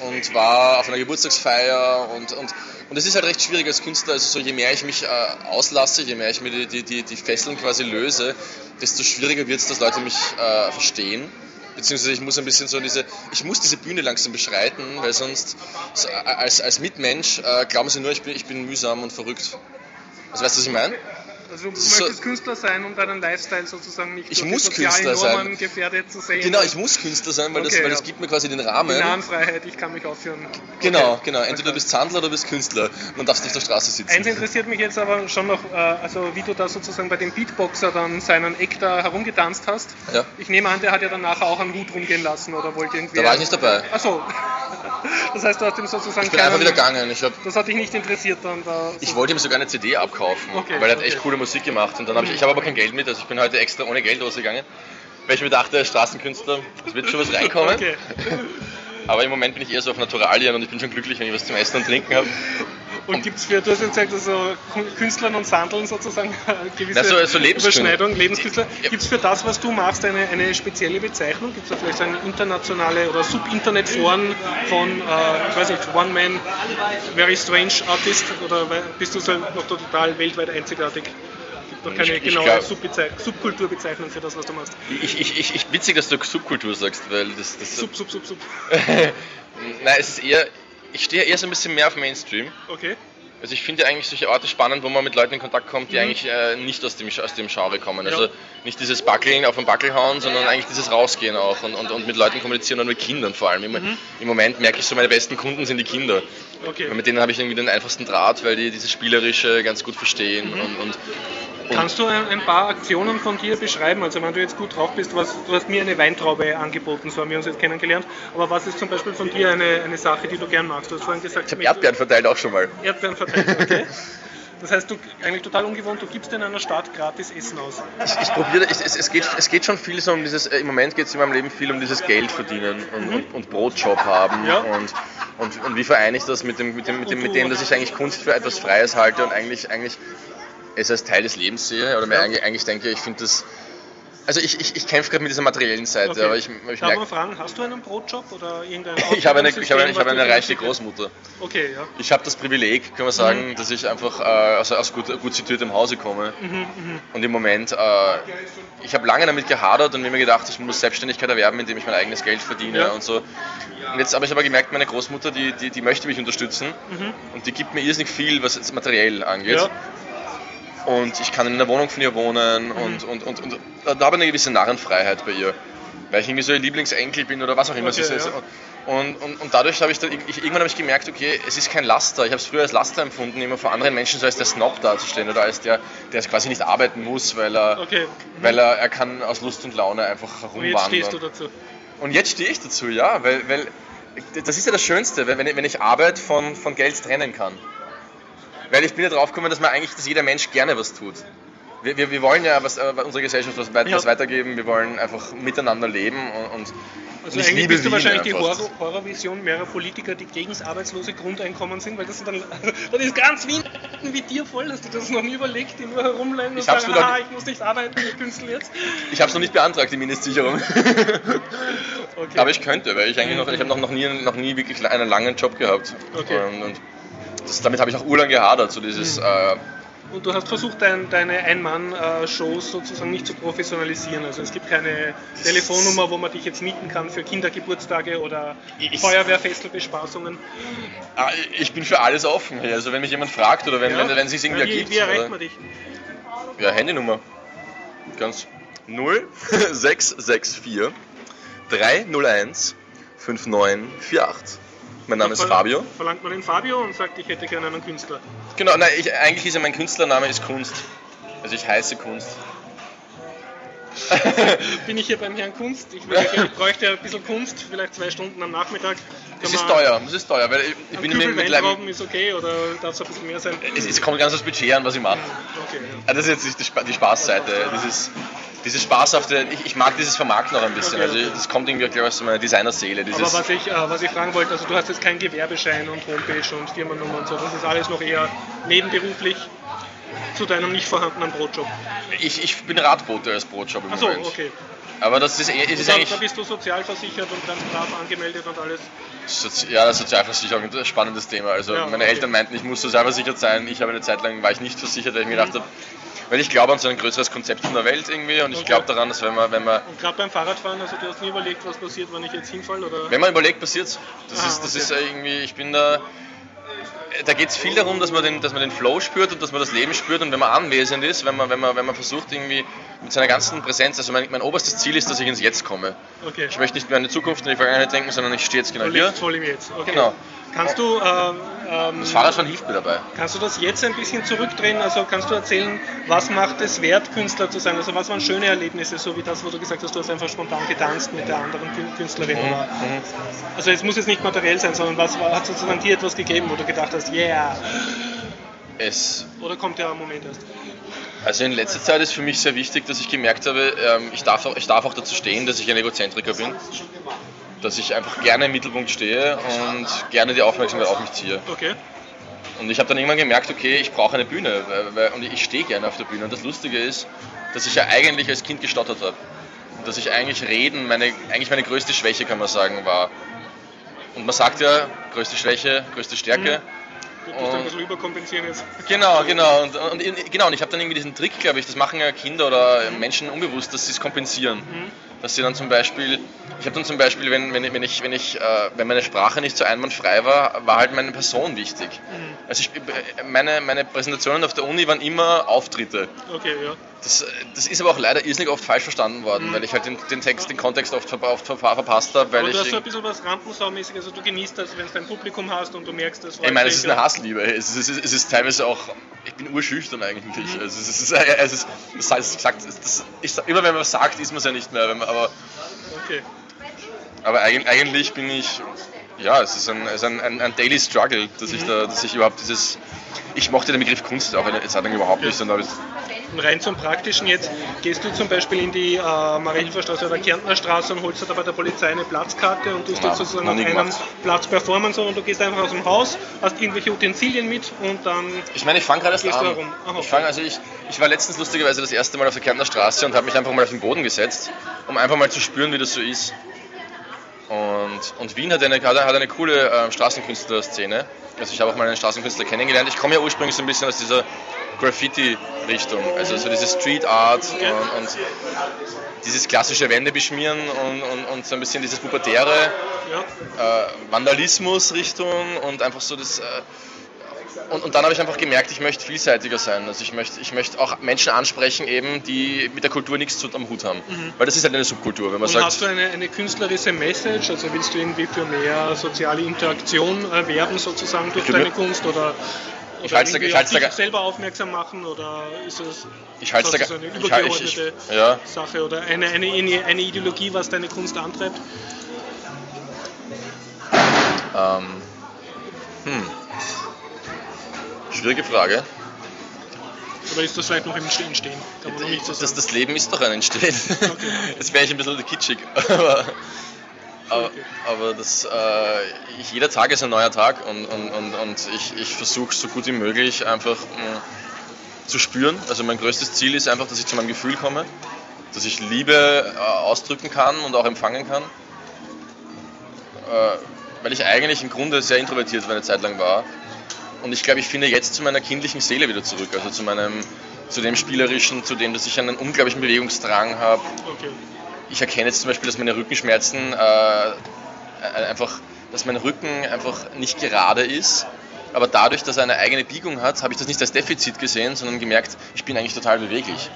und war auf einer Geburtstagsfeier und, und, und es ist halt recht schwierig als Künstler, also so je mehr ich mich äh, auslasse, je mehr ich mir die, die, die, Fesseln quasi löse, desto schwieriger wird es, dass Leute mich äh, verstehen. Beziehungsweise ich muss ein bisschen so diese, ich muss diese Bühne langsam beschreiten, weil sonst so, als, als Mitmensch äh, glauben sie nur, ich bin, ich bin mühsam und verrückt. Also weißt du, was ich meine? Also du möchtest so, Künstler sein, um deinen Lifestyle sozusagen nicht ich muss Künstler sein. gefährdet zu sehen. Genau, ich muss Künstler sein, weil, okay, das, weil ja. das gibt mir quasi den Rahmen. Die Nahenfreiheit, ich kann mich aufführen. Okay. Genau, genau. Entweder du bist Zandler oder du bist Künstler. Man darf nicht auf der Straße sitzen. Eins interessiert mich jetzt aber schon noch, äh, also wie du da sozusagen bei dem Beatboxer dann seinen Eck da herumgetanzt hast. Ja. Ich nehme an, der hat ja dann nachher auch einen Hut rumgehen lassen oder wollte irgendwie... Da war ich nicht dabei. Achso. Das heißt, du hast ihm sozusagen. Ich bin einfach wieder gegangen. Ich hab, das hat dich nicht interessiert dann da. So ich wollte ihm sogar eine CD abkaufen, okay, weil er hat echt coole Musik gemacht. Und dann habe ich, ich habe aber kein Geld mit, also ich bin heute extra ohne Geld losgegangen. Weil ich mir dachte, Straßenkünstler, es wird schon was reinkommen. Okay. Aber im Moment bin ich eher so auf Naturalien und ich bin schon glücklich, wenn ich was zum Essen und Trinken habe. Und gibt es für, du hast jetzt gesagt, also Künstlern und Sandeln sozusagen gewisse Na, so, so Überschneidung, Lebenskünstler. Gibt es für das, was du machst, eine, eine spezielle Bezeichnung? Gibt es da vielleicht eine internationale oder Sub-Internet-Foren von, äh, ich weiß nicht, One Man, Very Strange Artist? Oder bist du so noch total weltweit einzigartig? noch keine ich, genaue Subkulturbezeichnung für das, was du machst. Ich, ich, ich, ich, witzig, dass du Subkultur sagst, weil das. das sub, sub, sub, sub. Nein, es ist eher ich stehe eher so ein bisschen mehr auf Mainstream. Okay. Also ich finde eigentlich solche Orte spannend, wo man mit Leuten in Kontakt kommt, die mhm. eigentlich äh, nicht aus dem, aus dem Genre kommen. Also ja. nicht dieses Backeln auf den Backel hauen, sondern eigentlich dieses Rausgehen auch und, und, und mit Leuten kommunizieren und mit Kindern vor allem. Im, mhm. Im, Moment merke ich so, meine besten Kunden sind die Kinder. Okay. Mit denen habe ich irgendwie den einfachsten Draht, weil die dieses Spielerische ganz gut verstehen. Mhm. Und, und, Kannst du ein, paar Aktionen von dir beschreiben? Also wenn du jetzt gut drauf bist, was, du hast mir eine Weintraube angeboten, so haben wir uns jetzt kennengelernt. Aber was ist zum Beispiel von dir eine, eine Sache, die du gern machst? Du hast vorhin gesagt, ich habe Erdbeeren verteilt auch schon mal. Erdbeeren verteilt, okay. Das heißt, du eigentlich total ungewohnt, du gibst in einer Stadt gratis Essen aus. Ich, ich probiere, es, es, geht, es geht schon viel so um dieses, äh, im Moment geht es in meinem Leben viel um dieses Geld verdienen und, mhm. und, und Brotjob haben ja. und, und, und wie vereine ich das mit dem, mit dem, mit dem, mit dem, dass ich eigentlich Kunst für etwas Freies halte und eigentlich, eigentlich es als Teil des Lebens sehe oder mir eigentlich, eigentlich denke, ich finde das also ich, ich, ich kämpfe gerade mit dieser materiellen Seite, okay. aber ich, ich Darf man fragen, hast du einen Brotjob oder irgendein Ich habe eine, ich habe eine, ich habe eine reiche Großmutter. Okay, ja. Ich habe das Privileg, kann man sagen, mhm. dass ich einfach äh, aus, aus gut, gut situiertem Hause komme. Mhm, mh. Und im Moment, äh, ich habe lange damit gehadert und mir gedacht, ich muss Selbstständigkeit erwerben, indem ich mein eigenes Geld verdiene ja. und so. Und jetzt habe ich aber gemerkt, meine Großmutter, die, die, die möchte mich unterstützen mhm. und die gibt mir irrsinnig viel, was jetzt materiell angeht. Ja und ich kann in der Wohnung von ihr wohnen und, und, und, und, da habe ich eine gewisse Narrenfreiheit bei ihr, weil ich irgendwie so ihr Lieblingsenkel bin oder was auch immer okay, sie ist. Ja. Und, und, und dadurch habe ich, dann, ich, irgendwann habe ich gemerkt, okay, es ist kein Laster. Ich habe es früher als Laster empfunden, immer vor anderen Menschen so als der Snob dazustehen oder als der, der quasi nicht arbeiten muss, weil er, okay. mhm. weil er, er kann aus Lust und Laune einfach herumwandern. Und jetzt stehst du dazu. Und jetzt stehe ich dazu, ja, weil, weil das ist ja das Schönste, wenn ich, wenn ich Arbeit von, von Geld trennen kann. Weil ich bin ja drauf gekommen, dass man eigentlich, dass jeder Mensch gerne was tut. Wir, wir, wir wollen ja was, äh, unserer Gesellschaft was, weit, ja. was, weitergeben, wir wollen einfach miteinander leben und, und also eigentlich liebe bist du wahrscheinlich die Horror, Horrorvision mehrerer Politiker, die gegen das arbeitslose Grundeinkommen sind, weil das sind dann, dann ist ganz Wien wie dir voll, dass du das noch nie überlegt, die nur herumrennen und ich sagen, ah, ich muss nicht arbeiten, ich künstler jetzt. Ich habe es noch nicht beantragt, die Mindestsicherung. okay. Aber ich könnte, weil ich eigentlich noch, ich habe noch, noch, nie, noch nie wirklich einen langen Job gehabt. Okay. Und, und das, damit habe ich auch urlang gehadert, so dieses. Mhm. Äh, und du hast versucht, dein, deine Ein-Mann-Shows sozusagen nicht zu professionalisieren. Also es gibt keine Telefonnummer, wo man dich jetzt mieten kann für Kindergeburtstage oder Feuerwehrfestelbespaßungen. Ah, ich bin für alles offen. Also wenn mich jemand fragt oder wenn, ja. wenn, wenn es sich irgendwie ja, ergibt. Wie erreicht man dich? Ja, Handynummer. Ganz 0664 301 5948. Mein Name ist Fabio. Verlangt man den Fabio und sagt, ich hätte gerne einen Künstler? Genau, nein, ich, eigentlich ist ja mein Künstlername ist Kunst. Also ich heiße Kunst. Bin ich hier beim Herrn Kunst? Ich, ich bräuchte ein bisschen Kunst, vielleicht zwei Stunden am Nachmittag. Es ist teuer, es ist teuer, weil ich, ich bin mit, mit Weintrauben ist okay oder darf es ein bisschen mehr sein? Es, es kommt ganz aufs Budget an, was ich mache. Okay, ja. Das ist jetzt die, die Spaßseite. Dieses, dieses spaßhafte, ich, ich, mag dieses Vermarkten noch ein bisschen. Okay. Also das kommt irgendwie aus meiner Designerseele. Aber was ich, äh, was ich fragen wollte, also du hast jetzt keinen Gewerbeschein und Homepage und Firmennummer und so, das ist alles noch eher nebenberuflich zu deinem nicht vorhandenen Brotjob. Ich, ich bin Radbote als Brotjob im Achso, okay. Aber das ist, ist und eigentlich. Da bist du sozialversichert und ganz brav angemeldet und alles. Sozi ja, Sozialversicherung, ein spannendes Thema. Also ja, meine okay. Eltern meinten, ich muss sozialversichert sein. Ich habe eine Zeit lang war ich nicht versichert, weil ich mir gedacht habe, weil ich glaube an so ein größeres Konzept von der Welt irgendwie und ich okay. glaube daran, dass wenn man, wenn man. Und gerade beim Fahrradfahren, also du hast nie überlegt, was passiert, wenn ich jetzt hinfalle? Oder? Wenn man überlegt, passiert es. Das, ah, ist, das okay. ist irgendwie, ich bin da. Da geht es viel darum, dass man, den, dass man den Flow spürt und dass man das Leben spürt und wenn man anwesend ist, wenn man, wenn man, wenn man versucht irgendwie mit seiner ganzen Präsenz, also mein, mein oberstes Ziel ist, dass ich ins Jetzt komme. Okay. Ich möchte nicht mehr an die Zukunft und die Vergangenheit denken, sondern ich stehe jetzt genau du hier. voll im Jetzt. Okay. Genau. Kannst du ähm, ähm, das Fahrradfahren hilft mir dabei. Kannst du das jetzt ein bisschen zurückdrehen? Also kannst du erzählen, was macht es wert, Künstler zu sein? Also was waren schöne Erlebnisse, so wie das, wo du gesagt hast, du hast einfach spontan getanzt mit der anderen Künstlerin? Mhm. Also es muss jetzt nicht materiell sein, sondern was hat sozusagen dir etwas gegeben, wo du gedacht hast, yeah. Es Oder kommt der Moment erst? Also in letzter Zeit ist für mich sehr wichtig, dass ich gemerkt habe, ähm, ich darf auch, ich darf auch dazu stehen, dass ich ein Egozentriker bin dass ich einfach gerne im Mittelpunkt stehe und gerne die Aufmerksamkeit auf mich ziehe. Okay. Und ich habe dann irgendwann gemerkt, okay, ich brauche eine Bühne weil, und ich stehe gerne auf der Bühne. Und das Lustige ist, dass ich ja eigentlich als Kind gestottert habe. Und dass ich eigentlich reden, meine, eigentlich meine größte Schwäche, kann man sagen, war. Und man sagt ja, größte Schwäche, größte Stärke. Mhm. Du musst ein bisschen überkompensieren jetzt. Genau, genau. Und, und, genau, und ich habe dann irgendwie diesen Trick, glaube ich, das machen ja Kinder oder Menschen unbewusst, dass sie es kompensieren. Mhm dass sie dann zum Beispiel, ich habe dann zum Beispiel, wenn, wenn, wenn ich, wenn ich, äh, wenn meine Sprache nicht so einwandfrei war, war halt meine Person wichtig. Also ich, meine, meine Präsentationen auf der Uni waren immer Auftritte. Okay, ja. Das, das ist aber auch leider irrsinnig oft falsch verstanden worden, weil ich halt den, den Text, den Kontext oft, ver- oft ver- verpasst habe, weil Aber ich... du hast so ein bisschen was Rampensaumäßiges, also du genießt das, wenn du dein Publikum hast und du merkst, das Ich meine, es ist eine Hassliebe. Es ist, es ist, es ist teilweise auch. Ich bin urschüchtern eigentlich. Also es ist, es ist, das heißt, gesagt, das, ich, immer wenn man was sagt, ist man es ja nicht mehr. Wenn man, aber Okay. aber eigen- eigentlich bin ich. Ja, es ist ein, es ist ein, ein, ein Daily Struggle, dass ich da, dass ich überhaupt dieses. Ich mochte den Begriff Kunst auch eine Zeit lang überhaupt nicht. Da hab ich, Und rein zum Praktischen jetzt, gehst du zum Beispiel in die äh, Marienhilferstraße oder Kärntner Straße und holst da bei der Polizei eine Platzkarte und tust Nein, jetzt sozusagen auf einem. Platz performen, sondern du gehst einfach aus dem Haus, hast irgendwelche Utensilien mit und dann ich meine, ich fange gerade erst an. Aha. Ich fange, also ich, ich war letztens lustigerweise das erste Mal auf der Kärntner Straße und habe mich einfach mal auf den Boden gesetzt, um einfach mal zu spüren, wie das so ist. Und, und Wien hat eine, hat eine coole ähm, Straßenkünstlerszene. Also ich habe auch mal einen Straßenkünstler kennengelernt. Ich komme ja ursprünglich so ein bisschen aus dieser Graffiti-Richtung, also so diese Street Art und, und dieses klassische Wände beschmieren und, und, und so ein bisschen dieses pubertäre ja, äh, Vandalismus-Richtung und einfach so das. Äh, und, und dann habe ich einfach gemerkt, ich möchte vielseitiger sein. Also ich möchte, ich möchte auch Menschen ansprechen, eben, die mit der Kultur nichts zu, am Hut haben. Weil das ist halt eine Subkultur, wenn man Und sagt. hast du eine, eine künstlerische Message? Also willst du irgendwie für mehr soziale Interaktion äh, werben sozusagen durch deine Kunst oder, Ich halt's da- ich auf halt's da selber aufmerksam machen oder ist es Ich halte da das eine halt- ich, übergeordnete ich, ja, Sache oder eine, eine, eine, Ideologie, was deine Kunst antreibt? ähm, hm. Schwierige Frage. Oder ist das vielleicht noch im Entstehen? Kann man noch nicht so Das, sagen. das Leben ist doch ein Entstehen. Jetzt wäre ich ein bisschen kitschig. Aber, aber, aber das, äh, jeder Tag ist ein neuer Tag und, und, und, und ich, ich versuche so gut wie möglich einfach mh, zu spüren. Also mein größtes Ziel ist einfach, dass ich zu meinem Gefühl komme, dass ich Liebe äh, ausdrücken kann und auch empfangen kann. Äh, weil ich eigentlich im Grunde sehr introvertiert eine Zeit lang war. Und ich glaube, ich finde jetzt zu meiner kindlichen Seele wieder zurück. Also zu meinem, zu dem Spielerischen, zu dem, dass ich einen unglaublichen Bewegungsdrang habe. Okay. Ich erkenne jetzt zum Beispiel, dass meine Rückenschmerzen äh, einfach, dass mein Rücken einfach nicht gerade ist. Aber dadurch, dass er eine eigene Biegung hat, habe ich das nicht als Defizit gesehen, sondern gemerkt, ich bin eigentlich total beweglich.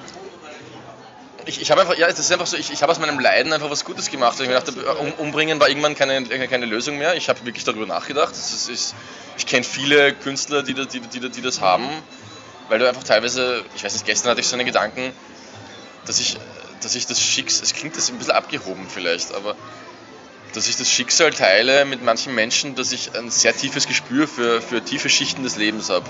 Ich, ich habe einfach, ja, es ist einfach so, ich, ich habe aus meinem Leiden einfach was Gutes gemacht. Ich mir dachte, um, umbringen war irgendwann keine, keine Lösung mehr. Ich habe wirklich darüber nachgedacht. Das ist, ist, ich kenne viele Künstler, die, das- die, die, die das haben, weil du einfach teilweise, ich weiß nicht, gestern hatte ich so einen Gedanken, dass ich, dass ich das Schicksal, es klingt das ein bisschen abgehoben vielleicht, aber dass ich das Schicksal teile mit manchen Menschen, dass ich ein sehr tiefes Gespür für, für tiefe Schichten des Lebens habe.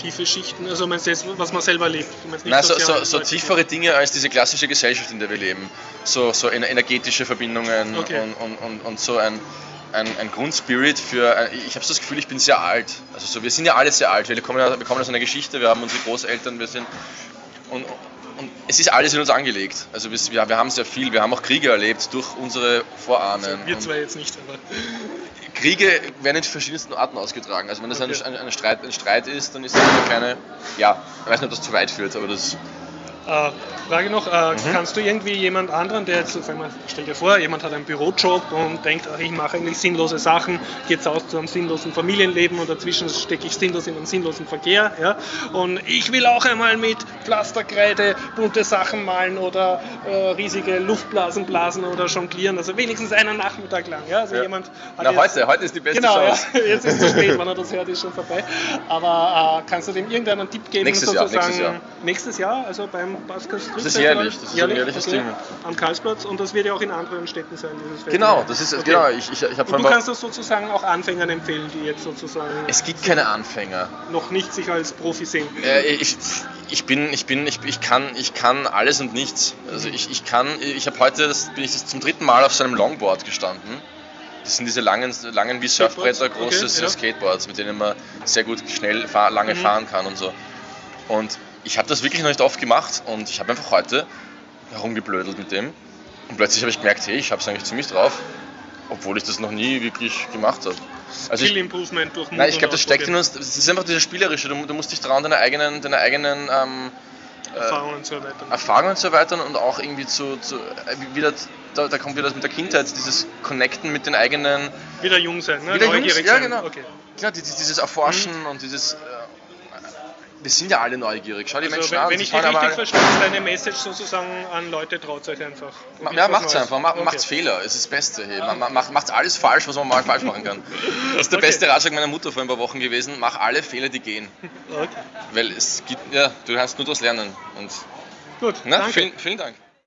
Tiefe Schichten, also meinst du jetzt, was man selber lebt? Nicht Nein, so, so, so tiefere Dinge als diese klassische Gesellschaft, in der wir leben. So, so ener- energetische Verbindungen Okay. und, und, und, und so ein, ein, ein Grundspirit für. Ich habe so das Gefühl, ich bin sehr alt. Also so, wir sind ja alle sehr alt. Wir kommen, wir kommen aus einer Geschichte, wir haben unsere Großeltern, wir sind. Und, und es ist alles in uns angelegt. Also wir, wir haben sehr viel, wir haben auch Kriege erlebt durch unsere Vorahnen. Wir Und- zwar jetzt nicht, aber Kriege werden in verschiedensten Arten ausgetragen. Also wenn das ein, ein, ein, Streit, ein Streit ist, dann ist das eine kleine, ja, ich weiß nicht, ob das zu weit führt, aber das, Äh, Frage noch, äh, Mhm. kannst du irgendwie jemand anderen, der jetzt, stell dir vor, jemand hat einen Bürojob und denkt, ach, ich mache eigentlich sinnlose Sachen, geht aus zu einem sinnlosen Familienleben und dazwischen stecke ich sinnlos in einen sinnlosen Verkehr, ja, und ich will auch einmal mit Pflasterkreide bunte Sachen malen oder äh, riesige Luftblasen blasen oder jonglieren, also wenigstens einen Nachmittag lang, ja, also Ja. jemand hat na jetzt- heute, heute ist die beste Genau, ja. Chance. jetzt ist es zu spät, wenn er das hört, ist schon vorbei. Aber äh, kannst du dem irgendeinen Tipp geben, Nächstes Jahr, sozusagen? nächstes Jahr. Nächstes Jahr, also beim Baskers Das ist jährlich, das ist ein jährliches Ding. Am Karlsplatz und das wird ja auch in anderen Städten sein, dieses Festival. Genau, das ist, Okay. genau, ich, ich, ich habe Und du kannst das sozusagen auch Anfängern empfehlen, die jetzt sozusagen es gibt keine Anfänger. noch nicht sich als Profi sehen. Äh, ich, ich bin, ich bin, ich, ich kann, ich kann alles und nichts. Also ich, ich kann, ich habe heute, das, bin ich das zum dritten Mal auf so einem Longboard gestanden. Das sind diese langen, langen wie Surfbretter, Skateboards? große Okay, ja. Skateboards, mit denen man sehr gut schnell fahr, lange Mhm. fahren kann und so. Und ich habe das wirklich noch nicht oft gemacht und ich habe einfach heute herumgeblödelt mit dem. Und plötzlich habe ich gemerkt, hey, ich habe es eigentlich ziemlich drauf, obwohl ich das noch nie wirklich gemacht habe. Also Skill Improvement durch Nein, ich glaube, das steckt in uns, das ist einfach dieser Spielerische, du, du musst dich trauen, deine eigenen, deine eigenen ähm, Erfahrungen zu erweitern. Erfahrungen zu erweitern und auch irgendwie zu, zu äh, wieder, da, da kommt wieder das mit der Kindheit, dieses Connecten mit den eigenen, Wieder jung sein, ne? Wieder jung Neugierig ja, sein. genau. Okay. genau, dieses, dieses Erforschen und dieses, äh, wir sind ja alle neugierig. Schau die Also, Menschen wenn, an, wenn ich dich richtig verstehe, ist deine Message sozusagen an Leute, traut euch einfach. Ma- Ja, macht's Neues. einfach, ma Okay. macht's Fehler, es ist das Beste. Hey. Ma- ma- Macht, macht's alles falsch, was man mal falsch machen kann. Das ist der Okay. beste Ratschlag meiner Mutter vor ein paar Wochen gewesen. Mach alle Fehler, die gehen. Okay. Weil es gibt, ja, du kannst nur daraus lernen. Und, Gut, na, vielen, vielen Dank.